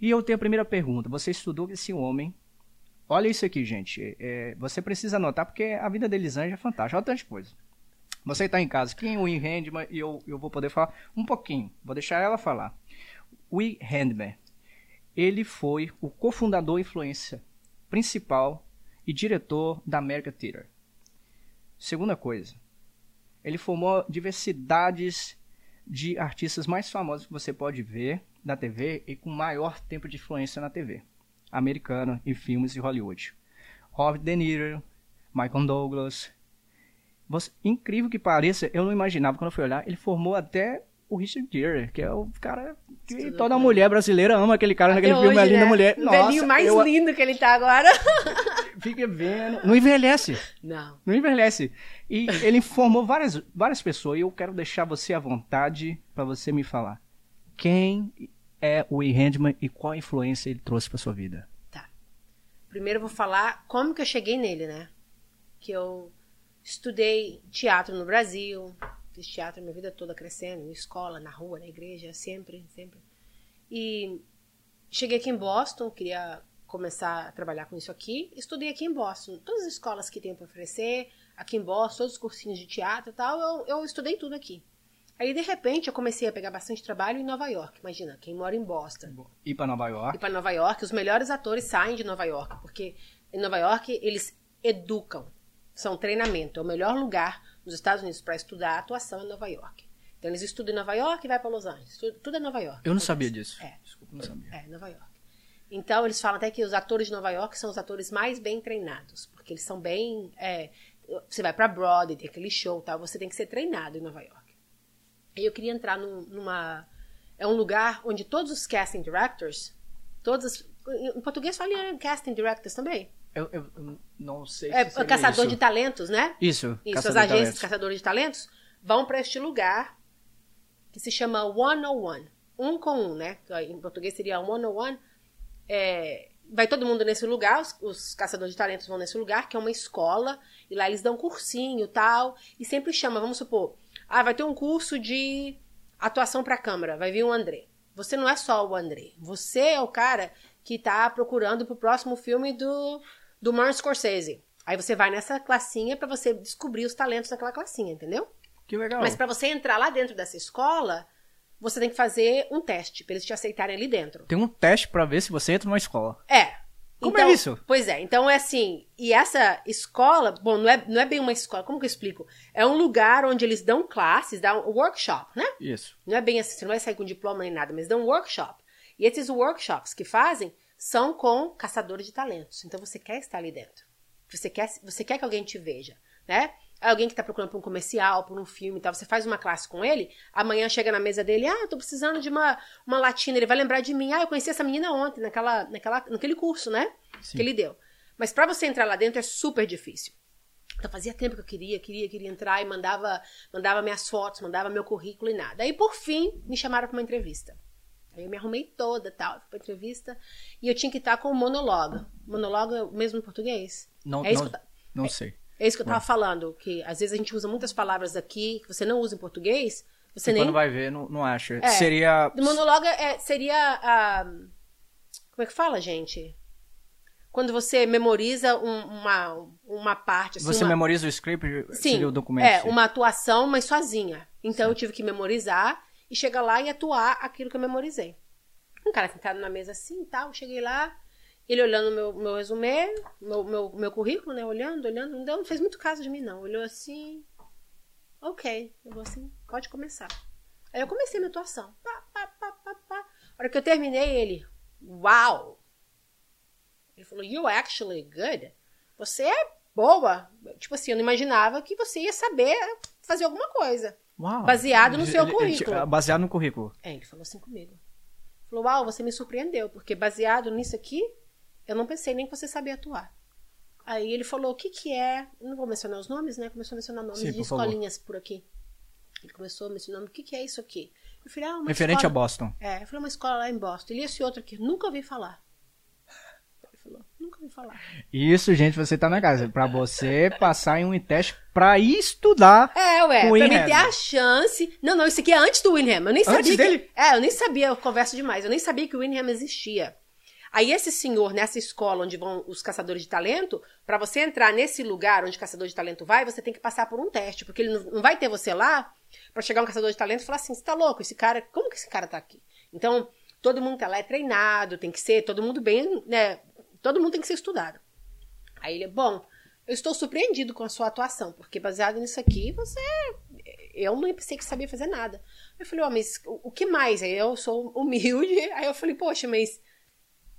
E eu tenho a primeira pergunta. Você estudou esse homem. Olha isso aqui, gente. É, você precisa anotar, porque a vida da Elisângela é fantástica. Olha tanta coisa. Você está em casa. Quem o Handman? E eu, eu vou poder falar um pouquinho. Vou deixar ela falar. Will Handman ele foi o cofundador e influência principal e diretor da American Theater. Segunda coisa, ele formou diversidades de artistas mais famosos que você pode ver na TV e com maior tempo de influência na TV americana e filmes de Hollywood. Robert De Niro, Michael Douglas. Você, incrível que pareça, eu não imaginava quando eu fui olhar, ele formou até o Richard Gere, que é o cara que toda bem. mulher brasileira ama aquele cara Até naquele filme hoje, A Linda né? Mulher. O Nossa, velhinho mais eu lindo que ele tá agora. fiquei vendo. Não envelhece. Não. Não envelhece. E ele informou várias, várias pessoas e eu quero deixar você à vontade para você me falar. Quem é o Will Handman e qual influência ele trouxe para sua vida? Tá. Primeiro eu vou falar como que eu cheguei nele, né? Que eu estudei teatro no Brasil, fiz teatro minha vida toda crescendo, na escola, na rua, na igreja, sempre, sempre. E cheguei aqui em Boston, queria começar a trabalhar com isso aqui. Estudei aqui em Boston, todas as escolas que tem para oferecer, aqui em Boston, todos os cursinhos de teatro e tal, eu, eu estudei tudo aqui. Aí, de repente, eu comecei a pegar bastante trabalho em Nova York. Imagina, quem mora em Boston Ir para Nova York. para Nova York, os melhores atores saem de Nova York, porque em Nova York eles educam, são treinamento, é o melhor lugar nos Estados Unidos para estudar atuação em Nova York. Então eles estudam em Nova York e vai para Los Angeles, tudo, tudo é Nova York. Eu não sabia disso. É. Desculpa, não sabia. É, Nova York. Então eles falam até que os atores de Nova York são os atores mais bem treinados, porque eles são bem, é, você vai para Broadway, tem aquele show, tal, você tem que ser treinado em Nova York. E eu queria entrar num- numa. É um lugar onde todos os casting directors, todos. as- Em português fala em casting directors também. Eu, eu- eu não sei É, se seria caçador isso. de talentos, né? Isso, Isso, as de agências talentos. caçadores de talentos vão para este lugar que se chama One on One. Um com um, né? Em português seria One on One. É, vai todo mundo nesse lugar, os, os caçadores de talentos vão nesse lugar, que é uma escola, e lá eles dão cursinho e tal, e sempre chama, vamos supor, ah, vai ter um curso de atuação para câmera, vai vir o André. Você não é só o André, você é o cara que tá procurando pro próximo filme do, do Martin Scorsese. Aí você vai nessa classinha para você descobrir os talentos daquela classinha, entendeu? Que legal. Mas para você entrar lá dentro dessa escola, você tem que fazer um teste para eles te aceitarem ali dentro. Tem um teste para ver se você entra numa escola. É. Como Então- é isso? Pois é, então é assim, e essa escola, bom, não é, não é bem uma escola, como que eu explico? É um lugar onde eles dão classes, dão um workshop, né? Isso. Não é bem assim, você não vai sair com diploma nem nada, mas dão um workshop. E esses workshops que fazem são com caçadores de talentos. Então você quer estar ali dentro. Você quer, você quer que alguém te veja, né? Alguém que está procurando por um comercial, por um filme e tal. Você faz uma classe com ele, amanhã chega na mesa dele, ah, tô precisando de uma, uma latina. Ele vai lembrar de mim. Ah, eu conheci essa menina ontem, naquela, naquela, naquele curso, né? Sim. Que ele deu. Mas para você entrar lá dentro é super difícil. Então fazia tempo que eu queria, queria, queria entrar e mandava, mandava minhas fotos, mandava meu currículo e nada. Aí por fim me chamaram para uma entrevista. Aí eu me arrumei toda, tal, fui pra entrevista e eu tinha que estar com o monólogo. Monólogo é o mesmo em português? Não, é não, não sei. É isso que eu tava falando, que às vezes a gente usa muitas palavras aqui que você não usa em português, você E nem Quando vai ver, não, não acha. É. Seria. o monólogo é, seria a. Como é que fala, gente? Quando você memoriza um- uma, uma parte. Assim, Você uma... memoriza o script? Sim, seria o documento? é sim. uma atuação, mas sozinha. Então eu tive que memorizar e chegar lá e atuar aquilo que eu memorizei. Um cara sentado na mesa assim e tal, cheguei lá Ele olhando meu, meu resumê, meu, meu, meu currículo, né? Olhando, olhando. Não, deu- não fez muito caso de mim, não. Olhou assim. Ok. Eu vou assim, pode começar. Aí eu comecei minha atuação. Pá, pá, pá, pá, pá. A hora que eu terminei, ele. Uau! Ele falou, you actually good. Você é boa. Tipo assim, eu não imaginava que você ia saber fazer alguma coisa. Uau. Baseado no seu currículo. Baseado no currículo. É, ele falou assim comigo. Falou, uau, você me surpreendeu, porque baseado nisso aqui, eu não pensei nem que você sabia atuar. Aí ele falou, o que que é... Não vou mencionar os nomes, né? Começou a mencionar nomes Sim, de por favor. escolinhas por aqui. Ele começou a mencionar, o que que é isso aqui? Eu falei, ah, uma Referente escola... a Boston. É, eu falei, uma escola lá em Boston. Ele e esse outro aqui, nunca ouvi falar. Ele falou, nunca ouvi falar. Isso, gente, você tá na casa. Pra você passar em um teste pra estudar. É, ué, O pra Winham. ter a chance. Não, não, isso aqui é antes do Winham. Eu nem sabia. Antes que- dele? É, eu nem sabia, eu converso demais. Eu nem sabia que o Winham existia. Aí esse senhor, nessa escola onde vão os caçadores de talento, pra você entrar nesse lugar onde caçador de talento vai, você tem que passar por um teste, porque ele não vai ter você lá pra chegar um caçador de talento e falar assim: "Você tá louco? Esse cara, como que esse cara tá aqui?". Então, todo mundo tá lá é treinado, tem que ser todo mundo bem, né? Todo mundo tem que ser estudado. Aí ele, bom, eu estou surpreendido com a sua atuação, porque baseado nisso aqui, você. Eu não pensei que sabia fazer nada. Eu falei, ó, mas o, o que mais? Aí eu sou humilde. Aí eu falei, poxa, mas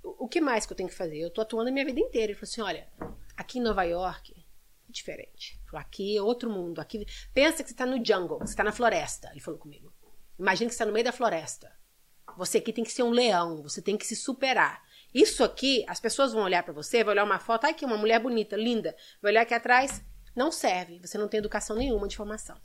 o, que mais que eu tenho que fazer? Eu tô atuando a minha vida inteira. Ele falou assim: olha, aqui em Nova York é diferente. Aqui é outro mundo. Aqui Pensa que você tá no jungle, você tá na floresta. Ele falou comigo. Imagina que você tá no meio da floresta. Você aqui tem que ser um leão, você tem que se superar. Isso aqui, as pessoas vão olhar pra você, vai olhar uma foto, ai que uma mulher bonita, linda. Vai olhar aqui atrás, não serve. Você não tem educação nenhuma de formação.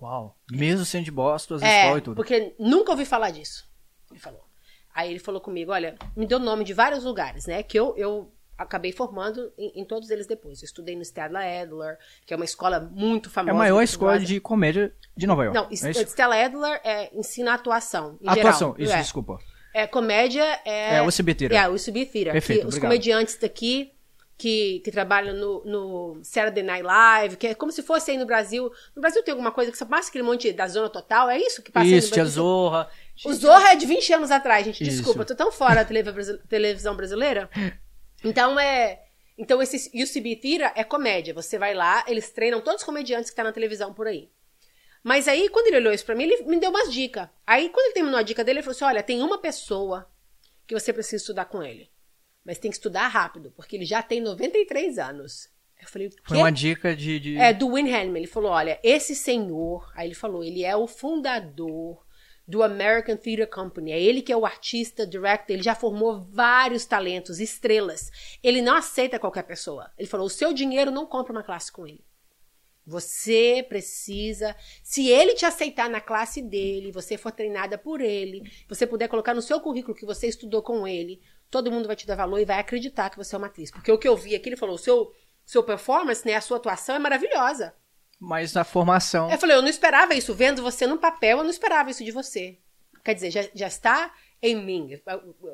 Uau. Mesmo sendo de Boston, as É, escolas e tudo. porque nunca ouvi falar disso. Ele falou. Aí ele falou comigo, olha, me deu nome de vários lugares, né? Que eu, eu acabei formando em, em todos eles depois. Eu estudei no Stella Adler, que é uma escola muito É famosa. a maior escola de comédia de Nova York. Não, é isso? Stella Adler é, ensina atuação. Em Atuação, geral. isso, é. desculpa. É, comédia é. É, o UCB Theater. É, o UCB Theater. Perfeito, que os comediantes daqui que, que trabalham no, no Saturday Night Live, que é como se fosse aí no Brasil. No Brasil tem alguma coisa que só passa aquele monte da zona total, é isso que passa aí Isso, no Tia Brasil? Zorra. O Zorra é de 20 anos atrás, gente. Isso. Desculpa, eu tô tão fora da televisão brasileira. Então é. Então esse UCB Theater é comédia. Você vai lá, eles treinam todos os comediantes que tá na televisão por aí. Mas aí, quando ele olhou isso pra mim, ele me deu umas dicas. Aí, quando ele terminou a dica dele, ele falou assim: olha, tem uma pessoa que você precisa estudar com ele. Mas tem que estudar rápido, porque ele já tem 93 anos. Eu falei, quê? Foi uma dica de. de... É, do Win Hanman. Ele falou: olha, esse senhor, aí ele falou, ele é o fundador do American Theater Company. É ele que é o artista, director, ele já formou vários talentos, estrelas. Ele não aceita qualquer pessoa. Ele falou: o seu dinheiro não compra uma classe com ele. Você precisa. Se ele te aceitar na classe dele, você for treinada por ele, você puder colocar no seu currículo que você estudou com ele, todo mundo vai te dar valor e vai acreditar que você é uma atriz. Porque o que eu vi aqui, ele falou: o seu, seu performance, né, a sua atuação é maravilhosa. Mas na formação. Eu falei: eu não esperava isso. Vendo você no papel, eu não esperava isso de você. Quer dizer, já, já está em mim.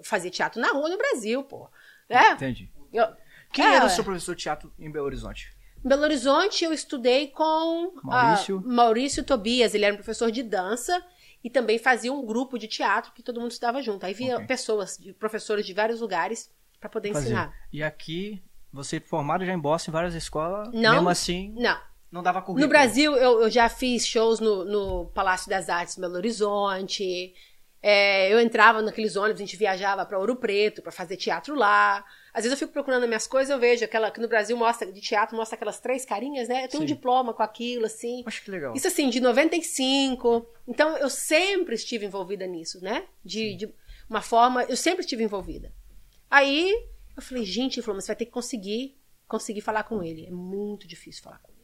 Fazer teatro na rua no Brasil, pô. É? Entendi. Eu- Quem É, era o seu professor de teatro em Belo Horizonte? Em Belo Horizonte, eu estudei com Maurício. ah, Maurício Tobias. Ele era um professor de dança e também fazia um grupo de teatro que todo mundo estudava junto. Aí via Ok. pessoas, professores de vários lugares para poder Fazer. ensinar. E aqui, você formado já em Boston, em várias escolas, Não. mesmo assim, Não. Não dava currículo. No Brasil, eu, eu já fiz shows no, no Palácio das Artes Belo Horizonte. É, eu entrava naqueles ônibus, a gente viajava para Ouro Preto para fazer teatro lá. Às vezes eu fico procurando as minhas coisas, eu vejo aquela que no Brasil mostra de teatro, mostra aquelas três carinhas, né? Eu tenho um Sim. diploma com aquilo, assim. Acho que legal. Isso assim, de 95. Então, eu sempre estive envolvida nisso, né? De, de uma forma, eu sempre estive envolvida. Aí, eu falei, gente, ele falou, mas você vai ter que conseguir, conseguir falar com ele. É muito difícil falar com ele.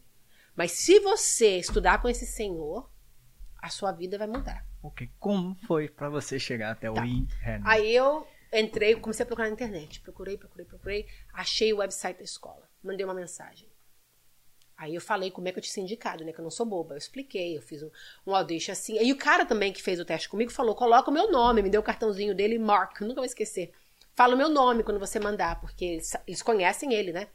Mas se você estudar com esse senhor, a sua vida vai mudar. Ok. Como foi pra você chegar até o Tá. In Aí eu entrei, comecei a procurar na internet. Procurei, procurei, procurei. Achei o website da escola. Mandei uma mensagem. Aí eu falei como é que eu tinha sido indicado, né? Que eu não sou boba. Eu expliquei, eu fiz um, um audition assim. Aí o cara também que fez o teste comigo falou: coloca o meu nome, me deu o cartãozinho dele, Mark, nunca vou esquecer. Fala o meu nome quando você mandar, porque eles, eles conhecem ele, né?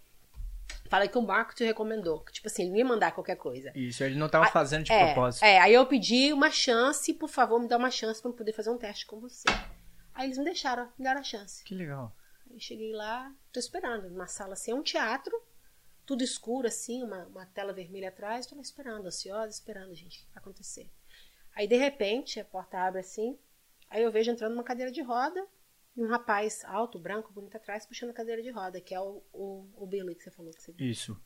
Fala que o Mark te recomendou. Que, tipo assim, ele não ia mandar qualquer coisa. Isso, ele não tava fazendo de É, propósito. É, aí eu pedi uma chance, por favor, me dá uma chance pra eu poder fazer um teste com você. Aí eles me deixaram, me deram a chance. Que legal. Aí cheguei lá, tô esperando, numa sala assim, é um teatro, tudo escuro assim, uma, uma tela vermelha atrás, tô lá esperando, ansiosa, esperando, gente, acontecer. Aí de repente a porta abre assim, aí eu vejo entrando uma cadeira de roda e um rapaz alto, branco, bonito atrás, puxando a cadeira de roda, que é o, o, o Billy que você falou que você Isso.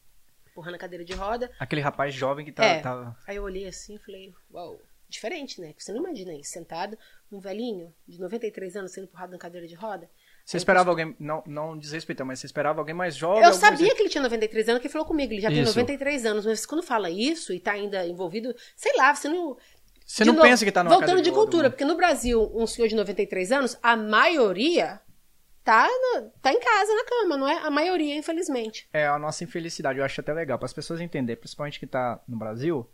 empurrando a cadeira de roda. Aquele rapaz jovem que tá, É. tá- Aí eu olhei assim e falei, uau, diferente, né? Você não imagina isso, sentado, um velhinho de 93 anos sendo empurrado na cadeira de roda. Você esperava alguém, não, não desrespeitando, mas você esperava alguém mais jovem? Eu coisa- sabia que ele tinha 93 anos, que ele falou comigo, ele já tem Isso. 93 anos, mas quando fala isso e tá ainda envolvido, sei lá, você não. Você De não novo, pensa que tá numa Voltando de cultura, mano. porque no Brasil, um senhor de 93 anos, a maioria tá, no- tá em casa na cama, não é? A maioria, infelizmente. É a nossa infelicidade, eu acho até legal, para as pessoas entenderem, principalmente que tá no Brasil,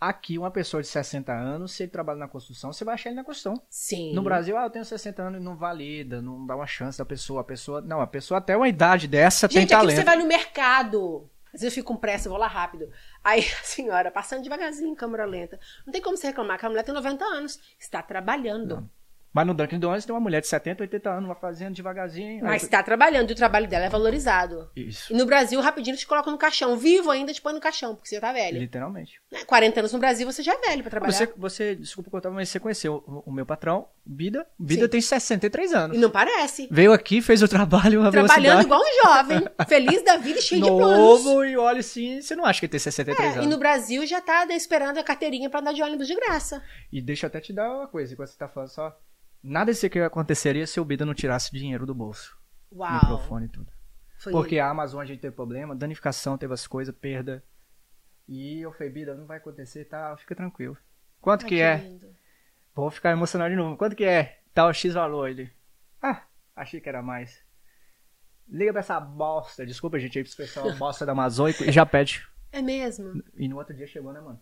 aqui uma pessoa de 60 anos, se ele trabalha na construção, você vai achar ele na construção. Sim. No Brasil, ah, eu tenho 60 anos e não valida, não dá uma chance da pessoa. A pessoa. Não, a pessoa até uma idade dessa tem Gente, aqui talento. você vai no mercado. Às vezes eu fico com pressa, eu vou lá rápido. Aí a senhora, passando devagarzinho, em câmera lenta. Não tem como você reclamar que a mulher tem 90 anos. Está trabalhando. Mas no Dunkin' Donuts tem uma mulher de 70, 80 anos, vai fazendo devagarzinho. Mas aí- está trabalhando e o trabalho dela é valorizado. Isso, E no Brasil, rapidinho, te colocam no caixão. Vivo ainda, te põe no caixão, porque você já tá velho. literalmente. Né? 40 anos no Brasil, você já é velho pra trabalhar. Você, você, desculpa cortar, mas você conheceu o, o meu patrão, Bida. Bida Sim. tem 63 anos. E não parece. Veio aqui, fez o trabalho, uma Trabalhando velocidade igual um jovem. feliz da vida e cheio de planos. novo e olha assim, você não acha que ele tem 63 É, anos. e no Brasil já tá esperando a carteirinha pra andar de ônibus de graça. E deixa eu até te dar uma coisa, enquanto você tá falando só. Nada disso que aconteceria se o Bida não tirasse dinheiro do bolso. Uau. Microfone e tudo. Foi Porque ele. a Amazon a gente teve problema, danificação, teve as coisas, perda. E eu falei, Bida, não vai acontecer, tá? Fica tranquilo. Quanto Ai, que é? lindo. Vou ficar emocionado de novo. Quanto que é? Tal X valor. Ele. Ah, achei que era mais. Liga pra essa bosta. Desculpa, gente, aí pra expressão bosta da Amazônica e já pede. É mesmo. E no outro dia chegou, né, mano?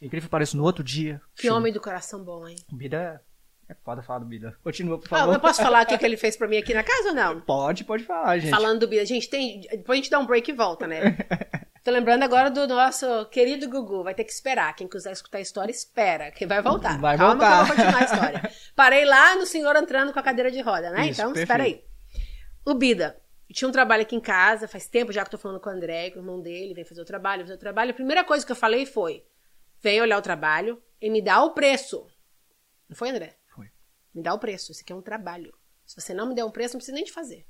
Incrível que pareça, no outro dia. Que chegou. homem do coração bom, hein? Bida é foda falar do Bida. Continua, por Ah, favor. eu posso falar o que, que ele fez pra mim aqui na casa ou não? Pode, pode falar, gente. Falando do Bida. Gente, tem. Depois a gente dá um break e volta, né? Tô lembrando agora do nosso querido Gugu. Vai ter que esperar. Quem quiser escutar a história, espera, que vai voltar. Vai Calma voltar. que eu vou continuar a história. Parei lá no senhor entrando com a cadeira de roda, né? Isso, então, perfeito. espera aí. O Bida. Tinha um trabalho aqui em casa, faz tempo já que tô falando com o André, com o irmão dele, vem fazer o trabalho, fazer o trabalho. A primeira coisa que eu falei foi: vem olhar o trabalho e me dá o preço. Não foi, André? Foi. Me dá o preço. Isso aqui é um trabalho. Se você não me der um preço, não precisa nem de fazer.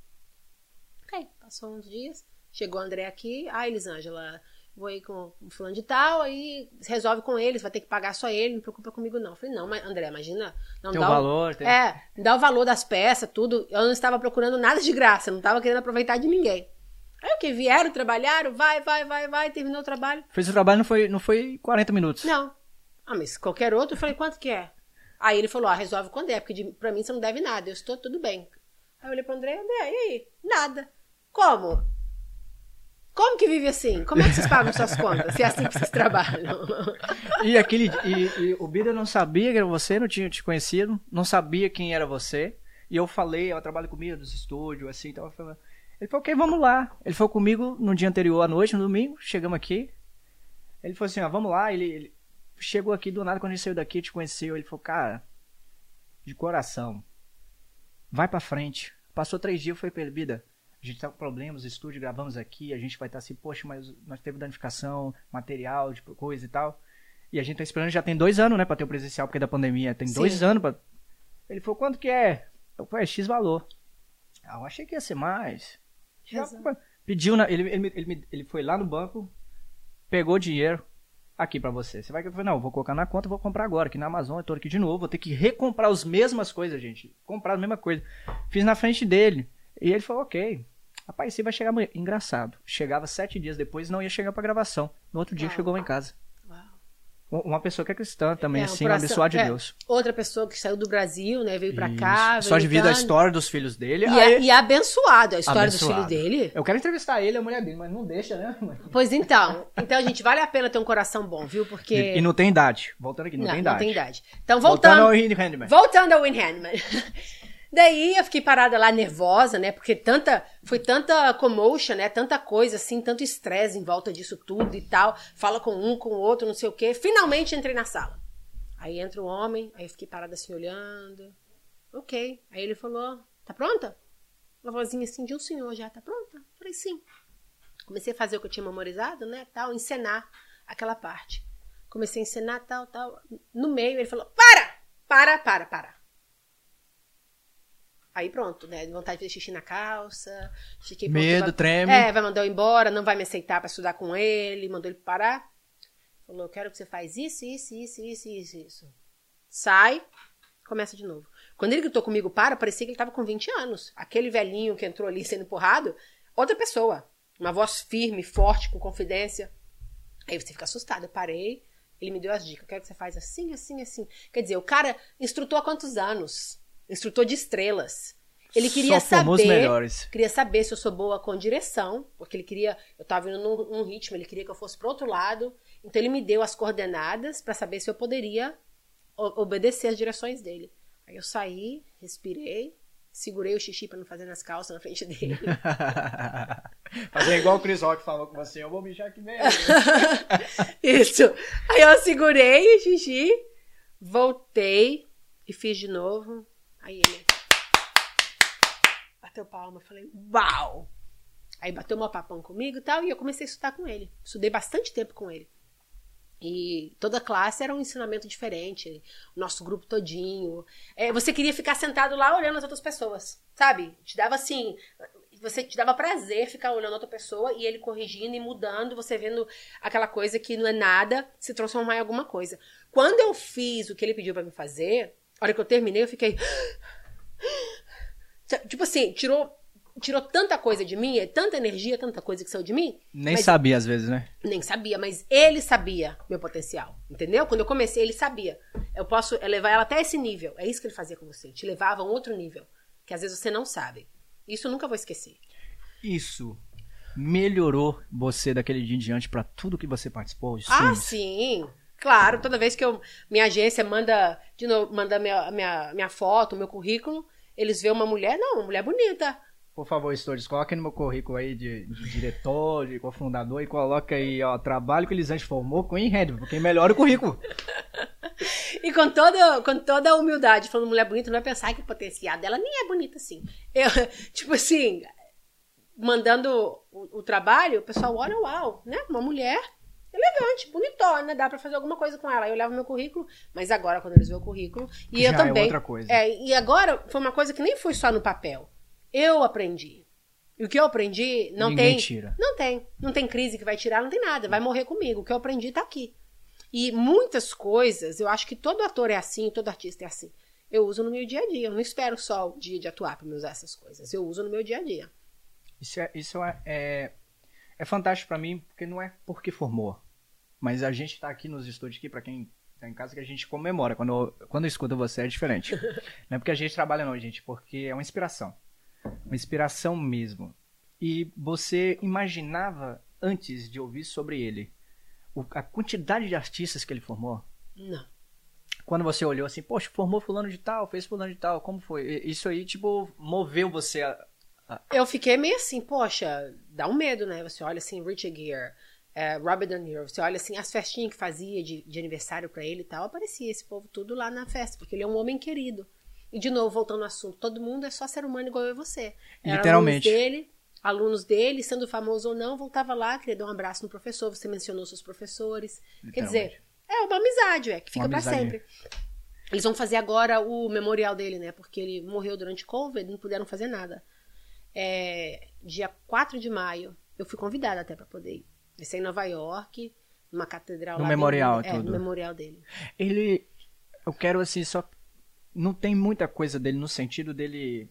Ok, passou uns dias. Chegou o André aqui. Ah, Elisângela, vou ir com o fulano de tal, aí resolve com eles, vai ter que pagar só ele, não preocupa comigo não. Eu falei, não, mas André, imagina. Não Tem dá o valor, tem- É, dá o valor das peças, tudo. Eu não estava procurando nada de graça, não estava querendo aproveitar de ninguém. Aí o que? Vieram, trabalharam, vai, vai, vai, vai, terminou o trabalho. Fez o trabalho, não foi, não foi 40 minutos. Não. Ah, mas qualquer outro, eu falei, quanto que é? Aí ele falou, ah, resolve quando é, porque de, pra mim você não deve nada, eu estou tudo bem. Aí eu olhei pro André, André, e aí? Nada. Como? Como que vive assim? Como é que vocês pagam suas contas? Se é assim que vocês trabalham? E aquele e, e o Bida não sabia que era você, não tinha te conhecido, não sabia quem era você. E eu falei, eu trabalho comigo dos estúdios, assim, tava falando. Ele falou, ok, vamos lá. Ele foi comigo no dia anterior à noite, no domingo, chegamos aqui. Ele falou assim, ó, vamos lá. Ele, ele chegou aqui do nada, quando a gente saiu daqui, te conheceu. Ele falou, cara, de coração, vai pra frente. Passou três dias, ele, Bida, a gente tá com problemas, estúdio, gravamos aqui, a gente vai estar assim, poxa, mas nós teve danificação, material, tipo, coisa e tal. E a gente tá esperando, já tem dois anos, né, pra ter o presencial, porque é da pandemia. Tem Sim. dois anos pra... Ele falou, quanto que é? Eu falei, é X valor. Ah, eu achei que ia ser mais. Já pediu, na... ele, ele, ele, ele foi lá no banco, pegou dinheiro, aqui pra você. Você vai eu falei, não, vou colocar na conta, vou comprar agora, aqui na Amazon, eu tô aqui de novo, vou ter que recomprar as mesmas coisas, gente. Comprar a mesma coisa. Fiz na frente dele. E ele falou, ok. Rapaz, você vai chegar amanhã. Engraçado. Chegava sete dias depois não ia chegar pra gravação. No outro dia Uau. chegou lá em casa. Uau. Um- Uma pessoa que é cristã também, É, assim, um abençoado de é, Deus. Outra pessoa que saiu do Brasil, né? Veio pra Isso. cá. Só veio de vida a tanto. história dos filhos dele. E, aí- é, e é abençoado a história dos Abençoado. filhos dele. Eu quero entrevistar ele e a mulher dele, mas não deixa, né? Pois então. Então, gente, vale a pena ter um coração bom, viu? Porque. E, e não tem idade. Voltando aqui, não, tem idade. Não tem idade. Então, Voltando voltando. ao Henry Handman. Voltando ao Win Handman. Daí eu fiquei parada lá nervosa, né? Porque tanta, foi tanta commotion, né? Tanta coisa assim, tanto estresse em volta disso tudo e tal. Fala com um, com o outro, não sei o quê. Finalmente entrei na sala. Aí entra o homem, aí eu fiquei parada assim olhando. Ok. Aí ele falou: Tá pronta? Uma vozinha assim de um senhor já, tá pronta? Falei, sim. Comecei a fazer o que eu tinha memorizado, né, tal, encenar aquela parte. Comecei a encenar, tal, tal. No meio ele falou, para! Para, para, para. Aí pronto, né? Vontade de fazer xixi na calça. Fiquei Medo, vai- treme. É, vai mandar eu embora, não vai me aceitar pra estudar com ele, mandou ele parar. Falou, eu quero que você faz isso, isso, isso, isso, isso, isso. Sai, começa de novo. Quando ele gritou comigo, para, parecia que ele tava com 20 anos. Aquele velhinho que entrou ali sendo empurrado, outra pessoa. Uma voz firme, forte, com confidência. Aí você fica assustado. Eu parei, ele me deu as dicas. Eu quero que você faz assim, assim, assim. Quer dizer, o cara instrutor há quantos anos? Instrutor de estrelas. Ele queria Só os saber. melhores. Queria saber se eu sou boa com direção, porque ele queria. Eu tava indo num, num ritmo, ele queria que eu fosse pro outro lado. Então ele me deu as coordenadas pra saber se eu poderia obedecer as direções dele. Aí eu saí, respirei, segurei o xixi pra não fazer nas calças na frente dele. Fazer igual o Chris Rock falou com você, eu vou mijar aqui mesmo. Isso. Aí eu segurei o xixi, voltei e fiz de novo. Aí ele bateu palma, eu falei, uau! Aí bateu uma papão comigo e tal, e eu comecei a estudar com ele. Estudei bastante tempo com ele. E toda classe era um ensinamento diferente, o nosso grupo todinho. É, você queria ficar sentado lá olhando as outras pessoas, sabe? Te dava assim, você te dava prazer ficar olhando outra pessoa e ele corrigindo e mudando, você vendo aquela coisa que não é nada se transformar em alguma coisa. Quando eu fiz o que ele pediu pra me fazer, a hora que eu terminei, eu fiquei tipo assim, tirou tirou tanta coisa de mim, é tanta energia, tanta coisa que saiu de mim, Nem Mas- sabia às vezes, né? nem sabia, mas ele sabia meu potencial, entendeu? Quando eu comecei, ele sabia. Eu posso levar ela até esse nível. É isso que ele fazia com você. Te levava a um outro nível, que às vezes você não sabe. Isso eu nunca vou esquecer. Isso melhorou você daquele dia em diante pra tudo que você participou? Ah, Sim. Claro, toda vez que eu, minha agência manda, de novo, manda minha, minha, minha foto, meu currículo, eles veem uma mulher, não, uma mulher bonita. Por favor, estores, coloquem no meu currículo aí de, de diretor, de cofundador e coloca aí, ó, trabalho que o Elisante formou com Enredo, porque melhora o currículo. E com toda, com toda a humildade, falando mulher bonita, não vai pensar que o potencial dela nem é bonita assim. Eu, tipo assim, mandando o, o trabalho, o pessoal olha, uau, né? Uma mulher elegante, bonitona, dá pra fazer alguma coisa com ela. Aí eu levo meu currículo, mas agora, quando eles veem o currículo, e eu Já é também. outra coisa. É, e agora foi uma coisa que nem foi só no papel. Eu aprendi. E o que eu aprendi não Ninguém tem. tira. Não tem. Não tem crise que vai tirar, não tem nada. Vai morrer comigo. O que eu aprendi tá aqui. E muitas coisas, eu acho que todo ator é assim, todo artista é assim. Eu uso no meu dia a dia. Eu não espero só o dia de atuar pra me usar essas coisas. Eu uso no meu dia a dia. Isso é, isso é, é, é fantástico pra mim, porque não é porque formou. Mas a gente tá aqui nos estúdios aqui, pra quem tá em casa, que a gente comemora. Quando, quando escuta você é diferente. não é porque a gente trabalha não, gente, porque é uma inspiração. Uma inspiração mesmo. E você imaginava, antes de ouvir sobre ele, o- a quantidade de artistas que ele formou? Não. Quando você olhou assim, poxa, formou fulano de tal, fez fulano de tal, como foi? Isso aí, tipo, moveu você a... Eu fiquei meio assim, poxa, dá um medo, né? Você olha assim, Richard Gere, é, Robert De Niro, você olha assim, as festinhas que fazia de, de aniversário pra ele e tal, aparecia esse povo tudo lá na festa, porque ele é um homem querido. E de novo, voltando ao assunto, todo mundo é só ser humano igual eu e você. Era Literalmente. Alunos dele, alunos dele, sendo famoso ou não, voltava lá, queria dar um abraço no professor, você mencionou seus professores. Quer dizer, é uma amizade, é, que fica amizade. sempre. Eles vão fazer agora o memorial dele, né? Porque ele morreu durante Covid, não puderam fazer nada. É, dia 4 de maio, eu fui convidada até pra poder ir. Vai ser em Nova York, numa catedral No memorial, dele. É, tudo. no memorial dele. Ele. Eu quero assim, só. Não tem muita coisa dele no sentido dele.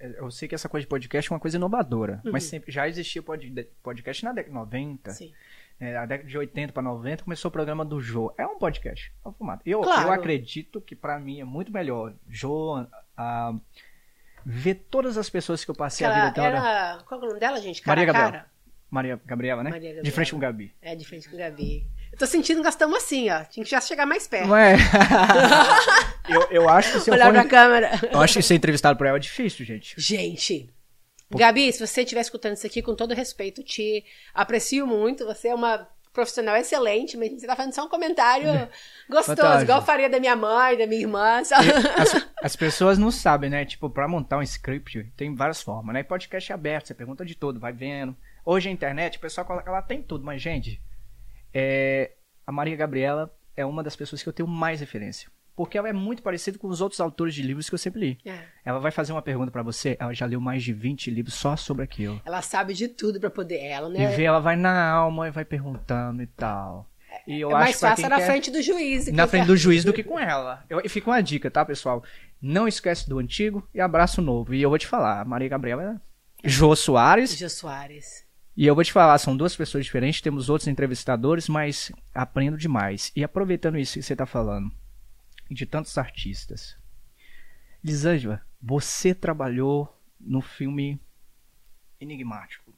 é, Eu sei que essa coisa de podcast é uma coisa inovadora, mas sempre já existia pod- podcast na década de 90. Sim. É, a década de 80 para 90 começou o programa do Jô. É um podcast, é um formato. Eu, Claro. eu acredito que pra mim é muito melhor Jô, a, ver todas as pessoas que eu passei a Ela vida toda. era. Qual é o nome dela, gente? Cara Maria a Gabriela. Maria Gabriela, né? Maria De Gabriela. frente com o Gabi. É, de frente com o Gabi. Eu tô sentindo que nós estamos assim, ó. Tinha que já chegar mais perto. Não é? eu, eu acho que se eu Olhar for, pra câmera. eu acho que ser entrevistado por ela é difícil, gente. Gente. Gabi, se você estiver escutando isso aqui, com todo respeito, te aprecio muito. Você é uma profissional excelente, mas você tá fazendo só um comentário gostoso, Fantástico. igual eu faria da minha mãe, da minha irmã. Só... As, as pessoas não sabem, né? Tipo, pra montar um script tem várias formas, né? Podcast é aberto, você pergunta de tudo, vai vendo. Hoje a internet, o pessoal coloca, ela tem tudo, mas, gente, é, a Maria Gabriela é uma das pessoas que eu tenho mais referência. Porque ela é muito parecida com os outros autores de livros que eu sempre li. É. Ela vai fazer uma pergunta pra você, ela já leu mais de 20 livros só sobre aquilo. Ela sabe de tudo pra poder ela, E né? vê, ela vai na alma e vai perguntando e tal. E eu é acho mais pra fácil na quer- frente do juiz. na frente quer- do juiz do que com ela. Eu, e fica uma dica, tá, pessoal? Não esquece do antigo e abraça o novo. E eu vou te falar, Maria Gabriela é Jô Soares. Jô Soares. E eu vou te falar, são duas pessoas diferentes, temos outros entrevistadores, mas aprendo demais. E aproveitando isso que você tá falando, e de tantos artistas. Lisângela, você trabalhou no filme Enigmático.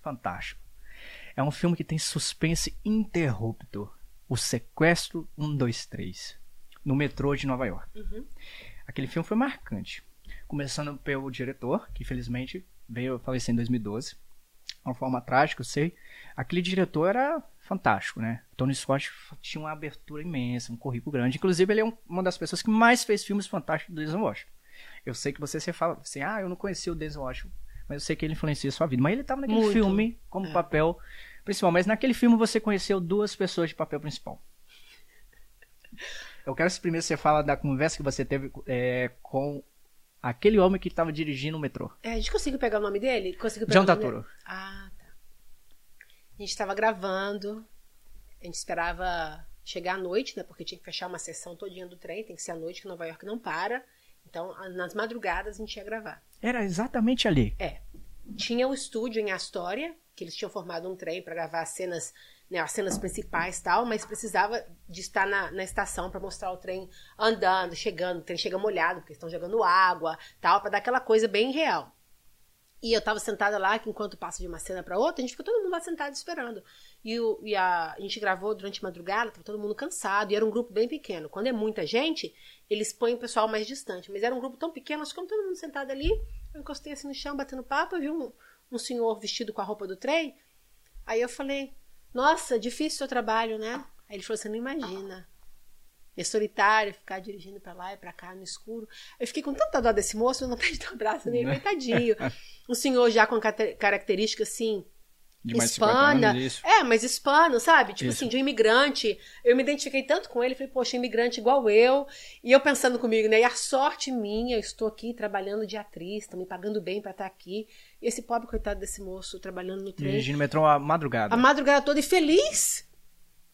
Fantástico. É um filme que tem suspense interrupto. O Sequestro 123. No metrô de Nova York. Aquele filme foi marcante. Começando pelo diretor, que infelizmente veio a falecer em 2012. Uma forma trágica, eu sei. Aquele diretor era fantástico, né? Tony Scott tinha uma abertura imensa, um currículo grande. Inclusive, ele é um- uma das pessoas que mais fez filmes fantásticos do Denzel Washington. Eu sei que você, você fala assim, ah, eu não conhecia o Denzel Washington, mas eu sei que ele influencia a sua vida. Mas ele estava naquele Muito. filme como papel principal. Mas naquele filme você conheceu duas pessoas de papel principal. Eu quero que primeiro você fala da conversa que você teve é, com aquele homem que estava dirigindo o metrô. É, a gente conseguiu pegar o nome dele? Conseguiu pegar John o nome Turturro. dele? Ah. A gente tava gravando. A gente esperava chegar à noite, né? Porque tinha que fechar uma sessão todinha do trem. Tem que ser à noite, que Nova York não para. Então, nas madrugadas, a gente ia gravar. Era exatamente ali. É. Tinha o estúdio em Astoria, que eles tinham formado um trem para gravar as cenas, né, as cenas principais tal, mas precisava de estar na, na estação para mostrar o trem andando, chegando, o trem chega molhado, porque eles estão jogando água, tal, para dar aquela coisa bem real. E eu tava sentada lá, que enquanto passa de uma cena para outra, a gente ficou todo mundo lá sentado esperando. E, o, e a, a gente gravou durante madrugada, tava todo mundo cansado, e era um grupo bem pequeno. Quando é muita gente, eles põem o pessoal mais distante. Mas era um grupo tão pequeno, nós ficamos todo mundo sentado ali. Eu encostei assim no chão, batendo papo, eu vi um, um senhor vestido com a roupa do trem. Aí eu falei, nossa, difícil o seu trabalho, né? Aí ele falou, você não imagina. É solitário, ficar dirigindo pra lá e pra cá no escuro. Eu fiquei com tanta dó desse moço, eu não dar um abraço nele, coitadinho. Um senhor já com característica assim, De mais de 50 hispana. anos. É, mas hispano, sabe? Tipo Isso. assim, de um imigrante. Eu me identifiquei tanto com ele, falei, poxa, imigrante igual eu. E eu pensando comigo, né? E a sorte minha, eu estou aqui trabalhando de atriz, estão me pagando bem pra estar aqui. E esse pobre coitado desse moço trabalhando no trem. Dirigindo metrô à madrugada. A madrugada toda e feliz.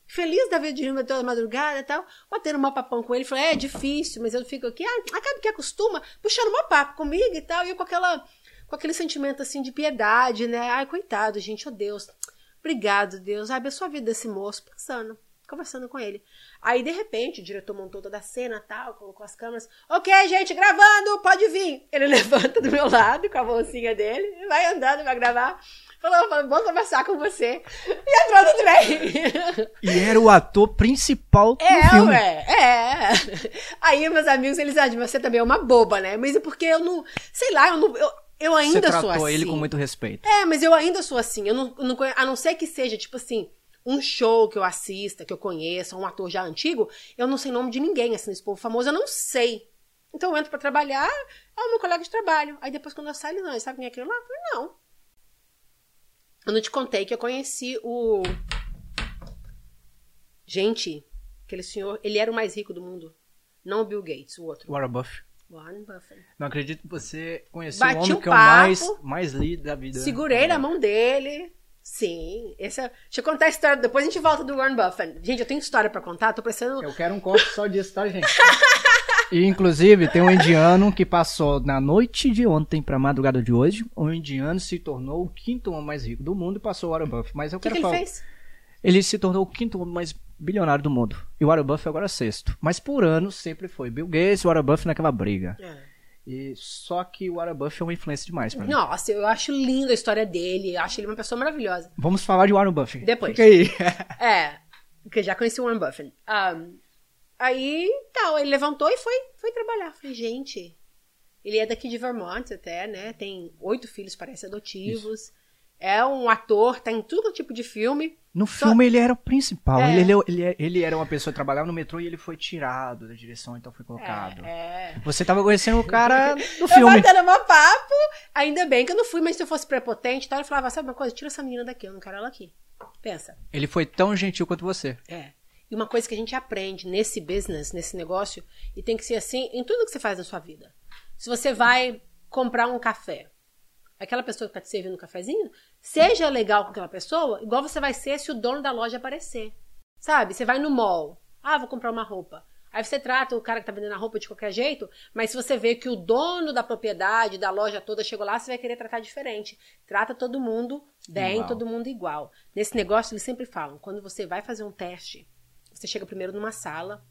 Feliz da vida de irmã toda madrugada e tal. Batendo um papão com ele. Falei, é difícil, mas eu fico aqui. Ah, acaba que acostuma, puxando um papo comigo e tal. E eu com aquela. Com aquele sentimento assim de piedade, né? Ai, coitado, gente, oh Deus. Obrigado, Deus. Abençoa a vida desse moço. Pensando, conversando com ele. Aí, de repente, o diretor montou toda a cena tal, colocou as câmeras. Ok, gente, gravando, pode vir. Ele levanta do meu lado com a bolsinha dele, vai andando, vai gravar. Falou, falou, vamos conversar com você. E entrou no trem. E era o ator principal do É, filme. ué, é. Aí, meus amigos, eles acham, você também é uma boba, né? Mas é porque eu não, sei lá, eu, não, eu, eu Você ainda tratou sou assim. ele com muito respeito. É, mas eu ainda sou assim. Eu não, não a não ser que seja, tipo assim, um show que eu assista, que eu conheça, um ator já antigo, eu não sei nome de ninguém, assim, esse povo famoso, eu não sei. Então eu entro pra trabalhar, é o meu colega de trabalho. Aí depois, quando eu saio, não, sabe quem é aquele lá? Eu falei, não. Eu não te contei que eu conheci o. Gente, aquele senhor, ele era o mais rico do mundo. Não o Bill Gates, o outro. Warren Buffett. Warren Buffett. Não acredito que você conheceu Bati o homem um que eu papo. mais, mais li da vida. Segurei na mão dele. Sim. Esse é... Deixa eu contar a história. Depois a gente volta do Warren Buffett. Gente, eu tenho história pra contar. Tô parecendo. Eu quero um conto só disso, tá, gente? E, inclusive, tem um indiano que passou na noite de ontem pra madrugada de hoje. O indiano se tornou o quinto homem mais rico do mundo e passou o Warren Buffett. Mas eu O que, quero que ele falar. fez? Ele se tornou o quinto homem mais bilionário do mundo. E o Warren Buffett agora é sexto. Mas por anos sempre foi Bill Gates e Warren Buffett naquela briga. É. E só que o Warren Buffett é uma influência demais pra mim. Nossa, eu acho linda a história dele. Acho ele uma pessoa maravilhosa. Vamos falar de Warren Buffett. Depois. Fica aí. É, porque já conheci o Warren Buffett. Um, aí, tal, ele levantou e foi, foi trabalhar. Falei, gente, ele é daqui de Vermont até, né? Tem oito filhos, parece, adotivos. É um ator, tá em todo tipo de filme. No filme ele era o principal. É. Ele, ele, ele, ele era uma pessoa que trabalhava no metrô e ele foi tirado da direção, então foi colocado. É. é. Você tava conhecendo o cara do Eu filme. batendo meu papo, ainda bem que eu não fui, mas se eu fosse prepotente, então ele falava, sabe uma coisa, tira essa menina daqui, eu não quero ela aqui. Pensa. Ele foi tão gentil quanto você. É. E uma coisa que a gente aprende nesse business, nesse negócio, e tem que ser assim em tudo que você faz na sua vida. Se você vai comprar um café, aquela pessoa que está te servindo um cafezinho, seja legal com aquela pessoa, igual você vai ser se o dono da loja aparecer. Sabe? Você vai no mall. Ah, vou comprar uma roupa. Aí você trata o cara que tá vendendo a roupa de qualquer jeito, mas se você vê que o dono da propriedade, da loja toda chegou lá, você vai querer tratar diferente. Trata todo mundo bem, Igual. todo mundo igual. Nesse negócio, eles sempre falam, quando você vai fazer um teste, você chega primeiro numa sala,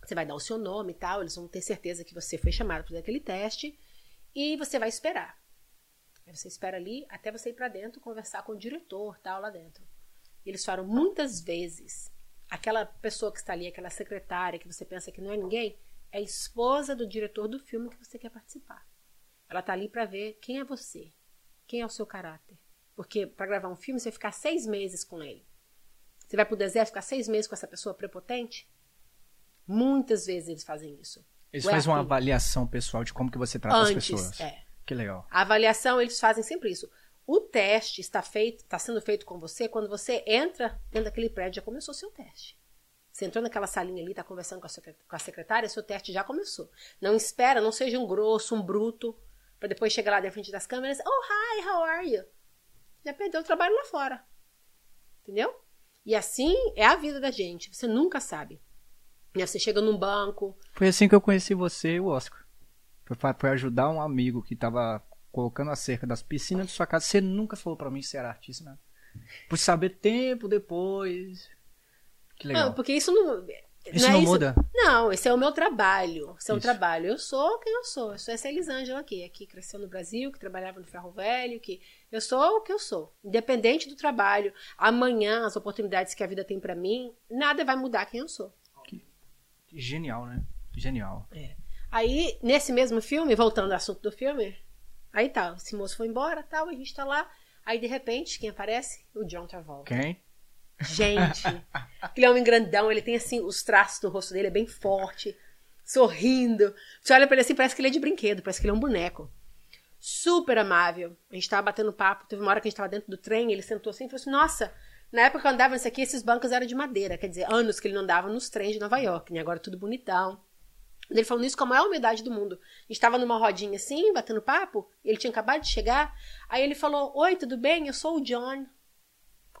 você vai dar o seu nome e tal, eles vão ter certeza que você foi chamado para fazer aquele teste, e você vai esperar. Aí você espera ali até você ir para dentro, conversar com o diretor, tal, lá dentro. Eles falam muitas vezes, aquela pessoa que está ali, aquela secretária que você pensa que não é ninguém, é a esposa do diretor do filme que você quer participar. Ela tá ali para ver quem é você, quem é o seu caráter. Porque para gravar um filme você vai ficar seis meses com ele. Você vai pro deserto ficar seis meses com essa pessoa prepotente? Muitas vezes eles fazem isso. Eles Ué, fazem uma filho, avaliação pessoal de como que você trata as Antes, pessoas. é. Que legal. A avaliação, eles fazem sempre isso. O teste está feito, está sendo feito com você quando você entra dentro daquele prédio, já começou o seu teste. Você entrou naquela salinha ali, está conversando com a, secretária, seu teste já começou. Não espera, não seja um grosso, um bruto, para depois chegar lá na frente das câmeras, oh, hi, how are you? Já perdeu o trabalho lá fora. Entendeu? E assim é a vida da gente. Você nunca sabe. Né, Você chega num banco, Foi assim que eu conheci você e o Oscar. Foi, ajudar um amigo que tava colocando a cerca das piscinas de sua casa. Você nunca falou pra mim que você era artista, né? Por saber tempo depois. Que legal. Não, porque isso não. Isso é não muda? Não, esse é o meu trabalho. Esse é o Isso. trabalho. Eu sou quem eu sou. Eu sou essa Elisângela aqui, aqui cresceu no Brasil, que trabalhava no ferro velho, que eu sou o que eu sou. Independente do trabalho, amanhã, as oportunidades que a vida tem pra mim, nada vai mudar quem eu sou. Genial, né? Genial. Aí, nesse mesmo filme, voltando ao assunto do filme, aí tá, esse moço foi embora, tal, a gente tá lá. Aí, de repente, quem aparece? O John Travolta. Quem? Gente, aquele homem grandão, ele tem assim, os traços do rosto dele é bem forte, sorrindo. Você olha pra ele assim, parece que ele é de brinquedo, parece que ele é um boneco. Super amável. A gente tava batendo papo, teve uma hora que a gente tava dentro do trem, ele sentou assim e falou assim: Nossa, na época que eu andava nisso aqui, esses bancos eram de madeira. Quer dizer, anos que ele não andava nos trens de Nova York, né? Agora tudo bonitão. Ele falando isso com a maior humildade do mundo. A gente tava numa rodinha assim, batendo papo, ele tinha acabado de chegar. Aí ele falou: Oi, tudo bem? Eu sou o John.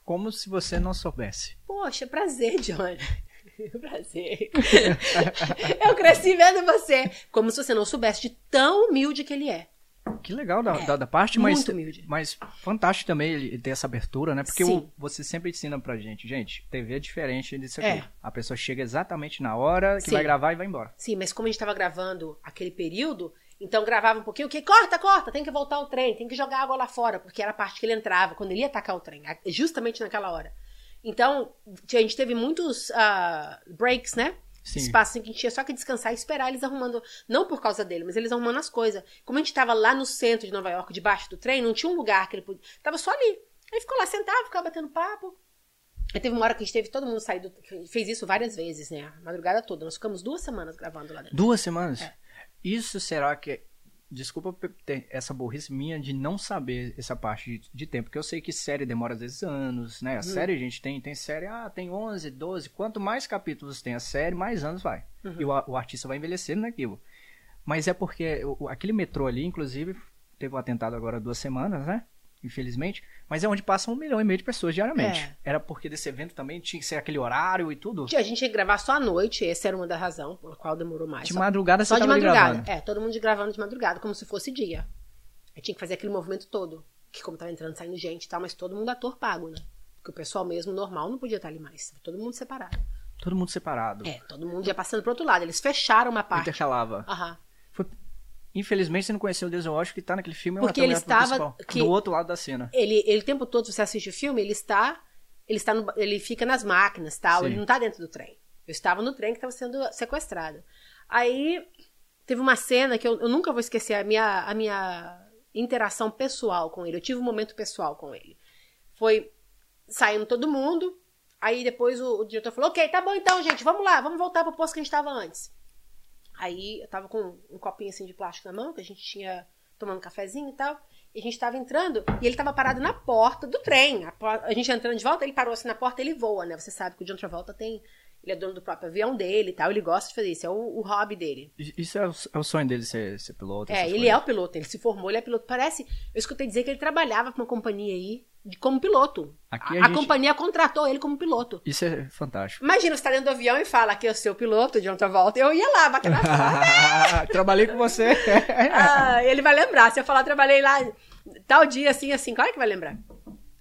Como se você não soubesse. Poxa, prazer, John. prazer. eu cresci vendo você. Como se você não soubesse de tão humilde que ele é. Que legal da, da, da parte, mas, humilde. mas fantástico também ele ter essa abertura, né? Porque o- você sempre ensina pra gente, gente, TV é diferente disso aqui. É. A pessoa chega exatamente na hora que Sim. vai gravar e vai embora. Sim, mas como a gente tava gravando aquele período, então gravava um pouquinho, que corta, corta, tem que voltar o trem, tem que jogar água lá fora, porque era a parte que ele entrava, quando ele ia atacar o trem, justamente naquela hora. Então, a gente teve muitos ah, breaks, né? Sim. Espaço em que a gente tinha só que descansar e esperar eles arrumando, não por causa dele, mas eles arrumando as coisas. Como a gente tava lá no centro de Nova York, debaixo do trem, não tinha um lugar que ele podia. Tava só ali. Aí ficou lá sentado, ficava batendo papo. Aí teve uma hora que a gente teve todo mundo sair do. Fez isso várias vezes, né? A madrugada toda. Nós ficamos duas semanas gravando lá dentro. Duas semanas? É. Isso será que. Desculpa ter essa burrice minha de não saber essa parte de, de tempo, porque eu sei que série demora às vezes anos, né? A série, gente, tem, tem série, ah, tem 11, 12. Quanto mais capítulos tem a série, mais anos vai. E o, o artista vai envelhecendo naquilo. Mas é porque o- aquele metrô ali, inclusive, teve um atentado agora duas semanas, né? Infelizmente. Mas é onde passa um milhão e meio de pessoas diariamente. É. Era porque desse evento também tinha que ser aquele horário e tudo. A gente ia gravar só à noite, essa era uma da razão pela qual demorou mais. De Só- madrugada você Só de madrugada. gravando. É, todo mundo gravando de madrugada, como se fosse dia. Aí tinha que fazer aquele movimento todo. Que como tava entrando, saindo gente e tal, mas todo mundo ator pago, né? Porque o pessoal mesmo normal não podia estar ali mais. Todo mundo separado. Todo mundo separado. É, todo mundo ia passando pro outro lado. Eles fecharam uma parte. Intercalava. Aham. Infelizmente você não conheceu o Denzel Washington que tá naquele filme. é Porque ele ator estava- que- Do outro lado da cena. Ele, ele o tempo todo, se você assiste o filme, ele está. Ele está no- ele fica nas máquinas tal. Sim. Ele não está dentro do trem. Eu estava no trem que estava sendo sequestrado. Aí teve uma cena que eu, eu nunca vou esquecer. A minha, a minha interação pessoal com ele. Eu tive um momento pessoal com ele. Foi saindo todo mundo. Aí depois o, o diretor falou: Ok, tá bom então, gente, vamos lá, vamos voltar pro posto que a gente tava antes. Aí eu tava com um copinho assim de plástico na mão, que a gente tinha tomando um cafezinho e tal. E a gente tava entrando e ele tava parado na porta do trem. A, a gente entrando de volta, ele parou assim na porta ele voa, né? Você sabe que o John Travolta tem. Ele é dono do próprio avião dele e tal. Ele gosta de fazer isso, é o, o hobby dele. Isso é o, é o sonho dele ser, ser piloto. É, ele é coisas. o piloto, ele se formou, ele é piloto. Parece. Eu escutei dizer que ele trabalhava pra uma companhia aí como piloto. A, a a gente- companhia contratou ele como piloto. Isso é fantástico. Imagina, você tá dentro do avião e fala que eu sou o piloto, John Travolta. Eu ia lá bater na porta. Trabalhei com você. Ah, ele vai lembrar. Se eu falar, trabalhei lá tal dia, assim, assim, claro que vai lembrar.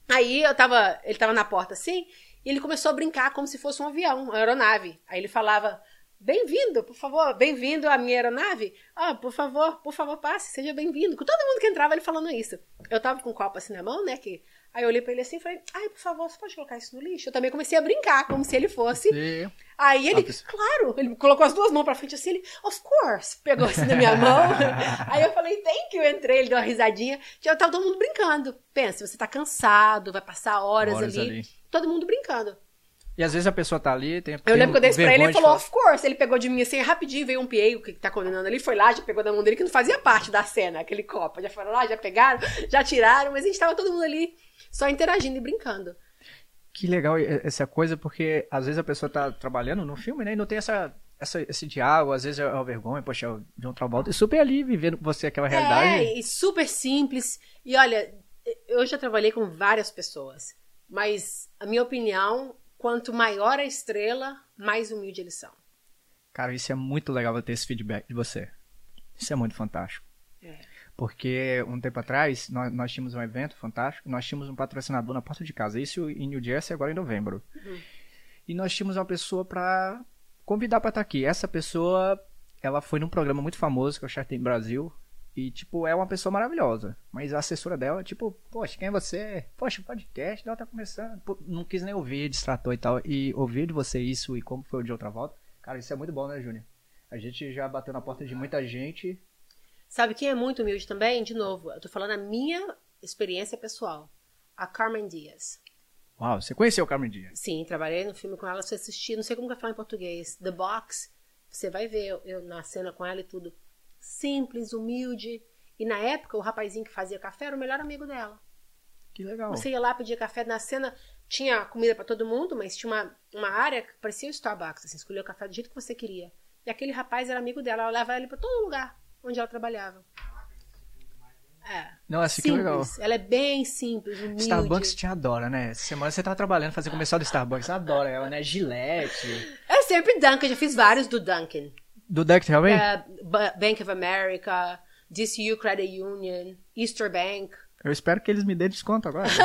Aí eu tava, ele tava na porta assim, e ele começou a brincar como se fosse um avião, uma aeronave. Aí ele falava: Bem-vindo, por favor, bem-vindo à minha aeronave. Ah, por favor, por favor, passe, seja bem-vindo. Com todo mundo que entrava, ele falando isso. Eu tava com um copo assim na mão, né? Que... Aí eu olhei pra ele assim e falei: Ai, por favor, você pode colocar isso no lixo? Eu também comecei a brincar, como se ele fosse. E- Aí ele, claro, ele colocou as duas mãos pra frente assim, ele, of course, pegou assim na minha mão. Aí eu falei, thank you, entrei, ele deu uma risadinha. Já tava todo mundo brincando. Pensa, você tá cansado, vai passar horas, Horas ali, ali. todo mundo brincando. E às vezes a pessoa tá ali, tem. Eu lembro que eu dei isso pra ele, ele falou, of course. Ele pegou de mim assim, rapidinho, veio um PA, o que tá coordenando ali, foi lá, já pegou da mão dele, que não fazia parte da cena, aquele copo. Já foram lá, já pegaram, já tiraram, mas a gente tava todo mundo ali só interagindo e brincando. Que legal essa coisa, porque às vezes a pessoa tá trabalhando no filme, né? E não tem essa, essa, esse diálogo, às vezes é uma vergonha, poxa, é o John Travolta. E super ali, vivendo com você aquela realidade. É, e super simples. E olha, eu já trabalhei com várias pessoas, mas a minha opinião, quanto maior a estrela, mais humilde eles são. Cara, isso é muito legal ter esse feedback de você. Isso é muito fantástico. Porque um tempo atrás, nós, nós tínhamos um evento fantástico, nós tínhamos um patrocinador na porta de casa. Isso em New Jersey, agora em novembro. E nós tínhamos uma pessoa pra convidar pra estar aqui. Essa pessoa, ela foi num programa muito famoso que é o Shark Tank Brasil. E, tipo, é uma pessoa maravilhosa. Mas a assessora dela, tipo, poxa, quem é você? Poxa, podcast, ela tá começando. Pô, não quis nem ouvir, distratou e tal. E ouvir de você isso e como foi o de outra volta. Cara, isso é muito bom, né, Júnior? A gente já bateu na porta de muita gente. Sabe quem é muito humilde também? De novo, eu tô falando a minha experiência pessoal. A Carmen Diaz. Uau, você conheceu o Carmen Dias? Sim, trabalhei no filme com ela, você assistir, não sei como vai falar em português. The Box, você vai ver eu, eu na cena com ela e tudo. Simples, humilde. E na época, o rapazinho que fazia café era o melhor amigo dela. Que legal. Você ia lá pedir café na cena, tinha comida pra todo mundo, mas tinha uma, uma área que parecia o Starbucks, assim, escolhia o café do jeito que você queria. E aquele rapaz era amigo dela, ela levava ele pra todo lugar onde ela trabalhava. É. Nossa, que legal. Ela é bem simples, humilde. Starbucks te adora, né? Essa semana você tava trabalhando, fazendo comercial do Starbucks. Adora ela, né? Gillette. É sempre Dunkin', já fiz vários do Dunkin'. Do Duck realmente? É, Ba- Bank of America, DCU Credit Union, Easter Bank. Eu espero que eles me dêem desconto agora.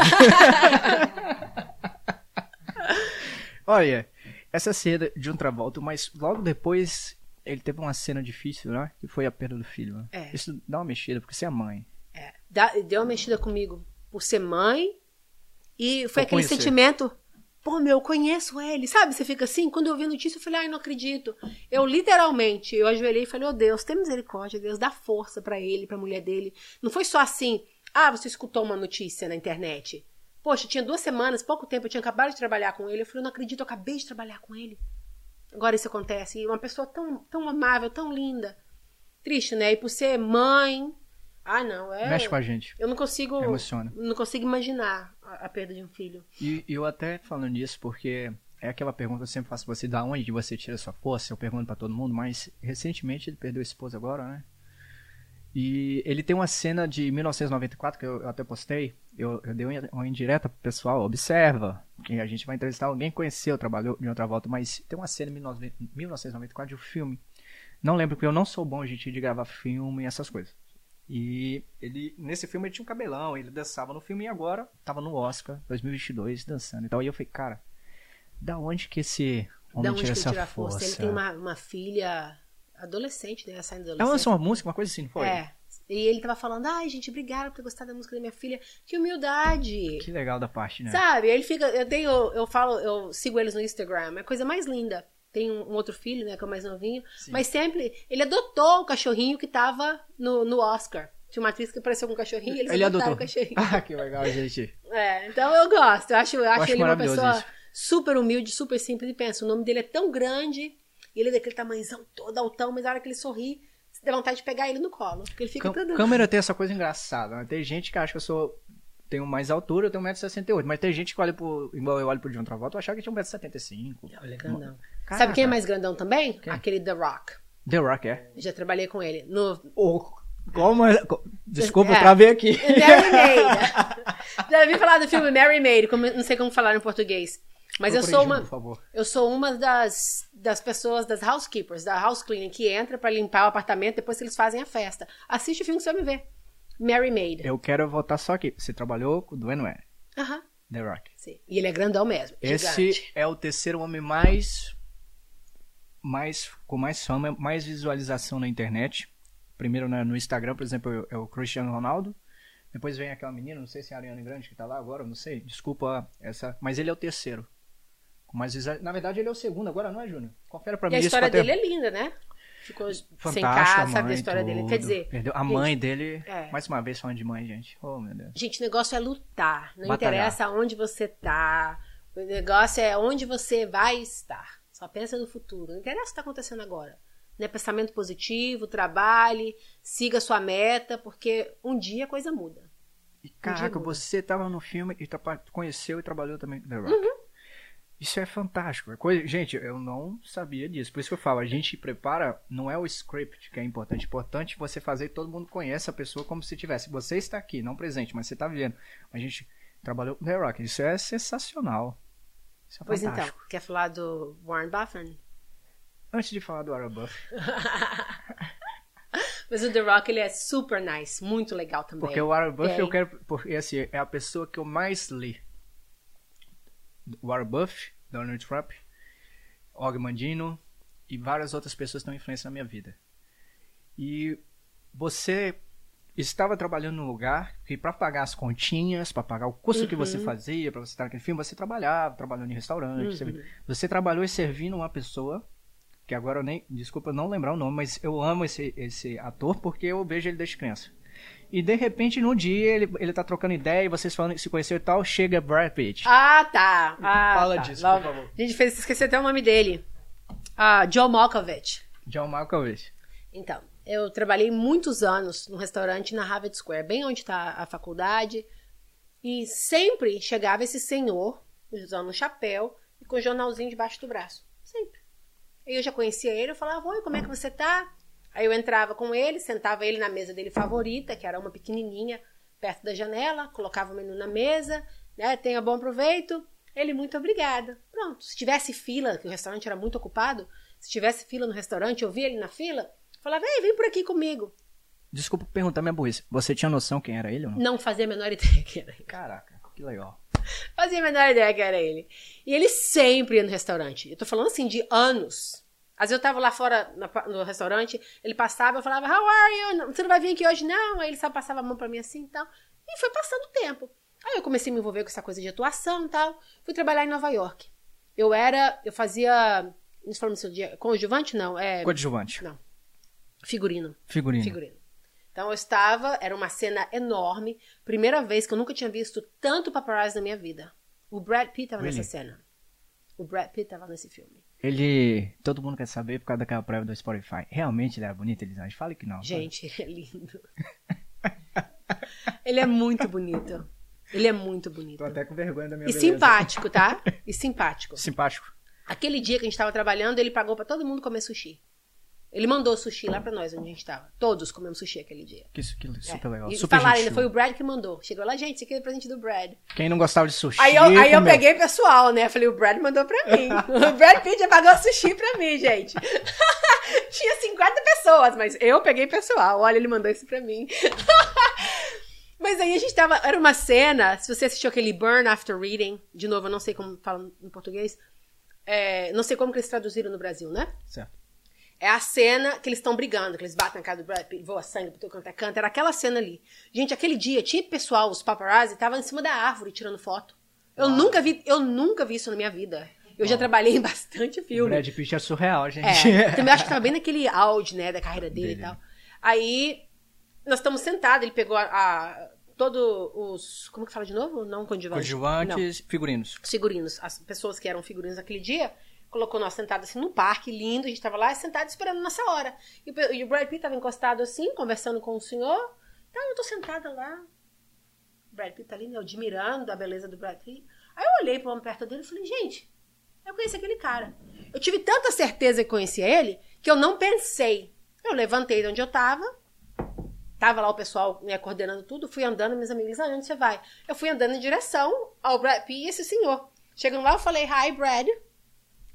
Olha, essa cena de um Travolta, mas logo depois ele teve uma cena difícil, né? Que foi a perda do filho. Né? É. Isso dá uma mexida, porque você é mãe. É, dá- deu uma mexida comigo por ser mãe e foi aquele conhecer. sentimento, pô, meu, eu conheço ele, sabe? Você fica assim, quando eu vi a notícia, eu falei, ai, não acredito. Eu literalmente, eu ajoelhei e falei, oh Deus, tem misericórdia, Deus, dá força pra ele, pra mulher dele. Não foi só assim, ah, você escutou uma notícia na internet. Poxa, tinha duas semanas, pouco tempo, eu tinha acabado de trabalhar com ele. Eu falei, eu não acredito, eu acabei de trabalhar com ele. Agora isso acontece. E uma pessoa tão, tão amável, tão linda. Triste, né? E por ser mãe. Ah, não. É... Mexe com a gente. Eu não consigo. Emociona. Não consigo imaginar a, a perda de um filho. E eu até falando nisso, porque é aquela pergunta que eu sempre faço pra você, da onde você tira sua força? Eu pergunto pra todo mundo, mas recentemente ele perdeu a esposa agora, né? E ele tem uma cena de 1994 que eu, eu até postei. Eu, eu dei uma- indireta pro pessoal, observa. Que a gente vai entrevistar alguém que conheceu, trabalhou de outra volta, mas tem uma cena em 19 1994 de um filme. Não lembro porque eu não sou bom, gente, de gravar filme e essas coisas. E ele, nesse filme ele tinha um cabelão, ele dançava no filme e agora tava no Oscar 2022 dançando. Então aí eu falei, cara, da onde que esse homem da onde tira que ele essa tira força? força? Ele tem uma, uma filha adolescente, né? Ela adolescente. lançou uma música, uma coisa assim, não foi? É. E ele tava falando, ai, gente, obrigada por ter gostado da música da minha filha. Que humildade. Que legal da parte, né? Sabe? Ele fica. Eu tenho. Eu falo, eu sigo eles no Instagram. É a coisa mais linda. Tem um, um outro filho, né? Que é o mais novinho. Sim. Mas sempre. Ele adotou o cachorrinho que tava no, no Oscar. Tinha uma atriz que apareceu com um cachorrinho e eles Ele adotou. o cachorrinho. Ah, que legal, gente. É, então eu gosto. Eu acho, eu acho, acho ele uma pessoa isso. super humilde, super simples. E pensa, o nome dele é tão grande, e ele é daquele tamanhozão todo altão, mas na hora que ele sorri, dá vontade de pegar ele no colo. Porque ele fica Cam- todo... Câmera tem essa coisa engraçada, né? Tem gente que acha que eu sou. Tenho mais altura, eu tenho 1,68m. Mas tem gente que olha pro. Igual eu olho pro John Travolta, eu achava que tinha 1,75m. Olha, grandão. Caraca. Sabe quem é mais grandão também? Aquele The Rock. The Rock, é. Já trabalhei com ele. No Ô, como. é- co- Desculpa, É. eu travei aqui. Mary Maid. Já ouvi falar do filme Mary Maid, como, não sei como falar em português. Mas eu sou uma, eu sou uma das, das pessoas, das housekeepers, da house cleaning, que entra pra limpar o apartamento depois que eles fazem a festa. Assiste o filme que você vai me ver. Mary Maid. Eu quero voltar só aqui. Você trabalhou com o Dwayne Wayne, Aham, The Rock. sim. E ele é grandão mesmo. Esse gigante. é o terceiro homem mais. mais com mais fama, mais visualização na internet. Primeiro na- no Instagram, por exemplo, é o Cristiano Ronaldo. Depois vem aquela menina, não sei se é a Ariana Grande que tá lá agora, não sei. Desculpa essa. Mas ele é o terceiro. Visual- Na verdade, ele é o segundo agora, não é, Júnior? Confere pra mim E a história dele é linda, né? Ficou sem Fantástico, casa, sabe a história dele. tudo. Quer dizer, Perdeu a gente, mãe dele. é. Mais uma vez falando de mãe, gente. Oh, meu Deus. Gente, o negócio é lutar. Não Batalhar. interessa onde você tá. O negócio é onde você vai estar. Só pensa no futuro. Não interessa o que está acontecendo agora. Né? Pensamento positivo, trabalhe, siga sua meta, porque um dia a coisa muda. E caraca, muda. você tava no filme e conheceu e trabalhou também The Rock. Uhum. Isso é fantástico. é coisa- Gente, eu não sabia disso. Por isso que eu falo, a gente prepara, não é o script que é importante. É importante você fazer todo mundo conheça a pessoa como se tivesse. Você está aqui, não presente, mas você está vendo. A gente trabalhou com The Rock. Isso é sensacional. Isso é Pois fantástico. então, quer falar do Warren Buffett? Antes de falar do Warren Buffett, Mas o The Rock, ele é super nice, muito legal também. porque o Warren Buffett É. eu quero. Porque assim, é a pessoa que eu mais li. Warren Buffett, Donald Trump, Og Mandino e várias outras pessoas têm influência na minha vida. E você estava trabalhando num lugar que para pagar as continhas, para pagar o custo que você fazia, para você estar naquele filme, você trabalhava, trabalhando em restaurante, você, você trabalhou e servindo uma pessoa que agora eu nem, desculpa não lembrar o nome, mas eu amo esse esse ator porque eu vejo ele desde criança. E de repente, num dia, ele, ele tá trocando ideia, e vocês falando que se conheceu e tal, chega Brad Pitt. Ah, tá. Ah, Fala tá. disso, Logo- por favor. A gente fez esquecer até o nome dele. Ah, Joe Malkovich. John Malkovich. Então, eu trabalhei muitos anos num restaurante na Harvard Square, bem onde está a faculdade. E sempre chegava esse senhor, usando um chapéu e com um jornalzinho debaixo do braço. Sempre. Aí eu já conhecia ele, eu falava, oi, como é que você tá? Aí eu entrava com ele, sentava ele na mesa dele favorita, que era uma pequenininha, perto da janela, colocava o menu na mesa, né? Tenha bom proveito. Ele, muito obrigada. Pronto. Se tivesse fila, que o restaurante era muito ocupado, se tivesse fila no restaurante, eu via ele na fila, falava, ei, vem por aqui comigo. Desculpa perguntar minha burrice. Você tinha noção quem era ele ou não? Não fazia a menor ideia que era ele. Caraca, que legal. Fazia a menor ideia que era ele. E ele sempre ia no restaurante. Eu tô falando assim, de anos. Às vezes eu tava lá fora no restaurante, ele passava, eu falava, how are you? Não, Você não vai vir aqui hoje, não? Aí ele só passava a mão pra mim assim e tal. E foi passando o tempo. Aí eu comecei a me envolver com essa coisa de atuação e tal. Fui trabalhar em Nova York. Eu era, eu fazia, nos falamos seu dia, conjuvante não, é Coadjuvante. Não. figurino. Figurino. Figurino. Então eu estava, era uma cena enorme, primeira vez que eu nunca tinha visto tanto paparazzi na minha vida. O Brad Pitt estava Really? nessa cena. O Brad Pitt estava nesse filme. Ele. Todo mundo quer saber por causa daquela prova do Spotify. Realmente ele era bonito, Elisângela? Fale que não. Gente, ele é lindo. ele é muito bonito. Ele é muito bonito. Tô até com vergonha da minha E beleza. simpático, tá? E simpático. Simpático. Aquele dia que a gente estava trabalhando, ele pagou pra todo mundo comer sushi. Ele mandou sushi lá pra nós, onde a gente estava. Todos comemos sushi aquele dia. Que, que super legal. E super falaram ainda, foi o Brad que mandou. Chegou lá, gente, esse aqui é o presente do Brad. Quem não gostava de sushi. Aí eu, aí eu peguei pessoal, né? Falei, o Brad mandou pra mim. o Brad Pitt já pagou sushi pra mim, gente. Tinha 50 pessoas, mas eu peguei pessoal. Olha, ele mandou isso pra mim. mas aí a gente tava. Era uma cena. Se você assistiu aquele Burn After Reading, de novo, eu não sei como fala em português. é, não sei como que eles traduziram no Brasil, né? Certo. É a cena que eles estão brigando, que eles batem na cara do Brad Pitt, voa sangue pro teu canto é canto. Era aquela cena ali. Gente, aquele dia tinha pessoal, os paparazzi, estavam em cima da árvore tirando foto. Eu nunca vi, eu nunca vi isso na minha vida. Eu já trabalhei em bastante O filme. Brad Pitt é surreal, gente. É, também acho que tava bem naquele auge, né, da carreira dele, Dele. e tal. Aí nós estamos sentados, ele pegou a, a- todo os, como que fala de novo? Não coadjuvante. Não Coadjuvantes, figurinos. os figurinos, as pessoas que eram figurinos naquele dia, colocou nós sentados assim num parque lindo, a gente tava lá sentado esperando nossa hora. E e o Brad Pitt tava encostado assim, conversando com o senhor. Tá, eu tô sentada lá. O Brad Pitt tá ali, né, admirando a beleza do Brad Pitt. Aí eu olhei pra um perto dele e falei, gente, eu conheci aquele cara. Eu tive tanta certeza que conhecia ele que eu não pensei. Eu levantei de onde eu tava, Tava lá o pessoal né, coordenando tudo, fui andando, meus amigos, ah, onde você vai? Eu fui andando em direção ao Brad Pitt e esse senhor. Chegando lá, eu falei, hi, Brad.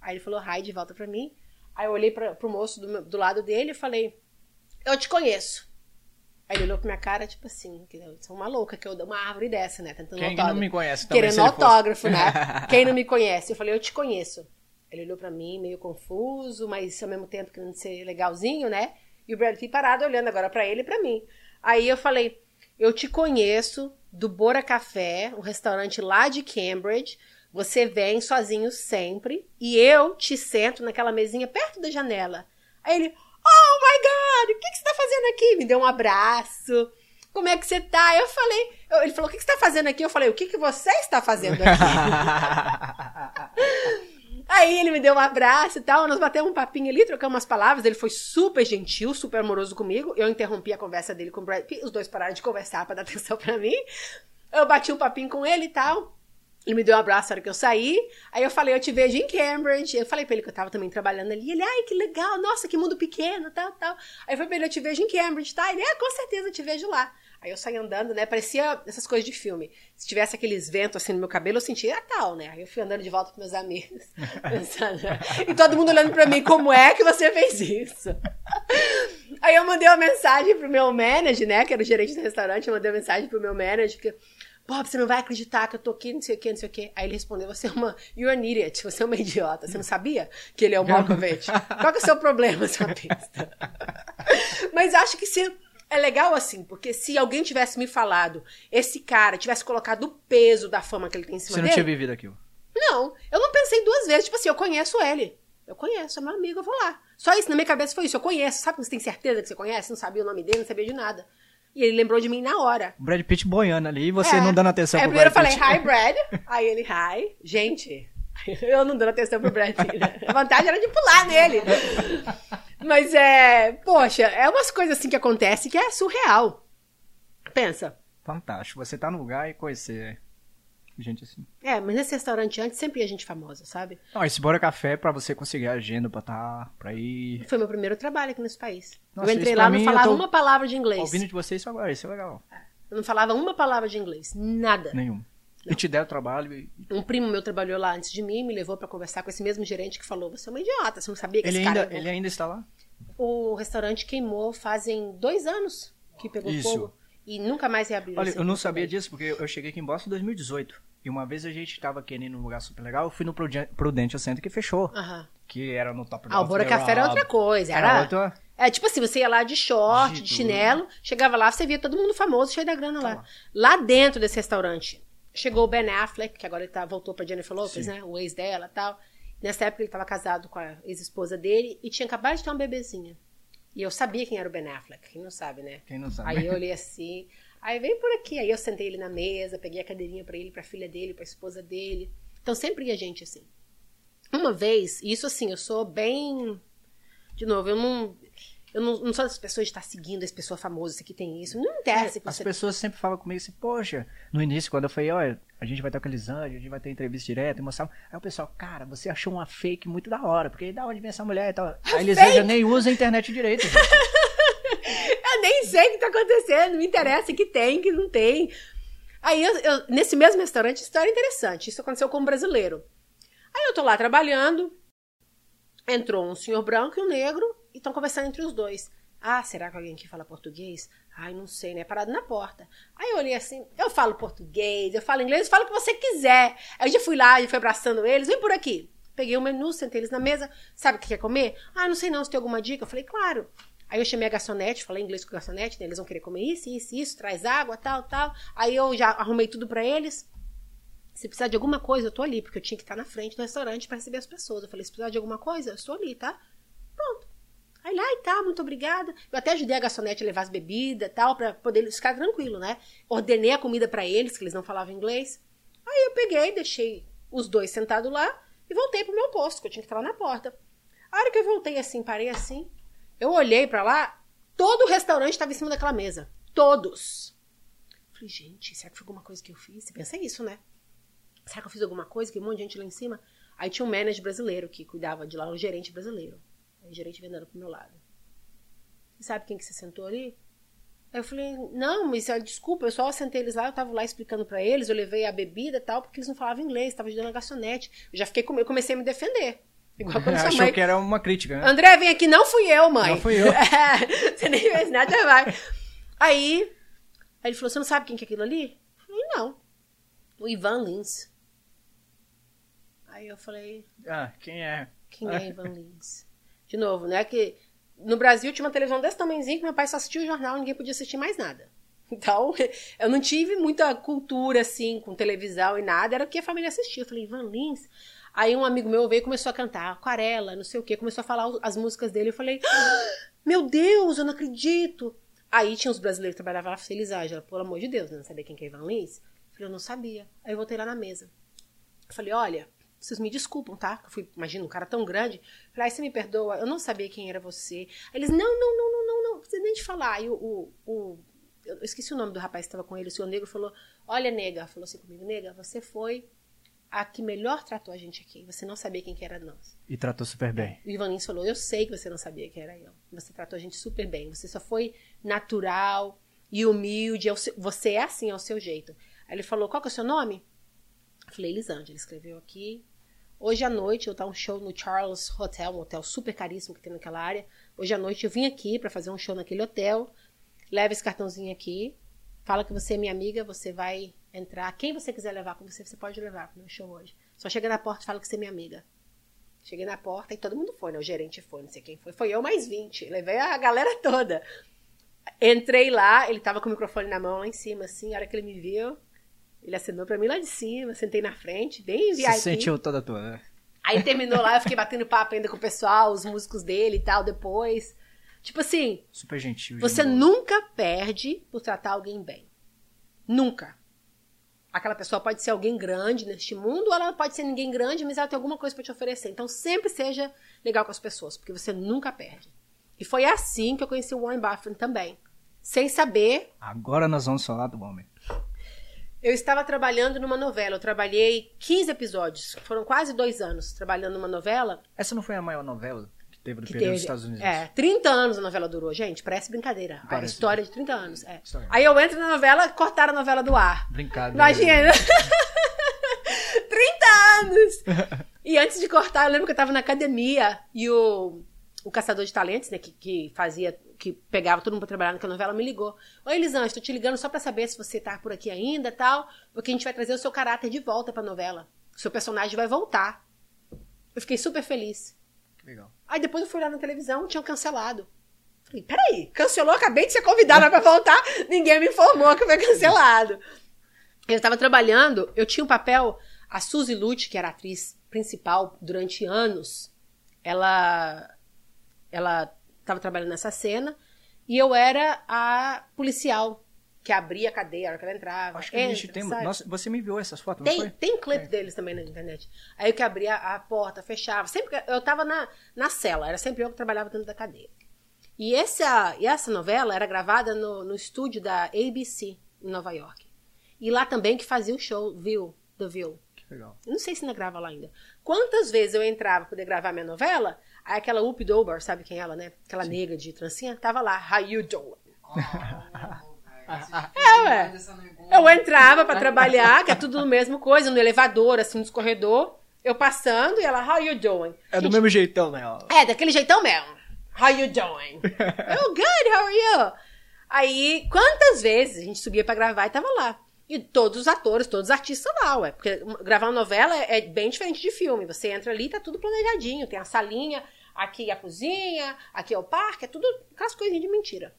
Aí ele falou hi de volta pra mim. Aí eu olhei pra, pro moço do, do lado dele e falei, eu te conheço. Aí ele olhou pra minha cara, tipo assim, sou uma louca, que eu dou uma árvore dessa, né? Tentando Quem que autógrafo. não me conhece também, Querendo ele fosse. autógrafo, né? Quem não me conhece? Eu falei, eu te conheço. Ele olhou pra mim, meio confuso, mas ao mesmo tempo querendo ser legalzinho, né? E o Brad Pitt parado olhando agora pra ele e pra mim. Aí eu falei, eu te conheço do Bora Café, um restaurante lá de Cambridge. Você vem sozinho sempre e eu te sento naquela mesinha perto da janela. Aí ele, oh my God, o que, que você tá fazendo aqui? Me deu um abraço. Como é que você tá? Eu falei, eu- ele falou, o que, que você tá fazendo aqui? Eu falei, o que, que você está fazendo aqui? Aí ele me deu um abraço e tal, nós batemos um papinho ali, trocamos umas palavras, ele foi super gentil, super amoroso comigo. Eu interrompi a conversa dele com o Brad Pitt, os dois pararam de conversar pra dar atenção pra mim. Eu bati um papinho com ele e tal. Ele me deu um abraço na hora que eu saí. Aí eu falei, eu te vejo em Cambridge. Eu falei pra ele que eu tava também trabalhando ali. Ele, ai, que legal, nossa, que mundo pequeno, tal, tal. Aí eu falei pra ele, eu te vejo em Cambridge, tá? Ele, ah, com certeza eu te vejo lá. Aí eu saí andando, né? Parecia essas coisas de filme. Se tivesse aqueles ventos assim no meu cabelo, eu sentia tal, né? Aí eu fui andando de volta com meus amigos. pensando, e todo mundo olhando pra mim, como é que você fez isso? Aí eu mandei uma mensagem pro meu manager, né? Que era o gerente do restaurante, eu mandei uma mensagem pro meu manager que. Bob, você não vai acreditar que eu tô aqui, não sei o que, não sei o que. Aí ele respondeu, você é uma... You're an idiot, você é uma idiota. Você não sabia que ele é o Malkovich? Qual que é o seu problema, sua besta? Mas acho que se... É legal assim, porque se alguém tivesse me falado, esse cara tivesse colocado o peso da fama que ele tem em cima Você não dele... tinha vivido aquilo. Não, eu não pensei duas vezes. Tipo assim, eu conheço ele. Eu conheço, é meu amigo, eu vou lá. Só isso, na minha cabeça foi isso. Eu conheço. Sabe quando você tem certeza que você conhece? Não sabia o nome dele, não sabia de nada. E ele lembrou de mim na hora. O Brad Pitt boiando ali e você É. não dando atenção Aí pro primeiro eu falei, hi, Brad. Aí ele, hi. Gente, eu não dando atenção pro Brad Pitt. né? A vantagem era de pular nele. Mas é, poxa, é umas coisas assim que acontecem que é surreal. Pensa. Fantástico. Você tá no lugar e conhecer gente assim. É, mas nesse restaurante antes sempre ia gente famosa, sabe? Não, esse Bora Café é pra você conseguir a agenda pra tá, pra ir. Foi meu primeiro trabalho aqui nesse país. Nossa, eu entrei lá, não mim, falava uma palavra de inglês. Ouvindo de vocês agora, isso é legal. Eu não falava uma palavra de inglês. Nada. Nenhum. E te der o trabalho e... Um primo meu trabalhou lá antes de mim, me levou pra conversar com esse mesmo gerente que falou: Você é uma idiota, você não sabia que Ele esse ainda, cara. ele ainda está lá? O restaurante queimou fazem dois anos que pegou Isso. fogo. E nunca mais reabriu. Olha, eu não sabia disso porque eu cheguei aqui em Boston em 2018. E uma vez a gente tava querendo um lugar super legal, eu fui no Pruden- Prudential Center que fechou. Que era no top Ah, o Bora Café era outra coisa. Era, Era outra... É, tipo assim, você ia lá de short, De de, chinelo, chegava lá, você via todo mundo famoso, cheio da grana lá. lá. Lá dentro desse restaurante, chegou o Ben Affleck, que agora ele tá, voltou pra Jennifer Lopez, Sim. né? O ex dela e tal. Nessa época ele tava casado com a ex-esposa dele e tinha acabado de ter uma bebezinha. E eu sabia quem era o Ben Affleck, quem não sabe, né? Quem não sabe. Aí eu olhei assim, aí vem por aqui. Aí eu sentei ele na mesa, peguei a cadeirinha pra ele, pra filha dele, pra esposa dele. Então sempre ia gente assim. Uma vez, e isso assim, eu sou bem. De novo, eu não. Eu não, não sou das pessoas de estar seguindo esse pessoa famosa, esse aqui tem isso. Não interessa que As você. pessoas sempre falam comigo assim, poxa, no início, quando eu falei, olha, a gente vai ter aqueles anjos, a gente vai ter entrevista direta, mostrava. Aí o pessoal, cara, você achou uma fake muito da hora, porque da onde vem essa mulher e tal. Fake? já nem usam a internet direito. Eu nem sei o que tá acontecendo, me interessa que tem, que não tem. Aí, eu, eu- nesse mesmo restaurante, história interessante. Isso aconteceu com um brasileiro. Aí eu tô lá trabalhando, entrou um senhor branco e um negro, e estão conversando entre os dois. Ah, será que alguém aqui fala português? Ai, não sei, né? Parado na porta. Aí eu olhei assim, eu falo português, eu falo inglês, eu falo o que você quiser. Aí eu já fui lá, já fui abraçando eles, vem por aqui. Peguei o menu, sentei eles na mesa. Sabe o que quer comer? Ah, não sei não, se tem alguma dica. Eu falei, claro. Aí eu chamei a garçonete, falei inglês com a garçonete, né? Eles vão querer comer isso, isso, isso, traz água, tal, tal. Aí eu já arrumei tudo pra eles. Se precisar de alguma coisa, eu tô ali, porque eu tinha que estar na frente do restaurante pra receber as pessoas. Eu falei, se precisar de alguma coisa, eu estou ali, tá? Pronto. Aí ele, ai, tá, muito obrigada. Eu até ajudei a garçonete a levar as bebidas e tal, pra poder ficar tranquilo, né? Ordenei a comida pra eles, que eles não falavam inglês. Aí eu peguei, deixei os dois sentados lá e voltei pro meu posto, que eu tinha que estar lá na porta. A hora que eu voltei assim, parei assim, eu olhei pra lá, todo o restaurante estava em cima daquela mesa. Todos. Falei, gente, será que foi alguma coisa que eu fiz? Você pensa isso, né? Será que eu fiz alguma coisa? Que um monte de gente lá em cima. Aí tinha um manager brasileiro que cuidava de lá, um gerente brasileiro. Aí o gerente vendendo pro meu lado. Você sabe quem que se sentou ali? Aí eu falei, não, mas ah, desculpa, eu só sentei eles lá, eu tava lá explicando pra eles, eu levei a bebida e tal, porque eles não falavam inglês, tava ajudando a garçonete. Eu já fiquei eu comecei a me defender. Igual quando sua Achou mãe. que era uma crítica, né? André, vem aqui, não fui eu, mãe. Não fui eu. É, você nem fez nada, vai. Aí, aí ele falou, você não sabe quem que é aquilo ali? Eu falei, não. O Ivan Lins. Aí eu falei, Ah, quem é? quem é Ivan Lins? De novo, né? Que no Brasil tinha uma televisão desse tamanhozinho que meu pai só assistia o jornal, ninguém podia assistir mais nada. Então, eu não tive muita cultura, assim, com televisão e nada, era o que a família assistia. Eu falei, Ivan Lins? Aí um amigo meu veio e começou a cantar aquarela, não sei o quê, começou a falar as músicas dele. Eu falei, "Ah, meu Deus, eu não acredito. Aí tinha os brasileiros que trabalhavam lá, eu falei, Elisângela, pelo amor de Deus, né? não sabia quem que é Ivan Lins? Eu falei, eu não sabia. Aí eu voltei lá na mesa. Eu falei, olha, vocês me desculpam, tá? Eu fui, imagina, um cara tão grande. Eu falei, ai, você me perdoa, eu não sabia quem era você. Aí eles, não, não, não, não, não, não, não precisa nem te falar. Aí o, o, o- eu esqueci o nome do rapaz que estava com ele, o senhor negro falou, olha, nega, falou assim comigo, nega, você foi a que melhor tratou a gente aqui. Você não sabia quem que era nós. E tratou super bem. O Ivan Lins falou: Eu sei que você não sabia quem era eu. Você tratou a gente super bem. Você só foi natural e humilde. é o Você é assim, é o seu jeito. Aí ele falou: Qual que é o seu nome? Eu falei: Elisângela. Ele escreveu aqui. Hoje à noite eu tá um show no Charles Hotel, um hotel super caríssimo que tem naquela área. Hoje à noite eu vim aqui para fazer um show naquele hotel. Leva esse cartãozinho aqui. Fala que você é minha amiga, você vai entrar. Quem você quiser levar com você, você pode levar pro meu show hoje. Só chega na porta e fala que você é minha amiga. Cheguei na porta e todo mundo foi, né? O gerente foi, não sei quem foi. Foi eu mais 20. Levei a galera toda. Entrei lá, ele tava com o microfone na mão lá em cima, assim. A hora que ele me viu, ele acenou pra mim lá de cima. Sentei na frente, bem VIP. Se sentiu toda toda. né? Aí terminou lá, eu fiquei batendo papo ainda com o pessoal, os músicos dele e tal, depois. Tipo assim, Super gentil. você nunca perde por tratar alguém bem. Nunca. Aquela pessoa pode ser alguém grande neste mundo, ou ela pode ser ninguém grande, mas ela tem alguma coisa pra te oferecer. Então sempre seja legal com as pessoas, porque você nunca perde. E foi assim que eu conheci o Warren Buffett também. Sem saber, Agora nós vamos falar do homem. eu estava trabalhando numa novela. Eu trabalhei 15 episódios. Foram quase dois anos trabalhando numa novela. Essa não foi a maior novela teve no que período teve- dos Estados Unidos? É, 30 anos a novela durou, gente. Parece brincadeira. A Parece. história de 30 anos. É. Aí eu entro na novela, cortaram a novela do ar. Brincadeira. Imagina. 30 anos! E antes de cortar, eu lembro que eu tava na academia e o, o caçador de talentos, né, que, que fazia, que pegava todo mundo pra trabalhar naquela novela, me ligou. Oi, Elisângela, tô te ligando só pra saber se você tá por aqui ainda tal, porque a gente vai trazer o seu caráter de volta pra novela. O seu personagem vai voltar. Eu fiquei super feliz. Legal. Aí depois eu fui lá na televisão, tinham cancelado. Falei, peraí, cancelou? Acabei de ser convidada pra voltar, ninguém me informou que foi cancelado. Eu estava trabalhando, eu tinha um papel, a Suzy Lute, que era a atriz principal durante anos, ela ela estava trabalhando nessa cena, e eu era a policial que abria a cadeia, a hora que ela entrava. Acho que a gente entra, tem. sai. Nossa, você me enviou essas fotos, não Tem, tem clipe deles também na internet. Aí eu que abria a porta, fechava. Sempre que eu tava na, na cela, era sempre eu que trabalhava dentro da cadeia. E essa, e essa novela era gravada no, no estúdio da ABC, em Nova York. E lá também que fazia o show, View, The View. Que legal. Eu não sei se ainda grava lá ainda. Quantas vezes eu entrava pra poder gravar minha novela, aí aquela Whoopi Dober, sabe quem é ela, né? Aquela negra de trancinha, tava lá, how you doing? É, ué. Eu entrava pra trabalhar, que é tudo a mesma coisa, no elevador, assim, nos corredor. Eu passando e ela, how you doing? É do Gente, mesmo jeitão, né? ó. É, daquele jeitão mesmo. How you doing? oh, good, how are you? Aí, quantas vezes a gente subia pra gravar e tava lá. E todos os atores, todos os artistas lá, ué. Porque gravar uma novela é bem diferente de filme. Você entra ali, tá tudo planejadinho. Tem a salinha, aqui a cozinha, aqui é o parque, é tudo aquelas coisinhas de mentira.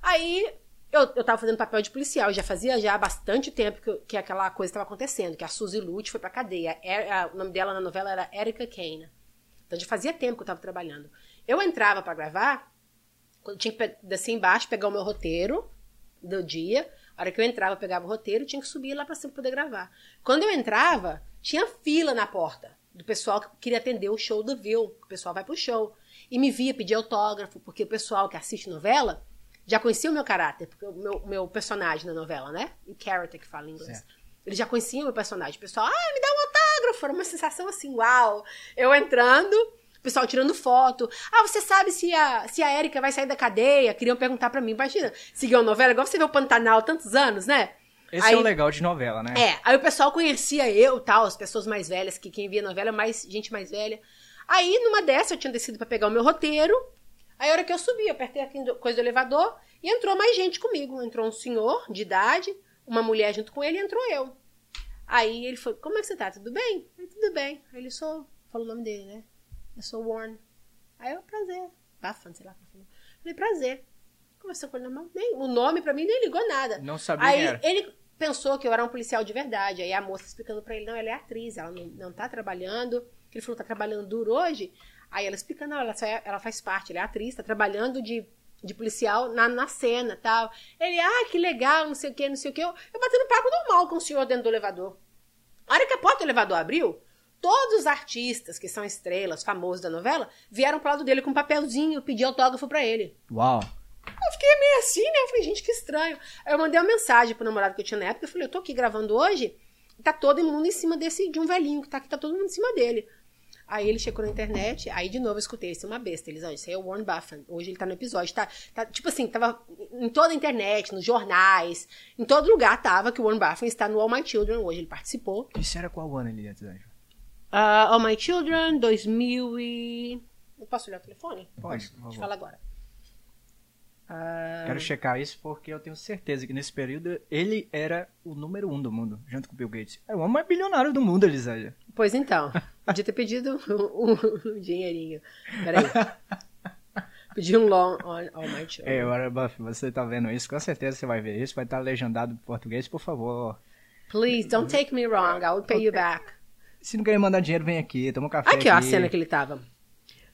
Aí, eu, eu tava fazendo papel de policial. Já fazia já há bastante tempo que, que aquela coisa estava acontecendo. Que a Suzy Lute foi pra cadeia. É- a- o nome dela na novela era Erika Kane. Então já fazia tempo que eu tava trabalhando. Eu entrava pra gravar, quando tinha que descer embaixo, pegar o meu roteiro do dia. A hora que eu entrava, eu pegava o roteiro, tinha que subir lá pra cima poder gravar. Quando eu entrava, tinha fila na porta do pessoal que queria atender o show do Viu, que o pessoal vai pro show. E me via pedir autógrafo, porque o pessoal que assiste novela já conhecia o meu caráter, porque o meu, o meu personagem na novela, né? Em character que fala em inglês. Certo. Eles já conheciam o meu personagem. O pessoal, ah, me dá um autógrafo. Era uma sensação assim, uau. Eu entrando, o pessoal tirando foto. Ah, você sabe se a, se a Erika vai sair da cadeia? Queriam perguntar pra mim. Imagina, seguir uma novela, igual você vê o Pantanal tantos anos, né? Esse Aí- é o legal de novela, né? é, aí o pessoal conhecia eu tal, as pessoas mais velhas, que quem via novela é mais gente mais velha. Aí, numa dessa, eu tinha descido pra pegar o meu roteiro. Aí, a hora que eu subi, eu apertei do- coisa do elevador e entrou mais gente comigo. Entrou um senhor de idade, uma mulher junto com ele e entrou eu. Aí ele falou: Como é que você tá? Tudo bem? Eu Tudo bem. Aí ele sou. Falou o nome dele, né? Eu sou Warren. Aí eu, prazer. Bafan, sei lá Falei, prazer. Conversou com ele normal. Nem, o nome pra mim nem ligou nada. Não sabia Aí era. ele pensou que eu era um policial de verdade. Aí a moça explicando pra ele, não, ela é atriz, ela não, não tá trabalhando. Ele falou, tá trabalhando duro hoje? Aí ela explica, não, ela, é- ela faz parte, ela é atriz, tá trabalhando de, de policial na, na cena tal. Ele, ah, que legal, não sei o que, não sei o que. Eu, eu batendo papo normal com o senhor dentro do elevador. A hora que a porta do elevador abriu, todos os artistas que são estrelas, famosos da novela, vieram pro lado dele com um papelzinho, pedir autógrafo pra ele. Uau. Eu fiquei meio assim, né? Eu falei, gente, que estranho. Aí eu mandei uma mensagem pro namorado que eu tinha na época. Eu falei, eu tô aqui gravando hoje. Tá todo mundo em cima desse, de um velhinho que tá aqui, tá todo mundo em cima dele. Aí ele chegou na internet, aí de novo eu escutei, isso é uma besta. Eles, ó, isso aí é o Warren Buffett. Hoje ele tá no episódio, tá, tá, tipo assim, tava em toda a internet, nos jornais, em todo lugar tava que o Warren Buffett está no All My Children. Hoje ele participou. Isso era qual ano Anjo? Ah, All My Children, 2000 e... Eu posso olhar o telefone? Pode, por Te favor. falo agora. Ah, Quero checar isso porque eu tenho certeza que nesse período ele era o número um do mundo, junto com o Bill Gates. Era o homem mais bilionário do mundo, Elisâlia. Pois então, podia ter pedido um, um dinheirinho. Peraí. Pedi um long on all my children. É, Warren Buffett, você tá vendo isso? Com certeza você vai ver isso. Vai estar legendado em português, por favor. Please, don't take me wrong. I will pay you back. Se não querer mandar dinheiro, vem aqui, toma um café Aqui, ó, a aqui. cena que ele tava.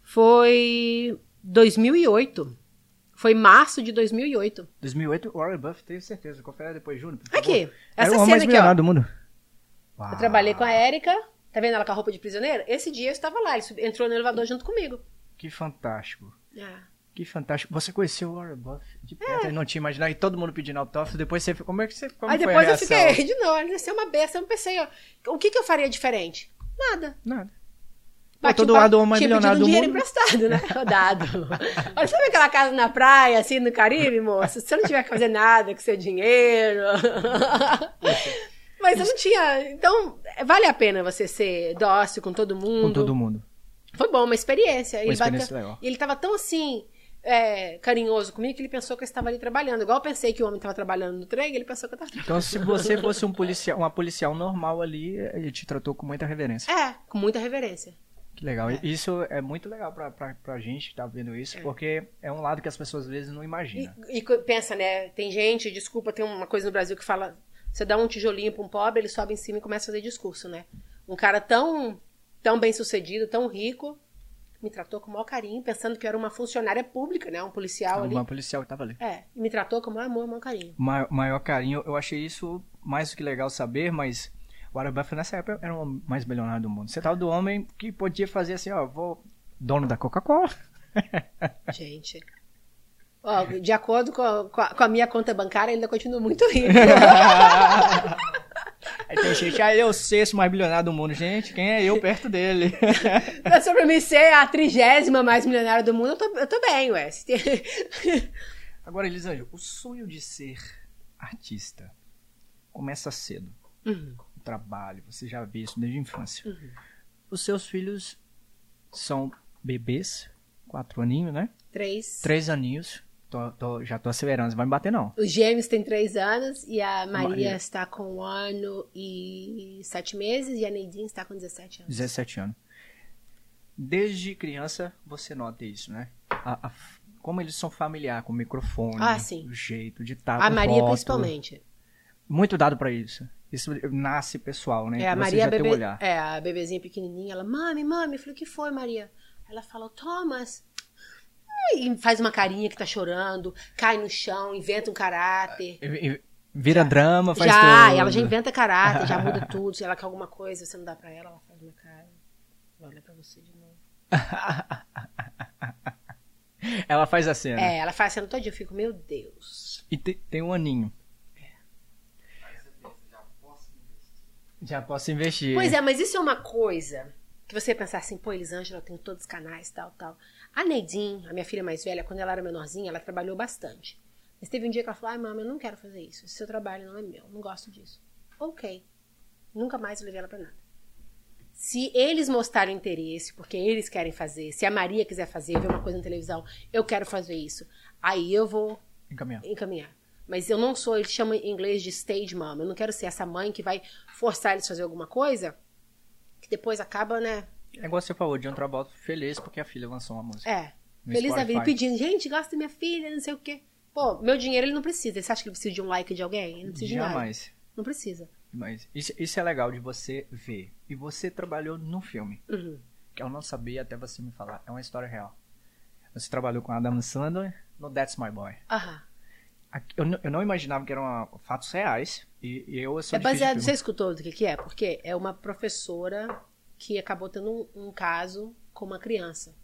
Foi 2008. Foi março de 2008. 2008, Warren Buffett, tenho certeza. Confere depois, Júnior, favor. Aqui, Era essa o homem cena mais aqui, ó. do mundo. Eu trabalhei com a Erika. Tá vendo ela com a roupa de prisioneiro? Esse dia eu estava lá. Ele entrou no elevador junto comigo. Que fantástico. Ah. Que fantástico. Você conheceu o Warren Buffett de perto, É. não tinha imaginado. E todo mundo pedindo autógrafo. Depois você... Como é que você... Como Aí depois eu fiquei, de novo, ele é uma besta. Eu pensei, ó, o que, que eu faria diferente? Nada. Nada. Bati todo o papo, lado o homem um do dinheiro mundo. emprestado, né? Rodado. Olha, sabe aquela casa na praia, assim, no Caribe, moça? Se você não tiver que fazer nada com seu dinheiro. Mas eu não tinha. Então, vale a pena você ser dócil com todo mundo. Com todo mundo. Foi bom, uma experiência. Ele experiência legal. E ele tava tão assim. é, carinhoso comigo que ele pensou que eu estava ali trabalhando. Igual eu pensei que o homem estava trabalhando no trem, ele pensou que eu estava trabalhando. Então, se você fosse um policial, uma policial normal ali, ele te tratou com muita reverência. É, com muita reverência. Que legal. Isso é muito legal pra, pra, pra gente que tá vendo isso, porque é um lado que as pessoas às vezes não E, imaginam. e co- pensa, né? Tem gente, desculpa, tem uma coisa no Brasil que fala: você dá um tijolinho pra um pobre, ele sobe em cima e começa a fazer discurso, né? Um cara tão, tão bem sucedido, tão rico, me tratou com o maior carinho, pensando que eu era uma funcionária pública, né? Um policial ali. Uma policial que tava ali. É, e me tratou com o maior amor, maior carinho. Maior, maior carinho, eu achei isso mais do que legal saber, mas o Warren Buffett nessa época era o homem mais bilionário do mundo. Você tava do homem que podia fazer assim, ó, vou dono da Coca-Cola. Gente. Ó, de acordo com a, com a- minha conta bancária, ainda continuo muito rico. Aí tem gente, ah, eu o sexto mais bilionário do mundo. Gente, quem é eu perto dele? Mas pra mim ser a trigésima mais milionária do mundo, eu tô, eu tô bem, ué. Agora, Elisângela, o sonho de ser artista começa cedo. Uhum. O trabalho, você já vê isso desde a infância. Uhum. Os seus filhos são bebês, quatro aninhos, né? Três. Três aninhos. Tô- tô- já tô acelerando, você vai me bater não. Os gêmeos têm três anos e a Maria, Maria. está com um ano e sete meses e a Neidinha está com 17 anos. 17 anos. Desde criança você nota isso, né? A- a como eles são familiar com o microfone, Ah, o jeito de estar. a Maria principalmente. Muito dado pra isso. Isso nasce pessoal, né? É, a Você Maria olhar. é, a bebezinha pequenininha, ela, mami, mami, eu falei, o que foi, Maria? Ela falou, Thomas, E faz uma carinha que tá chorando, cai no chão, inventa um caráter. Vira drama, faz já, tudo. ela já inventa caráter, já muda tudo. Se ela quer alguma coisa, você não dá pra ela, ela faz na cara. Olha pra você de novo. Ela faz a cena. É, ela faz a cena todo dia, eu fico, meu Deus. E te- tem um aninho. Pensa, já posso investir. Já. Pois é, mas isso é uma coisa que você pensar assim, pô, Elisângela tem todos os canais, tal, tal. A Neidin, a minha filha mais velha, quando ela era menorzinha, ela trabalhou bastante. Mas teve um dia que ela falou, ai, mama, eu não quero fazer isso. Esse seu trabalho não é meu, não gosto disso. Ok. Nunca mais eu levei ela pra nada. Se eles mostrarem interesse, porque eles querem fazer, se a Maria quiser fazer, ver uma coisa na televisão, eu quero fazer isso. Aí eu vou Encaminhar. encaminhar. Mas eu não sou, eles chamam em inglês de stage mom. Eu não quero ser essa mãe que vai forçar eles a fazer alguma coisa que depois acaba, né? É igual você falou, John Travolta feliz porque a filha lançou uma música. É. Feliz da vida pedindo, gente, gosta da minha filha, não sei o quê. Pô, meu dinheiro ele não precisa. Você acha que ele precisa de um like de alguém? Ele não precisa de nada. Jamais. Não precisa. Mas isso, isso é legal de você ver. E você trabalhou no filme. Uhum. Que eu não sabia até você me falar. É uma história real. Você trabalhou com Adam Sandler no That's My Boy. Aham. Aqui- Eu, não- eu não imaginava que eram ah, fatos reais. E, e eu sou É de baseado, você escutou do que, que é? Porque é uma professora que acabou tendo um, um caso com uma criança.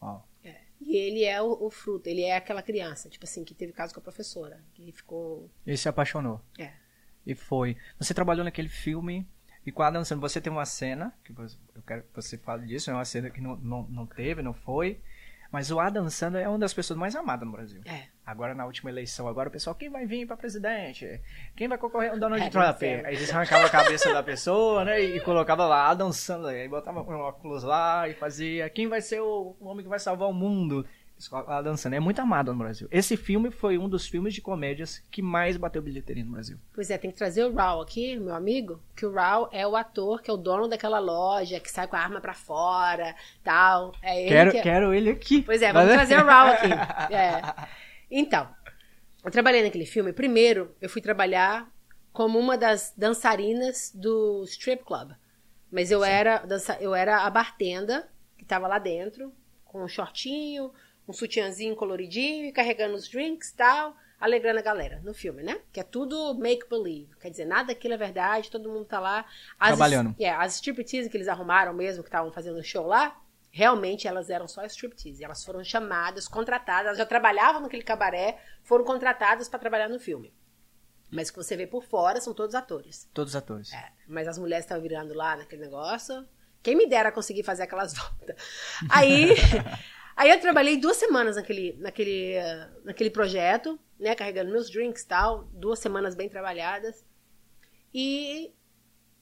Uau. É. E ele é o, o fruto, ele é aquela criança, tipo assim, que teve caso com a professora. Que ficou. Ele se apaixonou. É. E foi. Você trabalhou naquele filme. E com a Adam Sandler, você tem uma cena. Que eu quero que você fale disso. É uma cena que não, não, não teve, não foi. Mas o Adam Sandler é uma das pessoas mais amadas no Brasil. É. Agora na última eleição, agora o pessoal, quem vai vir pra presidente? Quem vai concorrer o Donald É, Trump? é. Aí eles arrancavam a cabeça da pessoa, né? E colocava lá Adam Sandler, aí botava um óculos lá e fazia quem vai ser o homem que vai salvar o mundo? Isso, Adam Sandler é muito amado no Brasil. Esse filme foi um dos filmes de comédias que mais bateu bilheteria no Brasil. Pois é, tem que trazer o Raul aqui, meu amigo, que o Raul é o ator que é o dono daquela loja, que sai com a arma pra fora, tal. É ele Quero, que... quero ele aqui. Pois é, vamos trazer o Raul aqui. É. Então, eu trabalhei naquele filme. Primeiro, eu fui trabalhar como uma das dançarinas do strip club. Mas eu era, dança... eu era a bartenda que tava lá dentro, com um shortinho, um sutiãzinho coloridinho e carregando os drinks e tal, alegrando a galera no filme, né? Que é tudo make believe. Quer dizer, nada daquilo é verdade, todo mundo tá lá. As, Trabalhando. É, as striptease que eles arrumaram mesmo, que estavam fazendo show lá, realmente elas eram só striptease. Elas foram chamadas, contratadas, elas já trabalhavam naquele cabaré, foram contratadas para trabalhar no filme. Mas o que você vê por fora são todos atores. Todos os atores. É, mas as mulheres estavam virando lá naquele negócio. Quem me dera conseguir fazer aquelas voltas. Aí, aí eu trabalhei duas semanas naquele, naquele, naquele projeto, né? Carregando meus drinks e tal. Duas semanas bem trabalhadas. E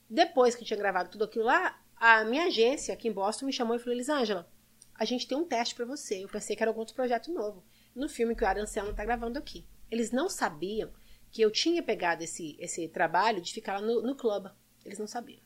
depois que eu tinha gravado tudo aquilo lá, a minha agência aqui em Boston me chamou e falou: Elisângela, a gente tem um teste pra você. Eu pensei que era algum outro projeto novo. No filme que o Adam Sandler tá gravando aqui. Eles não sabiam que eu tinha pegado esse, esse trabalho de ficar lá no, no clube. Eles não sabiam.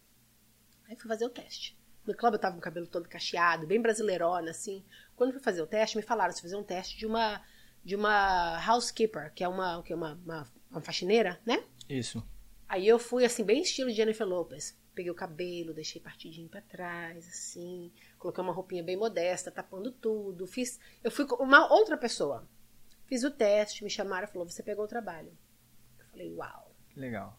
Aí fui fazer o teste. No clube eu tava com o cabelo todo cacheado, bem brasileirona, assim. Quando fui fazer o teste, me falaram se fazer um teste de uma de uma housekeeper, que é uma, que, uma, uma, uma faxineira, né? Isso. Aí eu fui, assim, bem estilo Jennifer Lopez. Peguei o cabelo, deixei partidinho pra trás, assim. Coloquei uma roupinha bem modesta, tapando tudo. Fiz. Eu fui com uma outra pessoa. Fiz o teste, me chamaram falou: você pegou o trabalho. Eu falei, uau. Legal.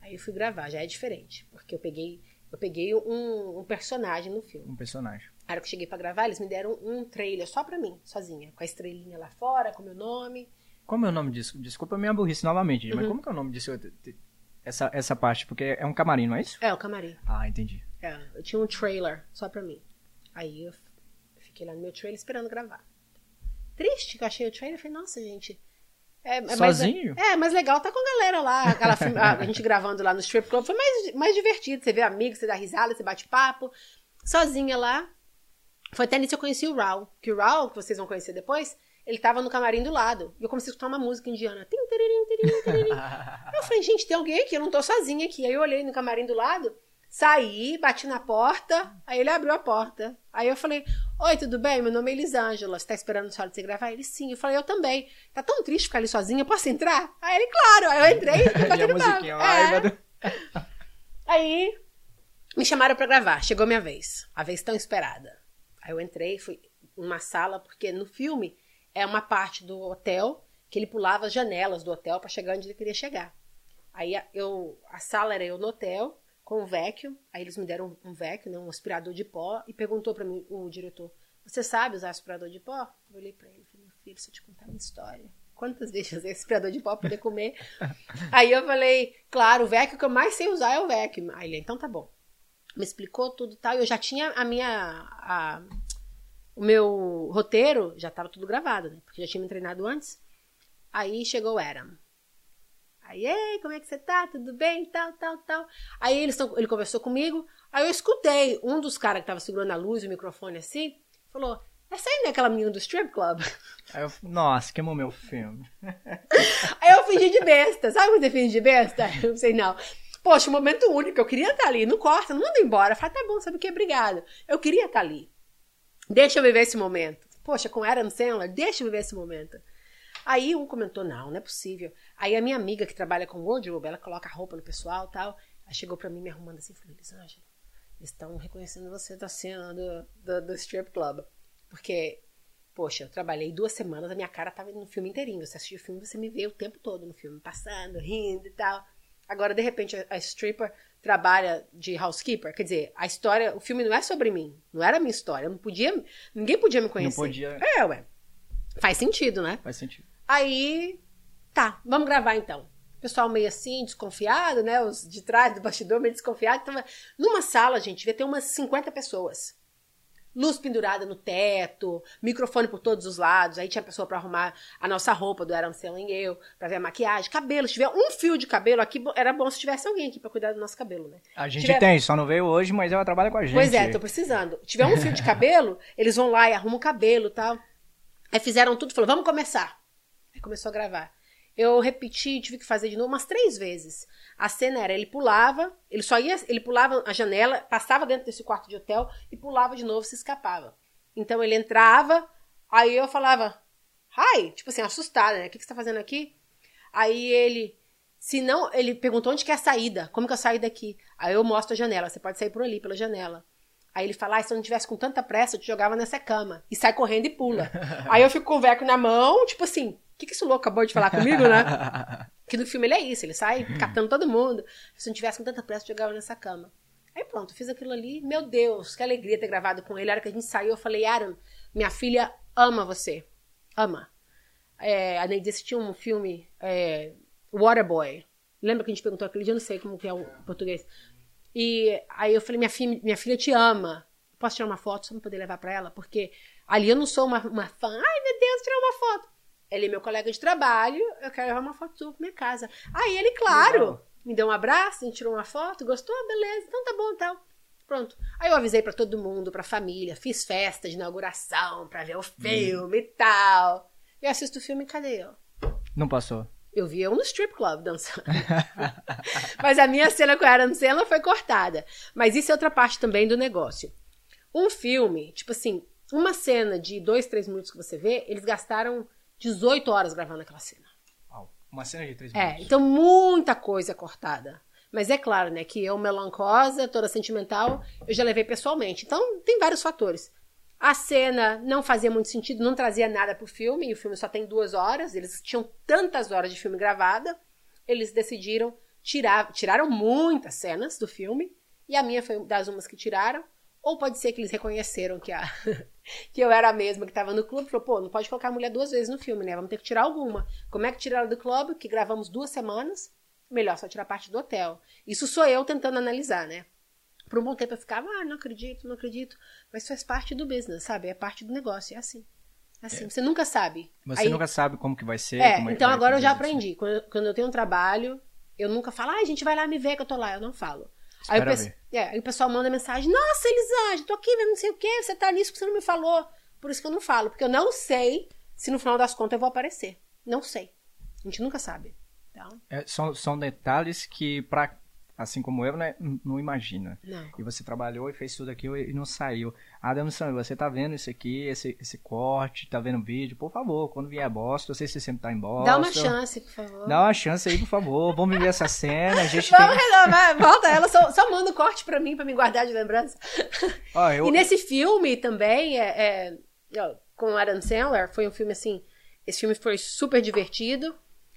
Aí eu fui gravar, já é diferente. Porque eu peguei, eu peguei um, um personagem no filme. Um personagem. A hora que eu cheguei pra gravar, eles me deram um trailer só pra mim, sozinha. Com a estrelinha lá fora, com o meu nome. Como é o nome disso? Desculpa a minha burrice novamente, Uhum. mas como que é o nome disso? Essa, essa parte, porque é um camarim, não é isso? É, o camarim. Ah, entendi. É, eu tinha um trailer só pra mim. Aí eu fiquei lá no meu trailer esperando gravar. Triste que eu achei o trailer e falei, nossa, gente. É, é mais- Sozinho? é, mas legal tá com a galera lá, aquela a gente gravando lá no strip club. Foi mais, mais divertido. Você vê amigos, você dá risada, você bate papo. Sozinha lá. Foi até nisso que eu conheci o Raul. Que o Raul, que vocês vão conhecer depois, ele tava no camarim do lado. E eu comecei a escutar uma música indiana. Eu falei, gente, tem alguém aqui, eu não tô sozinha aqui. Aí eu olhei no camarim do lado, saí, bati na porta, aí ele abriu a porta. Aí eu falei, oi, tudo bem? Meu nome é Elisângela, você tá esperando só de você gravar? Ele, sim. Eu falei, eu também. Tá tão triste ficar ali sozinha, posso entrar? Aí ele, claro. Aí eu entrei, e batendo papo. É. Aí me chamaram pra gravar, chegou minha vez. A vez tão esperada. Aí eu entrei, fui. uma sala, porque no filme é uma parte do hotel que ele pulava as janelas do hotel para chegar onde ele queria chegar. Aí a- eu, a sala era eu no hotel, com um vacuum, aí eles me deram um, um vacuum, né, um aspirador de pó, e perguntou para mim, o diretor, você sabe usar aspirador de pó? Eu olhei para ele e falei, meu filho, se eu te contar uma história, quantas vezes eu usei aspirador de pó para poder comer? aí eu falei, claro, o vacuum que eu mais sei usar é o vacuum. Aí ele, então tá bom. Me explicou tudo e tal, e eu já tinha a minha... a- o meu roteiro já estava tudo gravado, né? Porque já tinha me treinado antes. Aí chegou o Adam. Aí, ei, como é que você tá? Tudo bem? Tal, tal, tal. Aí eles tão, ele conversou comigo. Aí eu escutei um dos caras que tava segurando a luz, o microfone assim, falou: Essa aí não é aquela menina do strip club? Aí eu, nossa, queimou meu filme. Aí eu fingi de besta. Sabe quando você finge de besta? Eu não sei, não. Poxa, um momento único. Eu queria estar ali. Não corta, não manda embora. Fala, tá bom, sabe o que? Obrigado. Eu queria estar ali. Deixa eu viver esse momento. Poxa, com Adam Sandler, deixa eu viver esse momento. Aí um comentou, não, não é possível. Aí a minha amiga que trabalha com wardrobe, ela coloca roupa no pessoal tal. Ela chegou pra mim me arrumando assim falou, Elisângela, eles estão reconhecendo você da cena do, do, do strip club. Porque, poxa, eu trabalhei duas semanas, a minha cara tava no filme inteirinho. Você assistiu o filme, você me vê o tempo todo no filme, passando, rindo e tal. Agora, de repente, a, a stripper trabalha de housekeeper. Quer dizer, a história, o filme não é sobre mim. Não era a minha história. Eu não podia, ninguém podia me conhecer. podia. É, ué. Faz sentido, né? Faz sentido. Aí, tá, vamos gravar então. O pessoal meio assim, desconfiado, né? Os de trás do bastidor meio desconfiado. Tava... Numa sala, gente, devia ter umas 50 pessoas. Luz pendurada no teto, microfone por todos os lados. Aí tinha pessoa pra arrumar a nossa roupa do Sandler e eu, pra ver a maquiagem, cabelo. Se tiver um fio de cabelo aqui, era bom se tivesse alguém aqui pra cuidar do nosso cabelo, né? A gente Tiver- tem, só não veio hoje, mas ela trabalha com a gente. Pois é, tô precisando. Se tiver um fio de cabelo, eles vão lá e arrumam o cabelo e tal. Aí fizeram tudo, falou, vamos começar. Aí começou a gravar. Eu repeti, tive que fazer de novo umas três vezes. A cena era, ele pulava, ele só ia, ele pulava a janela, passava dentro desse quarto de hotel e pulava de novo, se escapava. Então ele entrava, aí eu falava, hi, tipo assim, assustada, né? O que, que você tá fazendo aqui? Aí ele, se não, ele perguntou onde que é a saída, como que eu saio daqui? Aí eu mostro a janela, você pode sair por ali, pela janela. Aí ele fala, ah, se eu não tivesse com tanta pressa, eu te jogava nessa cama. E sai correndo e pula. Aí eu fico com o veco na mão, tipo assim, que, que esse louco acabou de falar comigo, né? Que no filme ele é isso, ele sai catando todo mundo. Se eu não tivesse com tanta pressa, eu jogava nessa cama. Aí pronto, fiz aquilo ali. Meu Deus, que alegria ter gravado com ele. A hora que a gente saiu, eu falei, Aaron, minha filha ama você. Ama. É, a Neide assistiu um filme, é, Waterboy. Lembra que a gente perguntou aquele dia? Eu não sei como que é o português. E aí eu falei, minha filha, minha filha te ama. Posso tirar uma foto só pra poder levar pra ela? Porque ali eu não sou uma, uma fã. Ai, meu Deus, tirar uma foto. Ele é meu colega de trabalho, eu quero levar uma foto sua pra minha casa. Aí ele, claro, Legal. me deu um abraço, a gente tirou uma foto, gostou? Beleza, então tá bom, tal. Pronto. Aí eu avisei pra todo mundo, pra família, fiz festa de inauguração pra ver o filme e tal. Eu assisto o filme, cadê eu? Não passou. Eu vi eu no strip club dançando. Mas a minha cena com a Adam Sandler foi cortada. Mas isso é outra parte também do negócio. Um filme, tipo assim, uma cena de dois, três minutos que você vê, eles gastaram 18 horas gravando aquela cena. Uma cena de três É, minutos. então muita coisa é cortada. Mas é claro, né, que eu, melancosa, toda sentimental, eu já levei pessoalmente. Então, tem vários fatores. A cena não fazia muito sentido, não trazia nada pro filme, e o filme só tem duas horas, eles tinham tantas horas de filme gravada, eles decidiram tirar, tiraram muitas cenas do filme, e a minha foi das umas que tiraram, ou pode ser que eles reconheceram que, a, que eu era a mesma que estava no clube, falou, pô, não pode colocar a mulher duas vezes no filme, né, vamos ter que tirar alguma. Como é que tiraram do clube, que gravamos duas semanas, melhor só tirar parte do hotel. Isso sou eu tentando analisar, né? Por um bom tempo eu ficava, ah, não acredito, não acredito. Mas faz parte do business, sabe? É parte do negócio, é assim. É assim, você nunca sabe. Você Aí- nunca sabe como que vai ser. É, que então vai agora eu já aprendi. Quando, eu- quando eu tenho um trabalho, eu nunca falo, ah, a gente vai lá me ver que eu tô lá. Eu não falo. Aí o, ver. é, aí o pessoal manda mensagem, nossa, Elisângela, tô aqui vendo não sei o quê, você tá nisso que você não me falou. Por isso que eu não falo, porque eu não sei se no final das contas eu vou aparecer. Não sei. A gente nunca sabe. Então, É, são, são detalhes que, pra, assim como eu, né, não imagina. não. E você trabalhou e fez tudo aquilo e não saiu. Adam Sandler, você tá vendo isso aqui, esse, esse corte, tá vendo o vídeo? Por favor, quando vier a Boston, eu sei se você sempre tá em Boston. Dá uma chance, por favor. Dá uma chance aí, por favor. Vamos viver essa cena. A gente Vamos tem... renovar, volta ela, só, só manda o corte pra mim, pra me guardar de lembrança. Ó, eu... E nesse filme também, é, é, com o Adam Sandler, foi um filme assim. Esse filme foi super divertido.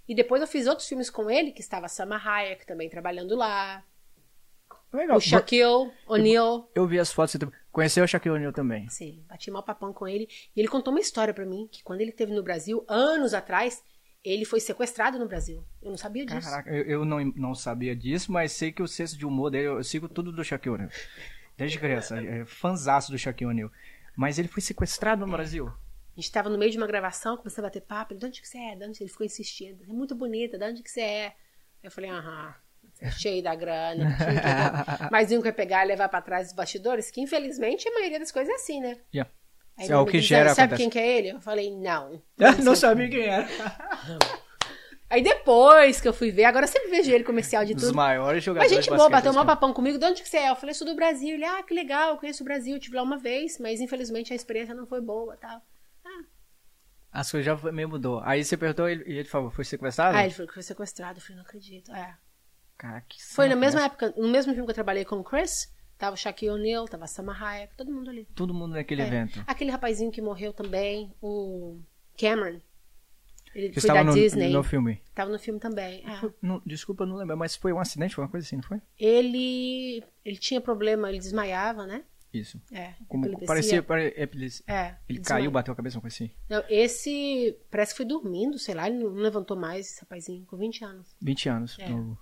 E depois eu fiz outros filmes com ele, que estava a Salma Hayek também trabalhando lá. Legal. O Shaquille O'Neal. Eu vi as fotos, conheceu o Shaquille O'Neal também. Sim, bati mal papão com ele. E ele contou uma história pra mim, que quando ele esteve no Brasil, anos atrás, ele foi sequestrado no Brasil. Eu não sabia disso. Caraca, eu, eu não, não sabia disso, mas sei que o senso de humor dele, eu sigo tudo do Shaquille O'Neal. Desde criança, é fanzaço do Shaquille O'Neal. Mas ele foi sequestrado no Brasil. A gente tava no meio de uma gravação, começou a bater papo. Ele, de onde que você é? De onde? Ele ficou insistindo. É muito bonita, de onde que você é? Eu falei, aham, cheio da grana. cheio grana. Mas um que é pegar e levar pra trás dos bastidores, que infelizmente a maioria das coisas é assim, né? Yeah. Aí É o que diz, gera "Ah, Sabe acontece." quem que é ele? Eu falei, não. não sabia quem era. Aí depois que eu fui ver, agora eu sempre vejo ele comercial de tudo. maiores Mas jogadores gente de boa, bateu um papão comigo. De onde que você é? Eu falei, sou do Brasil. Ele, ah, que legal, eu conheço o Brasil. Eu tive lá uma vez, mas infelizmente a experiência não foi boa tal. As coisas já meio mudou. Aí você perguntou e ele falou, foi sequestrado? Ah, ele falou que foi sequestrado. Eu falei, não acredito. É. Cara, que Foi na mesma né? época, no mesmo filme que eu trabalhei com o Chris, tava o Shaquille O'Neal, tava a Sama Hayek, todo mundo ali. Todo mundo naquele É. evento. Aquele rapazinho que morreu também, o Cameron. Ele Que foi estava da no, Disney. no filme. Tava no filme também. é. Foi- não- desculpa, eu não lembro, mas foi um acidente, foi uma coisa assim, não foi? Ele, ele tinha problema, ele desmaiava, né? Isso. É, Como, epilepsia. parecia, pare- epilepsia. É, Ele desmaia- caiu, bateu a cabeça, coisa assim. Não, esse parece que foi dormindo, sei lá, ele não levantou mais, esse rapazinho, com 20 anos. 20 anos. É. novo.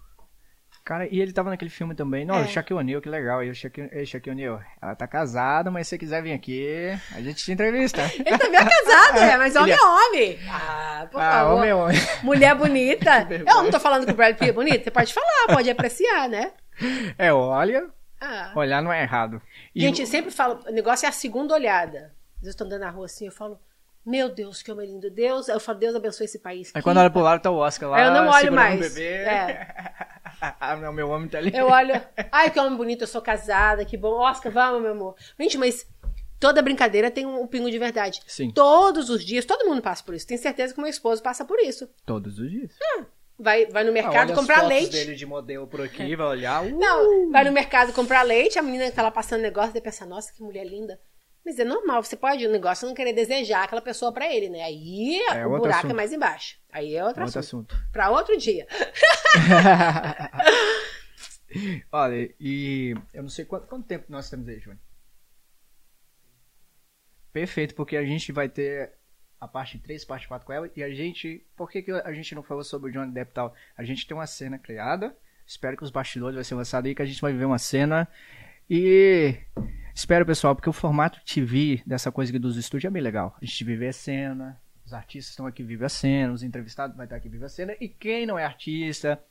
Cara, e ele tava naquele filme também. Não, É. o Shaquille O'Neal, que legal. E o Shaquille, Shaquille O'Neal, ela tá casada, mas se você quiser vir aqui, a gente te entrevista. Ele também é casado, é, mas homem Ele é homem. Ah, por ah, favor. homem, homem. Mulher bonita. Eu não tô falando que o Brad Pitt é bonito, você pode falar, pode apreciar, né? É, olha, Ah. olhar não é errado. E Gente, eu sempre falo, o negócio é a segunda olhada. Às vezes eu tô andando na rua assim, eu falo, meu Deus, que homem lindo. Deus, eu falo, Deus abençoe esse país. Aí quando olha pro lado tá o Oscar lá. Aí eu não olho mais. Um bebê. É. ah, não, meu homem tá ali. Eu olho, ai, que homem bonito, eu sou casada, que bom. Oscar, vamos, meu amor. Gente, mas toda brincadeira tem um, um pingo de verdade. Sim. Todos os dias, todo mundo passa por isso. Tenho certeza que o meu esposo passa por isso. Todos os dias. Vai, vai no Ah, mercado as comprar leite. dele de modelo por aqui, vai olhar. uh, Não, vai no mercado comprar leite, a menina que tá lá passando negócio, daí pensa, nossa, que mulher linda. Mas é normal, você pode, o negócio não querer desejar aquela pessoa pra ele, né? Aí É o buraco assunto. é mais embaixo. Aí é outro, outro assunto. assunto. Pra outro dia. Olha, e eu não sei quanto, quanto tempo nós temos aí, Júnior. Perfeito, porque a gente vai ter a parte 3, parte 4 com ela. E a gente. Por que, que a gente não falou sobre o Johnny Depp e tal? A gente tem uma cena criada. Espero que os bastidores vai ser lançado aí, que a gente vai ver uma cena. E espero, pessoal, porque o formato TV dessa coisa aqui dos estúdios é bem legal. A gente vive a cena, os artistas estão aqui vivem a cena, os entrevistados vai estar aqui vivem a cena. E quem não é artista,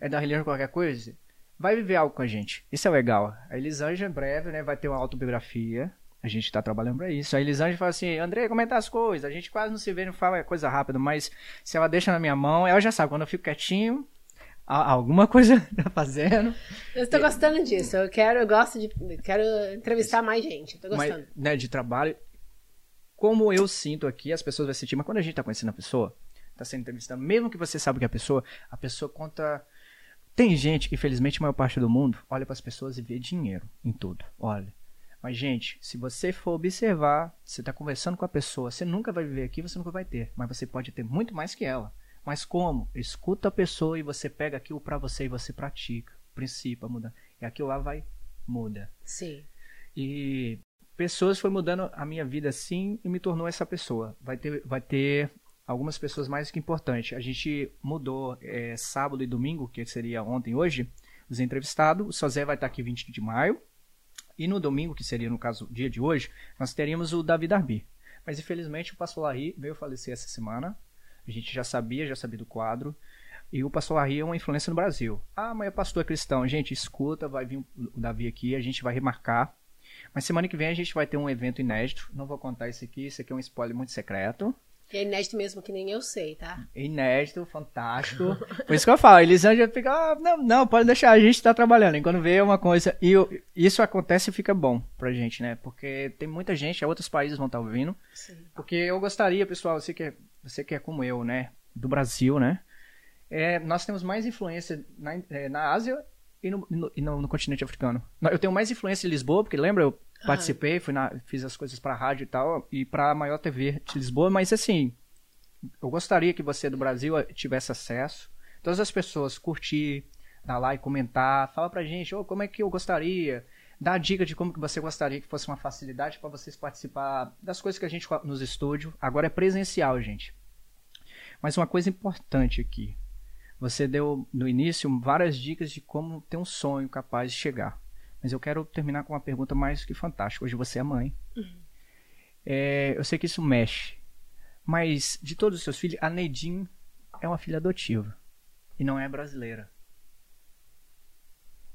é da religião qualquer coisa, vai viver algo com a gente. Isso é legal. A Elisângela, em breve, né, vai ter uma autobiografia. A gente tá trabalhando pra isso. A Elisângela fala assim, André, como é tá as coisas? A gente quase não se vê, não fala coisa rápida, mas se ela deixa na minha mão, ela já sabe. Quando eu fico quietinho, alguma coisa tá fazendo. Eu tô gostando disso. Eu quero, eu gosto de. Quero entrevistar mais gente. Eu tô mas, gostando. né, de trabalho. Como eu sinto aqui, as pessoas vão sentir, mas quando a gente tá conhecendo a pessoa, tá sendo entrevistado, mesmo que você sabe que é a pessoa, a pessoa conta. Tem gente, infelizmente, a maior parte do mundo olha para as pessoas e vê dinheiro em tudo. Olha. Mas, gente, se você for observar, você tá conversando com a pessoa, você nunca vai viver aqui, você nunca vai ter. Mas você pode ter muito mais que ela. Mas como? Escuta a pessoa e você pega aquilo para você e você pratica. Princípio, muda. E aquilo lá vai, muda. Sim. E pessoas foi mudando a minha vida assim e me tornou essa pessoa. Vai ter, vai ter algumas pessoas mais que importantes. A gente mudou é, sábado e domingo, que seria ontem e hoje, os entrevistados. O Sozé vai estar aqui 20 de maio. E no domingo, que seria no caso o dia de hoje, nós teríamos o Davi Darby. Mas infelizmente o pastor Larry veio falecer essa semana. A gente já sabia, já sabia do quadro. E o pastor Larry é uma influência no Brasil. Ah, mas é pastor cristão. Gente, escuta, vai vir o Davi aqui, a gente vai remarcar. Mas semana que vem a gente vai ter um evento inédito. Não vou contar isso aqui, isso aqui é um spoiler muito secreto. E é inédito mesmo que nem eu sei, tá? Inédito, fantástico. Por isso que eu falo, Elisângela fica, ah, não, não, pode deixar, a gente tá trabalhando. E quando vê uma coisa, e isso acontece e fica bom pra gente, né? Porque tem muita gente, outros países vão estar ouvindo. Sim. Porque eu gostaria, pessoal, você que é, você que é como eu, né? Do Brasil, né? É, nós temos mais influência na, é, na Ásia e no, no- e no- no continente africano. Eu tenho mais influência em Lisboa, porque lembra, eu participei, fui na, fiz as coisas pra rádio e tal, e pra maior TV de Lisboa, mas assim, eu gostaria que você do Brasil eh, tivesse acesso, todas as pessoas curtir, dar like, comentar, fala pra gente, ô, como é que eu gostaria, dá a dica de como que você gostaria que fosse uma facilidade pra vocês participar das coisas que a gente nos estúdios. Agora é presencial, gente. Mas uma coisa importante aqui, você deu no início várias dicas de como ter um sonho capaz de chegar. Mas eu quero terminar com uma pergunta mais que fantástica. Hoje você é mãe. É, eu sei que isso mexe. Mas de todos os seus filhos, a Neidin é uma filha adotiva. E não é brasileira.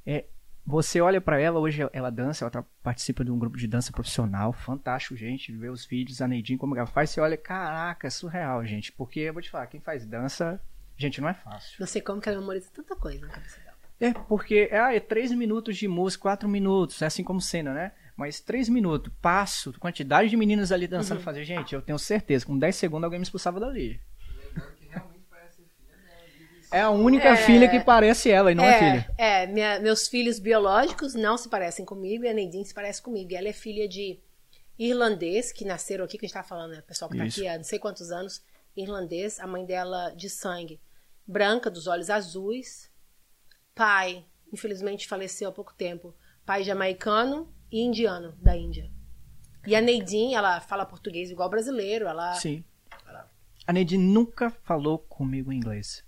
É, você olha pra ela, hoje ela dança, ela tá- participa de um grupo de dança profissional. Fantástico, gente. Ver os vídeos, a Neidin, como ela faz. Você olha, caraca, surreal, gente. Porque eu vou te falar, quem faz dança, gente, não é fácil. Não sei como que ela memoriza tanta coisa na cabeça dela. É, porque é, ah, é três minutos de música, quatro minutos, é assim como cena, né? Mas três minutos, passo, quantidade de meninas ali dançando, Uhum. fazer, gente, eu tenho certeza, com 10 segundos alguém me expulsava dali. Lembrando que realmente parece ser filha dela. Vive É a única É. filha que parece ela e não é, filha. É, minha- meus filhos biológicos não se parecem comigo e a Neidinha se parece comigo. E ela é filha de irlandês, que nasceram aqui, que a gente tá falando, né? O pessoal que tá Isso. aqui há não sei quantos anos, irlandês, a mãe dela de sangue branca, dos olhos azuis. Pai, infelizmente faleceu há pouco tempo. Pai jamaicano e indiano, da Índia. E a Neidinha, ela fala português igual brasileiro, ela... Sim. A Neide nunca falou comigo em inglês.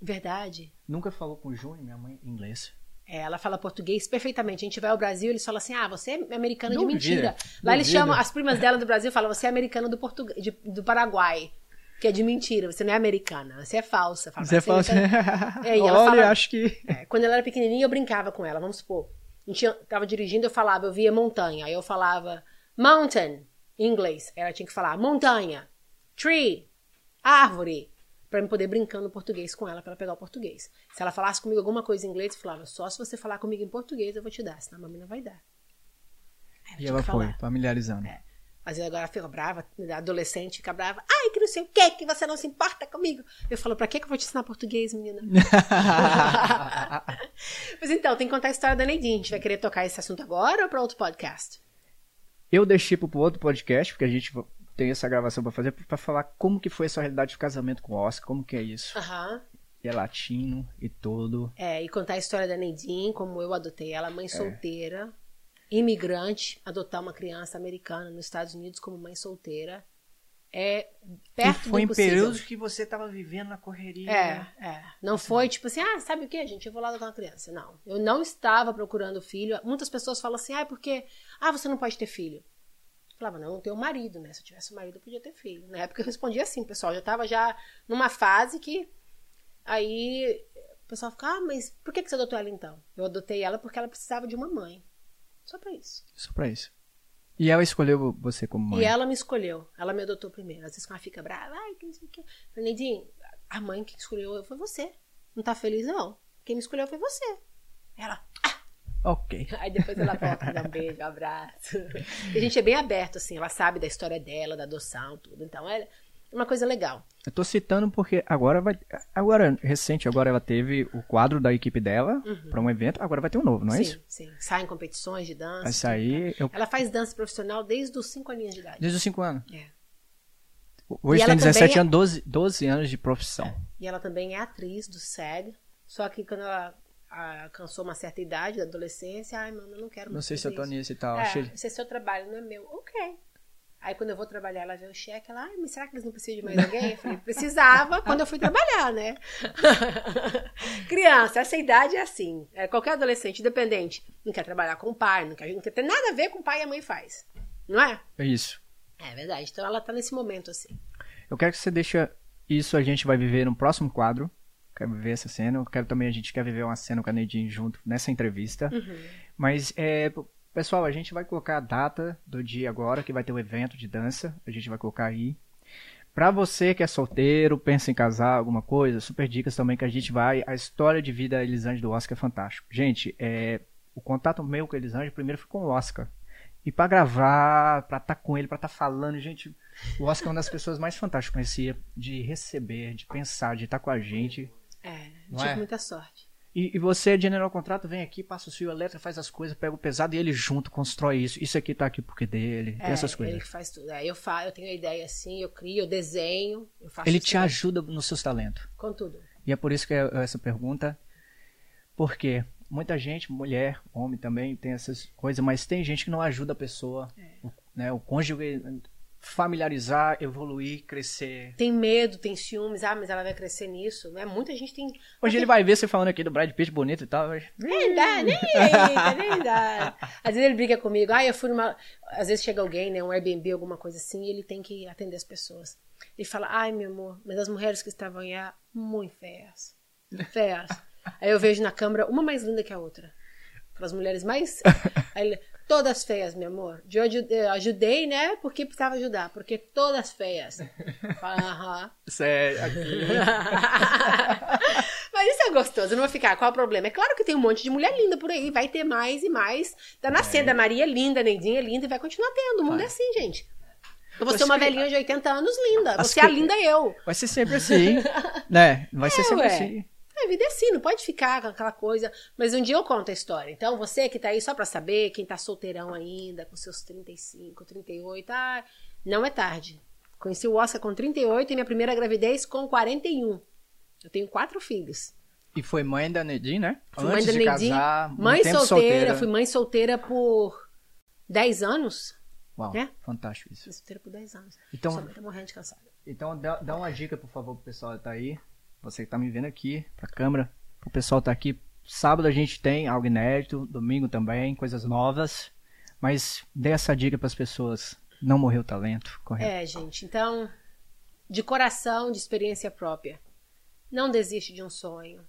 Verdade. Nunca falou com o Júnior, minha mãe, em inglês. É, ela fala português perfeitamente. A gente vai ao Brasil, eles falam assim: ah, você é americana de mentira. Lá eles duvida. chamam, as primas dela do Brasil falam: você é americana do, Portuga de- do Paraguai. Que é de mentira, você não é americana, você é falsa. Fala, Você fala assim, americana. É, e ela olha, fala- acho que... É, quando ela era pequenininha, eu brincava com ela, vamos supor. A gente tava dirigindo, eu falava, eu via montanha. Aí eu falava mountain, em inglês. Ela tinha que falar montanha, tree, árvore. Pra eu poder brincando no português com ela, pra ela pegar o português. Se ela falasse comigo alguma coisa em inglês, eu falava, só se você falar comigo em português eu vou te dar, senão a mamãe não vai dar. Eu E ela foi, falar. familiarizando. É. Mas agora ela fica brava, adolescente fica brava. Ai, que não sei o que, que você não se importa comigo. Eu falo, pra que que eu vou te ensinar português, menina? Mas então, tem que contar a história da Neidinha. A gente vai querer tocar esse assunto agora ou pra outro podcast? Eu deixei pro pro outro podcast, porque a gente tem essa gravação pra fazer, pra falar como que foi essa realidade de casamento com o Oscar, como que é isso. Aham. E é latino e tudo. É, e contar a história da Neidinha, como eu adotei ela, É. mãe solteira, imigrante, adotar uma criança americana nos Estados Unidos como mãe solteira. É perto e foi do em impossível. períodos que você tava vivendo na correria. É, é. Não foi tipo assim, ah, sabe o que, gente? Eu vou lá adotar uma criança. Não. Eu não estava procurando filho. Muitas pessoas falam assim, ah, é porque. Ah, você não pode ter filho. Eu falava, não, eu não tenho marido, né? Se eu tivesse um marido, eu podia ter filho. Na época eu respondia assim, pessoal. Eu já estava já numa fase que. Aí o pessoal fica, ah, mas por que que você adotou ela então? Eu adotei ela porque ela precisava de uma mãe. Só pra isso. Só pra isso. E ela escolheu você como mãe. E ela me escolheu. Ela me adotou primeiro. Às vezes quando ela fica brava, ai, que não sei o quê. Eu Falei, Neidinho, a mãe que escolheu eu foi você. Não tá feliz, não. Quem me escolheu foi você. Ela, ah! Ok. Aí depois ela volta, dá um beijo, um abraço. E a gente é bem aberto, assim. Ela sabe da história dela, da adoção, tudo. Então é uma coisa legal. Eu tô citando porque agora vai. Agora, recente, agora ela teve o quadro da equipe dela pra um evento. Agora vai ter um novo, não é Uhum. sim, isso? sim. Sai em competições de dança. Vai sair. Eu... Ela faz dança profissional desde os 5 aninhos de idade. Desde os 5 anos. É. Hoje E tem ela 17 também é- anos, 12, 12 anos de profissão. E ela também é atriz do SEG. Só que quando ela alcançou uma certa idade, da adolescência, ai, mano, eu não quero Não mais sei se eu tô isso. nisso e tal. É, Achei- esse é seu trabalho, não é meu. Ok. Aí quando eu vou trabalhar, ela vê o cheque, ela, ai, mas será que eles não precisam de mais alguém? Eu falei, precisava quando eu fui trabalhar, né? Criança, essa idade é assim. É, qualquer adolescente, independente, não quer trabalhar com o pai, não quer, não quer ter nada a ver com o pai e a mãe faz. Não é? É isso. É verdade. Então ela tá nesse momento assim. Eu quero que você deixe isso, a gente vai viver no próximo quadro. Quero viver essa cena. Eu quero também, a gente quer viver uma cena com a Nedine junto nessa entrevista. Mas, é, pessoal, a gente vai colocar a data do dia agora, que vai ter o evento de dança. A gente vai colocar aí. Pra você que é solteiro, pensa em casar, alguma coisa, super dicas também que a gente vai. A história de vida da Elisângela do Oscar é fantástico. Gente, é, o contato meu com a Elisângela primeiro foi com o Oscar. E pra gravar, pra estar com ele, pra estar falando, gente, o Oscar é uma das pessoas mais fantásticas que eu conhecia de receber, de pensar, de estar com a gente. É, tive é? muita sorte. E, e você, general contrato, vem aqui, passa o fio elétrico, faz as coisas, pega o pesado e ele junto constrói isso. Isso aqui tá aqui porque dele. Tem É, essas coisas. Ele que faz tudo. É, eu, fa eu tenho a ideia assim, eu crio, eu desenho, eu faço Ele te também. ajuda nos seus talentos. com tudo. E é por isso que é essa pergunta. Porque muita gente, mulher, homem também, tem essas coisas, mas tem gente que não ajuda a pessoa, É. o, né, o cônjuge, familiarizar, evoluir, crescer. Tem medo, tem ciúmes, ah, mas ela vai crescer nisso. Né? Muita gente tem. Hoje ele vai ver você falando aqui do Brad Pitt bonito e tal. mas- Nem dá, nem eita, nem dá. Às vezes ele briga comigo, ah, eu fui numa. Às vezes chega alguém, né, um Airbnb, alguma coisa assim, e ele tem que atender as pessoas. Ele fala, ai, meu amor, mas as mulheres que estavam aí, ah, muito feias. Feias. Aí eu vejo na câmera uma mais linda que a outra. As mulheres mais. Aí ele, todas feias, meu amor. Eu aju- eu ajudei, né? Porque precisava ajudar. Porque todas feias. Aham. Sério, aqui. Mas isso é gostoso, não vai ficar. Qual é o problema? É claro que tem um monte de mulher linda por aí, vai ter mais e mais. Tá nascendo, a Maria é linda, a Neidinha é linda e vai continuar tendo. O mundo Vai. é assim, gente. Eu vou ser uma velhinha de 80 anos linda. Você é a que- linda eu. Vai ser sempre assim, né? Vai ser É, sempre ué. assim. A vida é assim, não pode ficar com aquela coisa. Mas um dia eu conto a história. Então, você que tá aí só pra saber, quem tá solteirão ainda, com seus 35, 38, ah, não é tarde. Conheci o Oscar com 38 e minha primeira gravidez com 41. Eu tenho quatro filhos. E foi mãe da Nedin, né? Fui mãe Antes da de Neidinha, casar, um mãe tempo solteira, fui mãe solteira por 10 anos. Uau, né? fantástico isso. Fui solteira por 10 anos. Então- mãe tá morrendo de cansada. Então dá, dá uma dica, por favor, pro pessoal que tá aí. Você que tá me vendo aqui, pra câmera. O pessoal tá aqui. Sábado a gente tem algo inédito, domingo também, coisas novas. Mas dê essa dica pras pessoas. Não morrer o talento, correto? É, gente, então, de coração, de experiência própria. Não desiste de um sonho.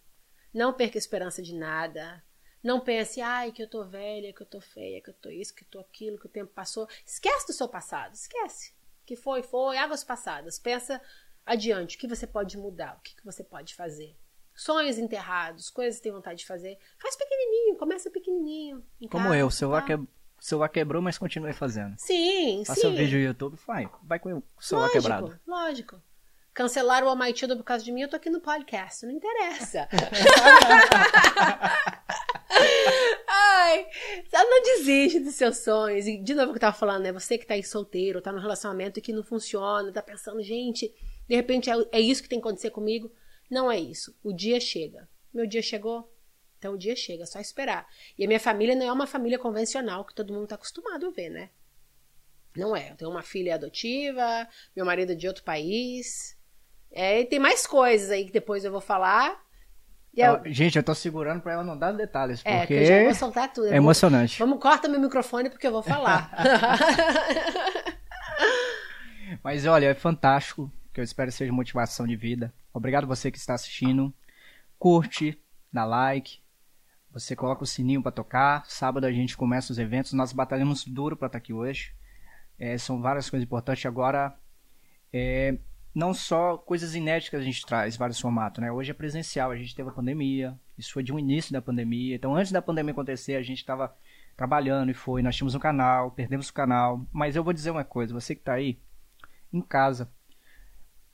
Não perca esperança de nada. Não pense, ai, que eu tô velha, que eu tô feia, que eu tô isso, que eu tô aquilo, que o tempo passou. Esquece do seu passado, esquece. Que foi, foi, águas passadas. Pensa adiante, o que você pode mudar, o que que você pode fazer. Sonhos enterrados, coisas que tem vontade de fazer. Faz pequenininho, começa pequenininho. Como casa, eu, o celular, tá? que... o celular quebrou, mas continuei fazendo. Sim, Faça sim. um vídeo no YouTube, vai, vai com o celular lógico, quebrado. Lógico. Cancelaram o Almighty por causa de mim, eu tô aqui no podcast, não interessa. Ai, só não desiste dos seus sonhos. E de novo o que eu tava falando, né? Você que tá aí solteiro, tá num relacionamento que não funciona, tá pensando, gente, de repente é, é isso que tem que acontecer comigo. Não é isso. O dia chega. Meu dia chegou. Então o dia chega, é só esperar. E a minha família não é uma família convencional que todo mundo tá acostumado a ver, né? Não é. Eu tenho uma filha adotiva, meu marido é de outro país. É, e tem mais coisas aí que depois eu vou falar. Eu- Gente, eu tô segurando pra ela não dar detalhes, é, porque que eu já vou soltar tudo. É emocionante. Vamos, corta meu microfone porque eu vou falar. Mas olha, é fantástico, que eu espero seja motivação de vida. Obrigado você que está assistindo. Curte, dá like. Você coloca o sininho para tocar. Sábado a gente começa os eventos. Nós batalhamos duro para estar aqui hoje. É, são várias coisas importantes. Agora, é, não só coisas inéditas a gente traz, vários formatos. Né? Hoje é presencial, a gente teve a pandemia. Isso foi de um início da pandemia. Então, antes da pandemia acontecer, a gente estava trabalhando e foi. Nós tínhamos um canal, perdemos o canal. Mas eu vou dizer uma coisa: você que está aí, em casa.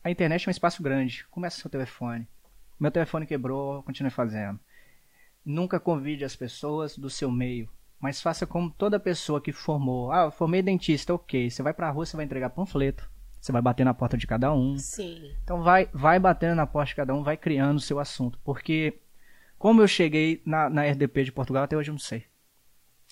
A internet é um espaço grande. Começa seu telefone. Meu telefone quebrou, continue fazendo. Nunca convide as pessoas do seu meio, mas faça como toda pessoa que formou. Ah, eu formei dentista, ok. Você vai pra rua, você vai entregar panfleto. Você vai bater na porta de cada um. Sim. Então vai, vai batendo na porta de cada um, vai criando o seu assunto. Porque como eu cheguei na, na RDP de Portugal, até hoje eu não sei.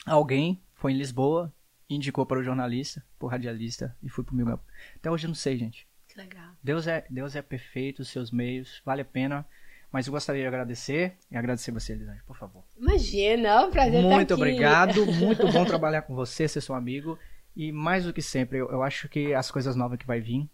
Alguém foi em Lisboa, indicou para o jornalista, para o radialista e fui pro meu. Até hoje eu não sei, gente. Que legal. Deus é, Deus é perfeito, os seus meios, vale a pena. Mas eu gostaria de agradecer e agradecer você, Elisângela, por favor. Imagina, é um prazer estar Muito aqui. obrigado, muito bom trabalhar com você, ser seu amigo. E mais do que sempre, eu, eu acho que as coisas novas que vai vir,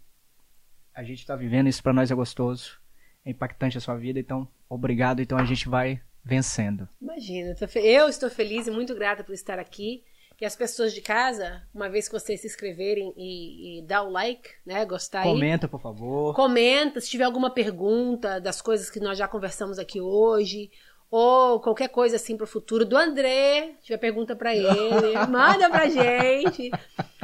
a gente tá vivendo, isso para nós é gostoso, é impactante a sua vida, então obrigado, então a gente vai vencendo. Imagina, eu estou feliz e muito grata por estar aqui. E as pessoas de casa, uma vez que vocês se inscreverem e, e dar o like, né, gostar aí. Comenta, por favor. Comenta se tiver alguma pergunta das coisas que nós já conversamos aqui hoje. Ou qualquer coisa assim pro futuro do André. Se tiver pergunta pra ele, manda pra gente.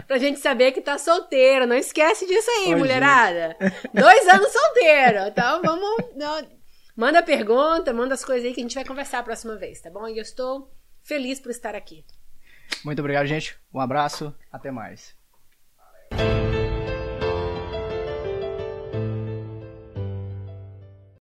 Pra gente saber que tá solteiro. Não esquece disso aí, Ô, mulherada. Dois anos solteiro. Então vamos. não- Manda pergunta, manda as coisas aí que a gente vai conversar a próxima vez, tá bom? E eu estou feliz por estar aqui. Muito obrigado, gente. Um abraço. Até mais.